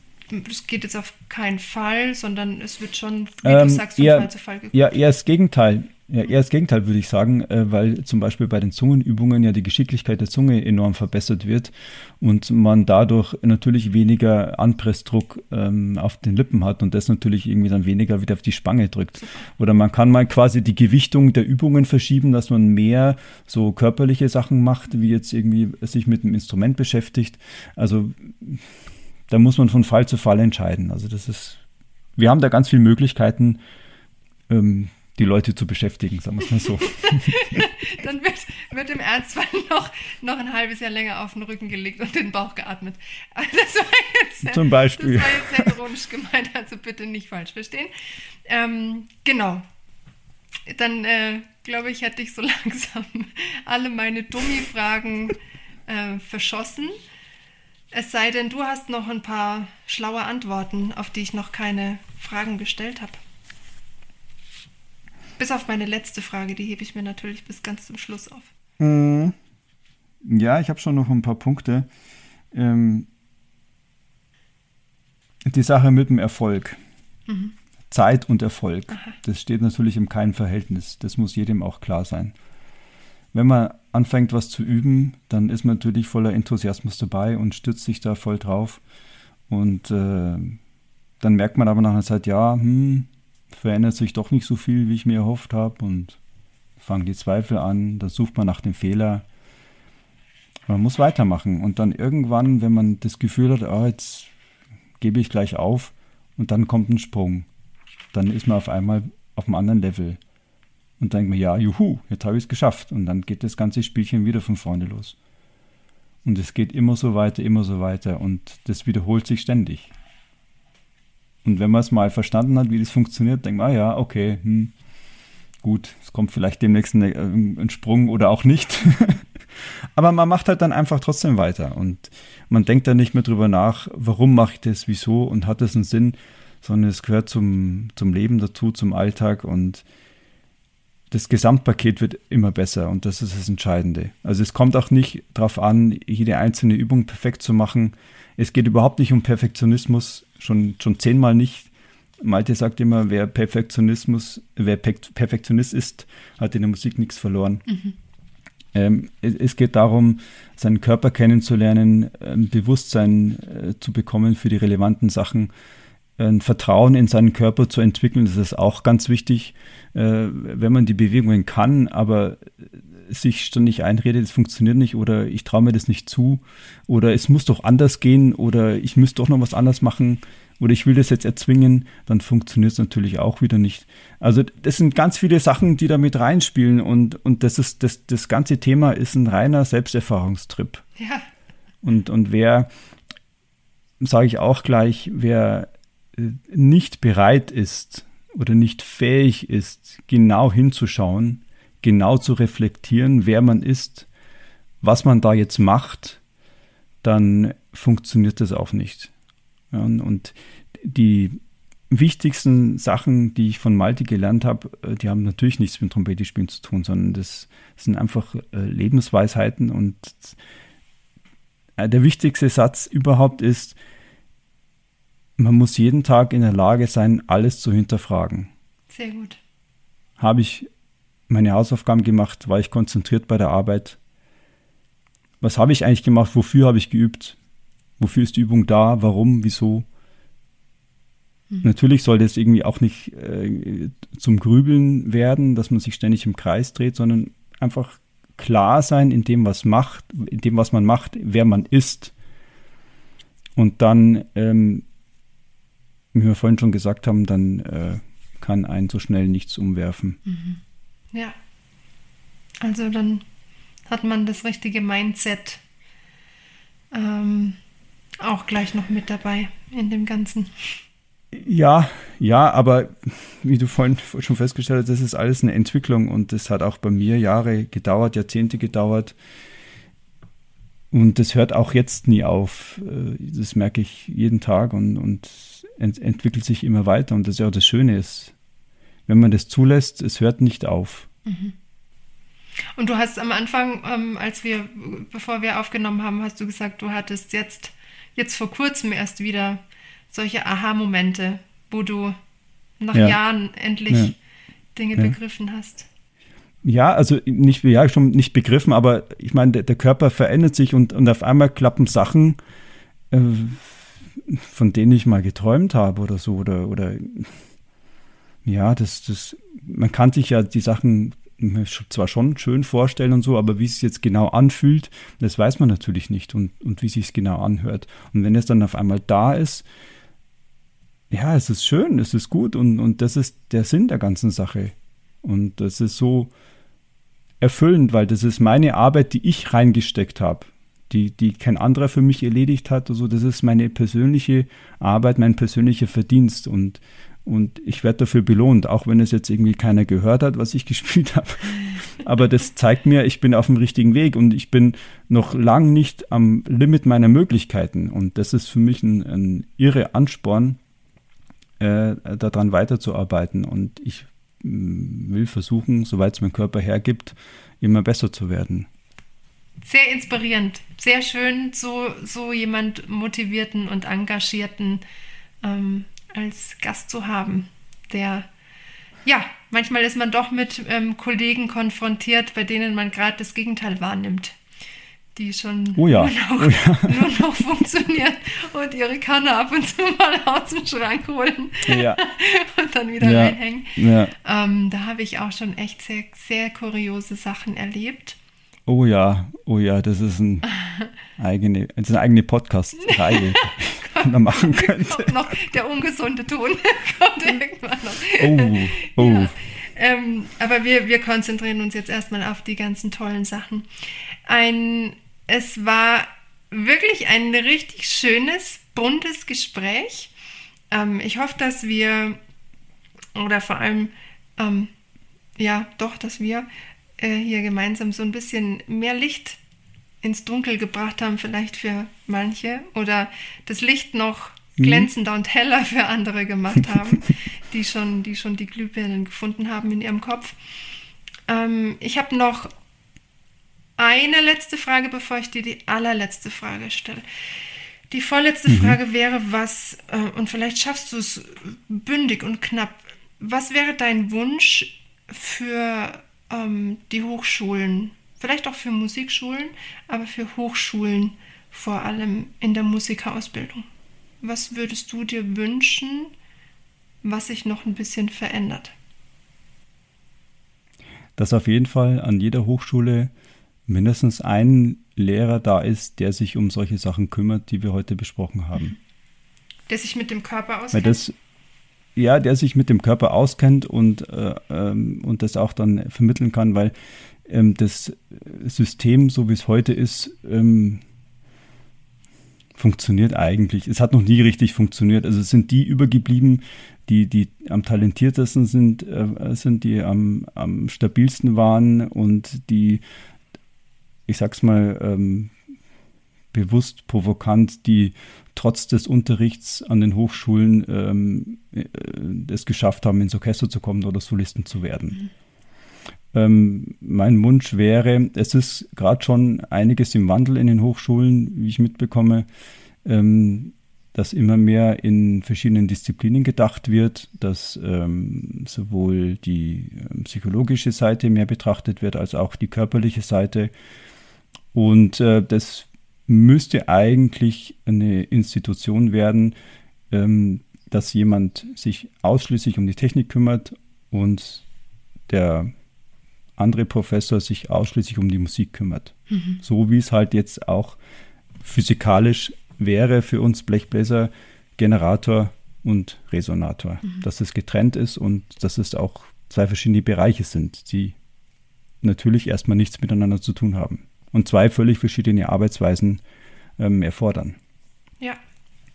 das geht jetzt auf keinen Fall, sondern es wird schon, wie du ähm, sagst, von Fall zu Fall geguckt. Ja, eher das Gegenteil. Ja, eher das Gegenteil würde ich sagen, äh, weil zum Beispiel bei den Zungenübungen ja die Geschicklichkeit der Zunge enorm verbessert wird und man dadurch natürlich weniger Anpressdruck ähm, auf den Lippen hat und das natürlich irgendwie dann weniger wieder auf die Spange drückt. Oder man kann mal quasi die Gewichtung der Übungen verschieben, dass man mehr so körperliche Sachen macht, wie jetzt irgendwie sich mit dem Instrument beschäftigt. Also da muss man von Fall zu Fall entscheiden. Also das ist, wir haben da ganz viele Möglichkeiten. Ähm, die Leute zu beschäftigen, sagen wir es mal so. Dann wird, wird im Ernstfall noch, noch ein halbes Jahr länger auf den Rücken gelegt und den Bauch geatmet. das war jetzt, Zum Beispiel. Das war jetzt sehr ironisch gemeint, also bitte nicht falsch verstehen. Ähm, genau. Dann äh, glaube ich, hätte ich so langsam alle meine Dummi-Fragen äh, verschossen. Es sei denn, du hast noch ein paar schlaue Antworten, auf die ich noch keine Fragen gestellt habe. Bis auf meine letzte Frage, die hebe ich mir natürlich bis ganz zum Schluss auf. Mhm. Ja, ich habe schon noch ein paar Punkte. Ähm, die Sache mit dem Erfolg. Mhm. Zeit und Erfolg. Aha. Das steht natürlich im keinem Verhältnis. Das muss jedem auch klar sein. Wenn man anfängt, was zu üben, dann ist man natürlich voller Enthusiasmus dabei und stützt sich da voll drauf. Und äh, dann merkt man aber nach einer Zeit, ja, hm, verändert sich doch nicht so viel, wie ich mir erhofft habe und fangen die Zweifel an, da sucht man nach dem Fehler. Man muss weitermachen und dann irgendwann, wenn man das Gefühl hat, oh, jetzt gebe ich gleich auf und dann kommt ein Sprung, dann ist man auf einmal auf einem anderen Level. Und denkt man, ja, juhu, jetzt habe ich es geschafft. Und dann geht das ganze Spielchen wieder von vorne los. Und es geht immer so weiter, immer so weiter. Und das wiederholt sich ständig. Und wenn man es mal verstanden hat, wie das funktioniert, denkt man, ah ja, okay, hm, gut, es kommt vielleicht demnächst ein, äh, ein Sprung oder auch nicht. Aber man macht halt dann einfach trotzdem weiter und man denkt dann nicht mehr drüber nach, warum mache ich das, wieso und hat das einen Sinn, sondern es gehört zum, zum Leben dazu, zum Alltag und das Gesamtpaket wird immer besser und das ist das Entscheidende. Also es kommt auch nicht darauf an, jede einzelne Übung perfekt zu machen. Es geht überhaupt nicht um Perfektionismus schon, schon zehnmal nicht. Malte sagt immer, wer Perfektionismus, wer Perfektionist ist, hat in der Musik nichts verloren. Mhm. Ähm, es, geht darum, seinen Körper kennenzulernen, ein Bewusstsein äh, zu bekommen für die relevanten Sachen. Ein Vertrauen in seinen Körper zu entwickeln. Das ist auch ganz wichtig, äh, wenn man die Bewegungen kann, aber sich ständig einredet, es funktioniert nicht oder ich traue mir das nicht zu oder es muss doch anders gehen oder ich müsste doch noch was anders machen oder ich will das jetzt erzwingen, dann funktioniert es natürlich auch wieder nicht. Also das sind ganz viele Sachen, die da mit reinspielen und, und das ist das, das ganze Thema ist ein reiner Selbsterfahrungstrip. Ja. Und, und wer, sage ich auch gleich, wer nicht bereit ist oder nicht fähig ist, genau hinzuschauen, genau zu reflektieren, wer man ist, was man da jetzt macht, dann funktioniert das auch nicht. Ja, und die wichtigsten Sachen, die ich von Malte gelernt habe, äh, die haben natürlich nichts mit Trompete-Spielen zu tun, sondern das sind einfach äh, Lebensweisheiten. Und äh, der wichtigste Satz überhaupt ist, man muss jeden Tag in der Lage sein, alles zu hinterfragen. Sehr gut. Habe ich meine Hausaufgaben gemacht? War ich konzentriert bei der Arbeit? Was habe ich eigentlich gemacht? Wofür habe ich geübt? Wofür ist die Übung da? Warum? Wieso? Mhm. Natürlich sollte es irgendwie auch nicht äh, zum Grübeln werden, dass man sich ständig im Kreis dreht, sondern einfach klar sein in dem, was macht, in dem, was man macht, wer man ist. Und dann, ähm, wie wir vorhin schon gesagt haben, dann äh, kann einen so schnell nichts umwerfen. Mhm. Ja. Also dann hat man das richtige Mindset. Ähm, auch gleich noch mit dabei in dem Ganzen. Ja, ja, aber wie du vorhin schon festgestellt hast, das ist alles eine Entwicklung und das hat auch bei mir Jahre gedauert, Jahrzehnte gedauert. Und das hört auch jetzt nie auf. Äh, das merke ich jeden Tag und, und ent entwickelt sich immer weiter. Und das ist ja auch das Schöne ist, wenn man das zulässt, es hört nicht auf. Mhm. Und du hast am Anfang, ähm, als wir, bevor wir aufgenommen haben, hast du gesagt, du hattest jetzt jetzt vor kurzem erst wieder solche Aha-Momente, wo du nach ja. Jahren endlich ja. Dinge ja. begriffen hast. Ja, also nicht, ja, schon nicht begriffen, aber ich meine, der, der Körper verändert sich und, und auf einmal klappen Sachen, äh, von denen ich mal geträumt habe oder so, oder, oder ja, das, das, man kann sich ja die Sachen zwar schon schön vorstellen und so, aber wie es jetzt genau anfühlt, das weiß man natürlich nicht und, und wie sich es genau anhört. Und wenn es dann auf einmal da ist, ja, es ist schön, es ist gut und, und das ist der Sinn der ganzen Sache. Und das ist so erfüllend, weil das ist meine Arbeit, die ich reingesteckt habe, die, die kein anderer für mich erledigt hat. Also das ist meine persönliche Arbeit, mein persönlicher Verdienst. Und, und ich werde dafür belohnt, auch wenn es jetzt irgendwie keiner gehört hat, was ich gespielt habe. Aber das zeigt mir, ich bin auf dem richtigen Weg und ich bin noch lang nicht am Limit meiner Möglichkeiten. Und das ist für mich ein, ein irre Ansporn, äh, daran weiterzuarbeiten. Und ich mm, will versuchen, soweit es mein Körper hergibt, immer besser zu werden. Sehr inspirierend, sehr schön, so, so jemand motivierten und engagierten ähm, als Gast zu haben, der ja, manchmal ist man doch mit ähm, Kollegen konfrontiert, bei denen man gerade das Gegenteil wahrnimmt. Die schon oh ja. nur, noch, oh ja. nur, noch, funktionieren und ihre Kanne ab und zu mal aus dem Schrank holen ja. und dann wieder reinhängen. Ähm, da habe ich auch schon echt sehr, sehr kuriose Sachen erlebt. Oh ja, oh ja, das ist, ein eigene, das ist eine eigene Podcast-Reihe, die man machen könnte. noch der ungesunde Ton kommt irgendwann noch. Oh, oh. Ja. Ähm, aber wir, wir konzentrieren uns jetzt erstmal auf die ganzen tollen Sachen. Ein, es war wirklich ein richtig schönes, buntes Gespräch. Ähm, ich hoffe, dass wir, oder vor allem, ähm, ja, doch, dass wir äh, hier gemeinsam so ein bisschen mehr Licht ins Dunkel gebracht haben, vielleicht für manche, oder das Licht noch mhm. glänzender und heller für andere gemacht haben, die schon, die schon die Glühbirnen gefunden haben in ihrem Kopf. Ähm, ich habe noch eine letzte Frage, bevor ich dir die allerletzte Frage stelle. Die vorletzte mhm. Frage wäre, was, äh, und vielleicht schaffst du es bündig und knapp, was wäre dein Wunsch für ähm, die Hochschulen, vielleicht auch für Musikschulen, aber für Hochschulen vor allem in der Musikerausbildung. was würdest du dir wünschen, was sich noch ein bisschen verändert? Dass auf jeden Fall an jeder Hochschule mindestens ein Lehrer da ist, der sich um solche Sachen kümmert, die wir heute besprochen haben. Der sich mit dem Körper auskennt? Weil das, ja, der sich mit dem Körper auskennt und, äh, ähm, und das auch dann vermitteln kann, weil ähm, das System, so wie es heute ist, ähm, funktioniert eigentlich. Es hat noch nie richtig funktioniert. Also es sind die übergeblieben, die, die am talentiertesten sind, äh, sind die am, am stabilsten waren und die, ich sag's mal, ähm, bewusst provokant, die trotz des Unterrichts an den Hochschulen ähm, äh, es geschafft haben, ins Orchester zu kommen oder Solisten zu werden. Mhm. Ähm, mein Wunsch wäre, es ist gerade schon einiges im Wandel in den Hochschulen, wie ich mitbekomme, ähm, dass immer mehr in verschiedenen Disziplinen gedacht wird, dass ähm, sowohl die ähm, psychologische Seite mehr betrachtet wird als auch die körperliche Seite. Und äh, das müsste eigentlich eine Institution werden, ähm, dass jemand sich ausschließlich um die Technik kümmert und der andere Professor sich ausschließlich um die Musik kümmert. Mhm. So wie es halt jetzt auch physikalisch wäre für uns Blechbläser, Generator und Resonator. Mhm. Dass es getrennt ist und dass es auch zwei verschiedene Bereiche sind, die natürlich erstmal nichts miteinander zu tun haben und zwei völlig verschiedene Arbeitsweisen ähm, erfordern. Ja,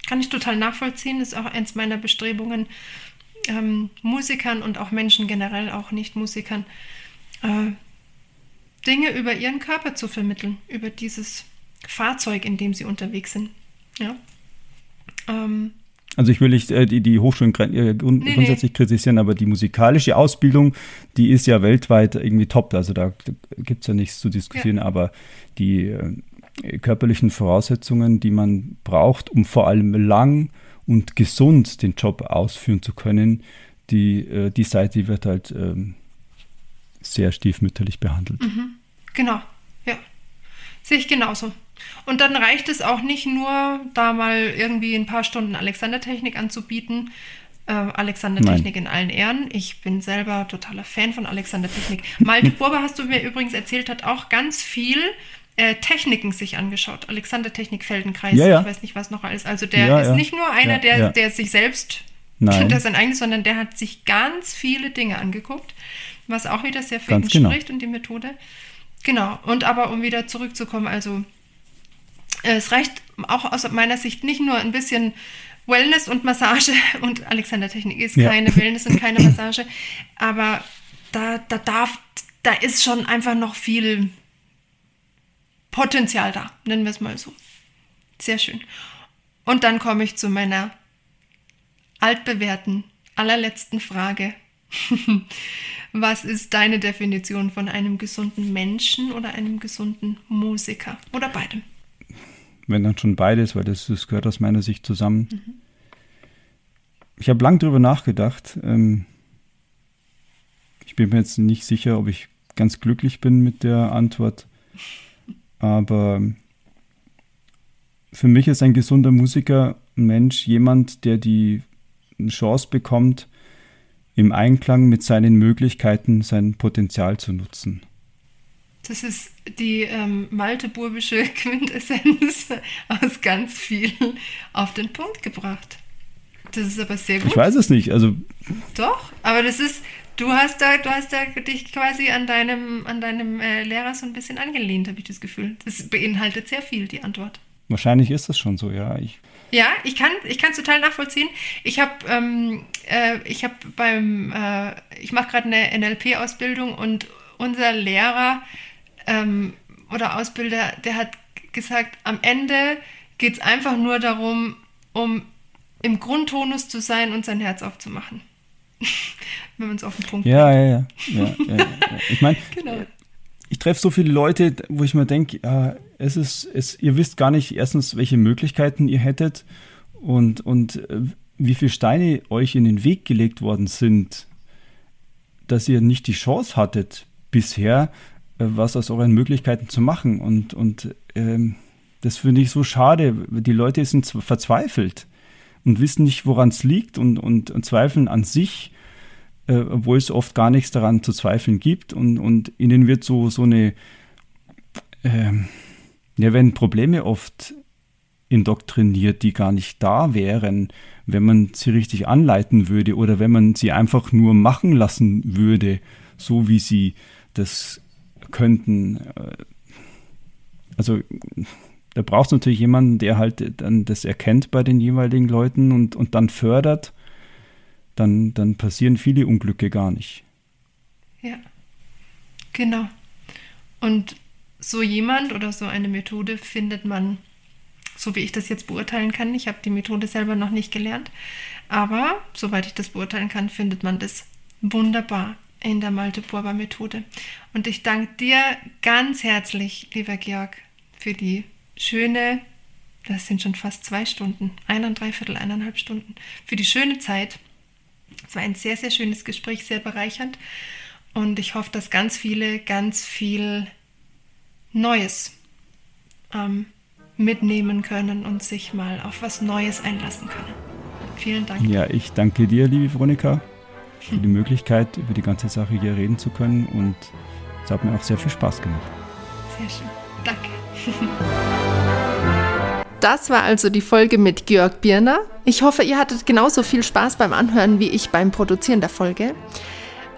kann ich total nachvollziehen. Ist auch eins meiner Bestrebungen, ähm, Musikern und auch Menschen generell, auch Nicht-Musikern, äh, Dinge über ihren Körper zu vermitteln, über dieses Fahrzeug, in dem sie unterwegs sind. Ja. Ähm, also ich will nicht äh, die, die Hochschulen äh, grund nee, grundsätzlich nee. kritisieren, aber die musikalische Ausbildung, die ist ja weltweit irgendwie top. Also da, gibt es ja nichts zu diskutieren, ja. aber die äh, körperlichen Voraussetzungen, die man braucht, um vor allem lang und gesund den Job ausführen zu können, die, äh, die Seite wird halt ähm, sehr stiefmütterlich behandelt. Mhm. Genau, ja. Sehe ich genauso. Und dann reicht es auch nicht nur, da mal irgendwie ein paar Stunden Alexander-Technik anzubieten. Äh, Alexander-Technik in allen Ehren. Ich bin selber totaler Fan von Alexander-Technik. Malte Burber, hast du mir übrigens erzählt, hat auch ganz viel äh, Techniken sich angeschaut. Alexander-Technik, Feldenkreis, ja, ja. ich weiß nicht was noch alles. Also der ja, ist nicht nur einer, der, der sich selbst, Nein. der sein eigenes, sondern der hat sich ganz viele Dinge angeguckt, was auch wieder sehr für ihn genau. spricht und die Methode. Genau, und aber um wieder zurückzukommen, also es reicht auch aus meiner Sicht nicht nur ein bisschen Wellness und Massage und Alexander Technik ist ja. keine Wellness und keine Massage, aber da, da darf, da ist schon einfach noch viel Potenzial da, nennen wir es mal so. Sehr schön. Und dann komme ich zu meiner altbewährten, allerletzten Frage. Was ist deine Definition von einem gesunden Menschen oder einem gesunden Musiker oder beidem? Wenn dann schon beides, weil das, das gehört aus meiner Sicht zusammen. Mhm. Ich habe lang darüber nachgedacht. Ähm, ich bin mir jetzt nicht sicher, ob ich ganz glücklich bin mit der Antwort, aber für mich ist ein gesunder Musiker ein Mensch jemand, der die Chance bekommt, im Einklang mit seinen Möglichkeiten sein Potenzial zu nutzen. Das ist die ähm, malteburbische Quintessenz aus ganz vielen auf den Punkt gebracht. Das ist aber sehr gut. Ich weiß es nicht, also. Doch, aber das ist, du hast da, du hast da dich quasi an deinem, an deinem äh, Lehrer so ein bisschen angelehnt, habe ich das Gefühl. Das beinhaltet sehr viel, die Antwort. Wahrscheinlich ist das schon so, ja. Ich ja, ich kann ich kann total nachvollziehen. Ich habe ähm, äh, ich habe beim äh, ich mache gerade eine NLP Ausbildung und unser Lehrer ähm, oder Ausbilder, der hat gesagt, am Ende geht es einfach nur darum, um im Grundtonus zu sein und sein Herz aufzumachen. Wenn man es auf den Punkt ja, bringt. Ja, ja, ja, ja. Ich meine, genau. ich treffe so viele Leute, wo ich mir denke, ja, es ist, es, ihr wisst gar nicht erstens, welche Möglichkeiten ihr hättet und, und äh, wie viele Steine euch in den Weg gelegt worden sind, dass ihr nicht die Chance hattet, bisher äh, was aus euren Möglichkeiten zu machen. Und, und ähm, das finde ich so schade. Die Leute sind verzweifelt. und wissen nicht, woran es liegt und, und, und, zweifeln an sich, äh, obwohl es oft gar nichts daran zu zweifeln gibt. Und, und ihnen wird so, so eine, äh, ja, werden Probleme oft indoktriniert, die gar nicht da wären, wenn man sie richtig anleiten würde oder wenn man sie einfach nur machen lassen würde, so wie sie das könnten. Äh, also da braucht es natürlich jemanden, der halt dann das erkennt bei den jeweiligen Leuten und, und dann fördert, dann, dann passieren viele Unglücke gar nicht. Ja, genau. Und so jemand oder so eine Methode findet man, so wie ich das jetzt beurteilen kann. Ich habe die Methode selber noch nicht gelernt, aber soweit ich das beurteilen kann, findet man das wunderbar in der Malte-Purba-Methode. Und ich danke dir ganz herzlich, lieber Georg, für die schöne, das sind schon fast zwei Stunden, ein Dreiviertel, eineinhalb Stunden, für die schöne Zeit. Es war ein sehr, sehr schönes Gespräch, sehr bereichernd. Und ich hoffe, dass ganz viele ganz viel Neues ähm, mitnehmen können und sich mal auf was Neues einlassen können. Vielen Dank. Ja, ich danke dir, liebe Veronika, für die Möglichkeit, über die ganze Sache hier reden zu können. Und es hat mir auch sehr viel Spaß gemacht. Sehr schön. Danke. Das war also die Folge mit Georg Birner. Ich hoffe, ihr hattet genauso viel Spaß beim Anhören wie ich beim Produzieren der Folge.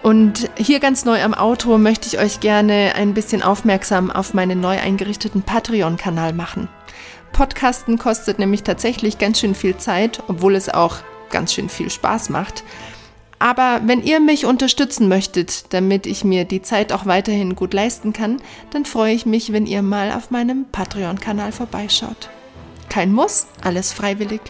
Und hier ganz neu am Auto möchte ich euch gerne ein bisschen aufmerksam auf meinen neu eingerichteten Patreon-Kanal machen. Podcasten kostet nämlich tatsächlich ganz schön viel Zeit, obwohl es auch ganz schön viel Spaß macht. Aber wenn ihr mich unterstützen möchtet, damit ich mir die Zeit auch weiterhin gut leisten kann, dann freue ich mich, wenn ihr mal auf meinem Patreon-Kanal vorbeischaut. Kein Muss, alles freiwillig.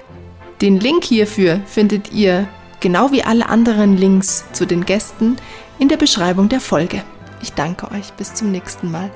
Den Link hierfür findet ihr, genau wie alle anderen Links zu den Gästen, in der Beschreibung der Folge. Ich danke euch, bis zum nächsten Mal.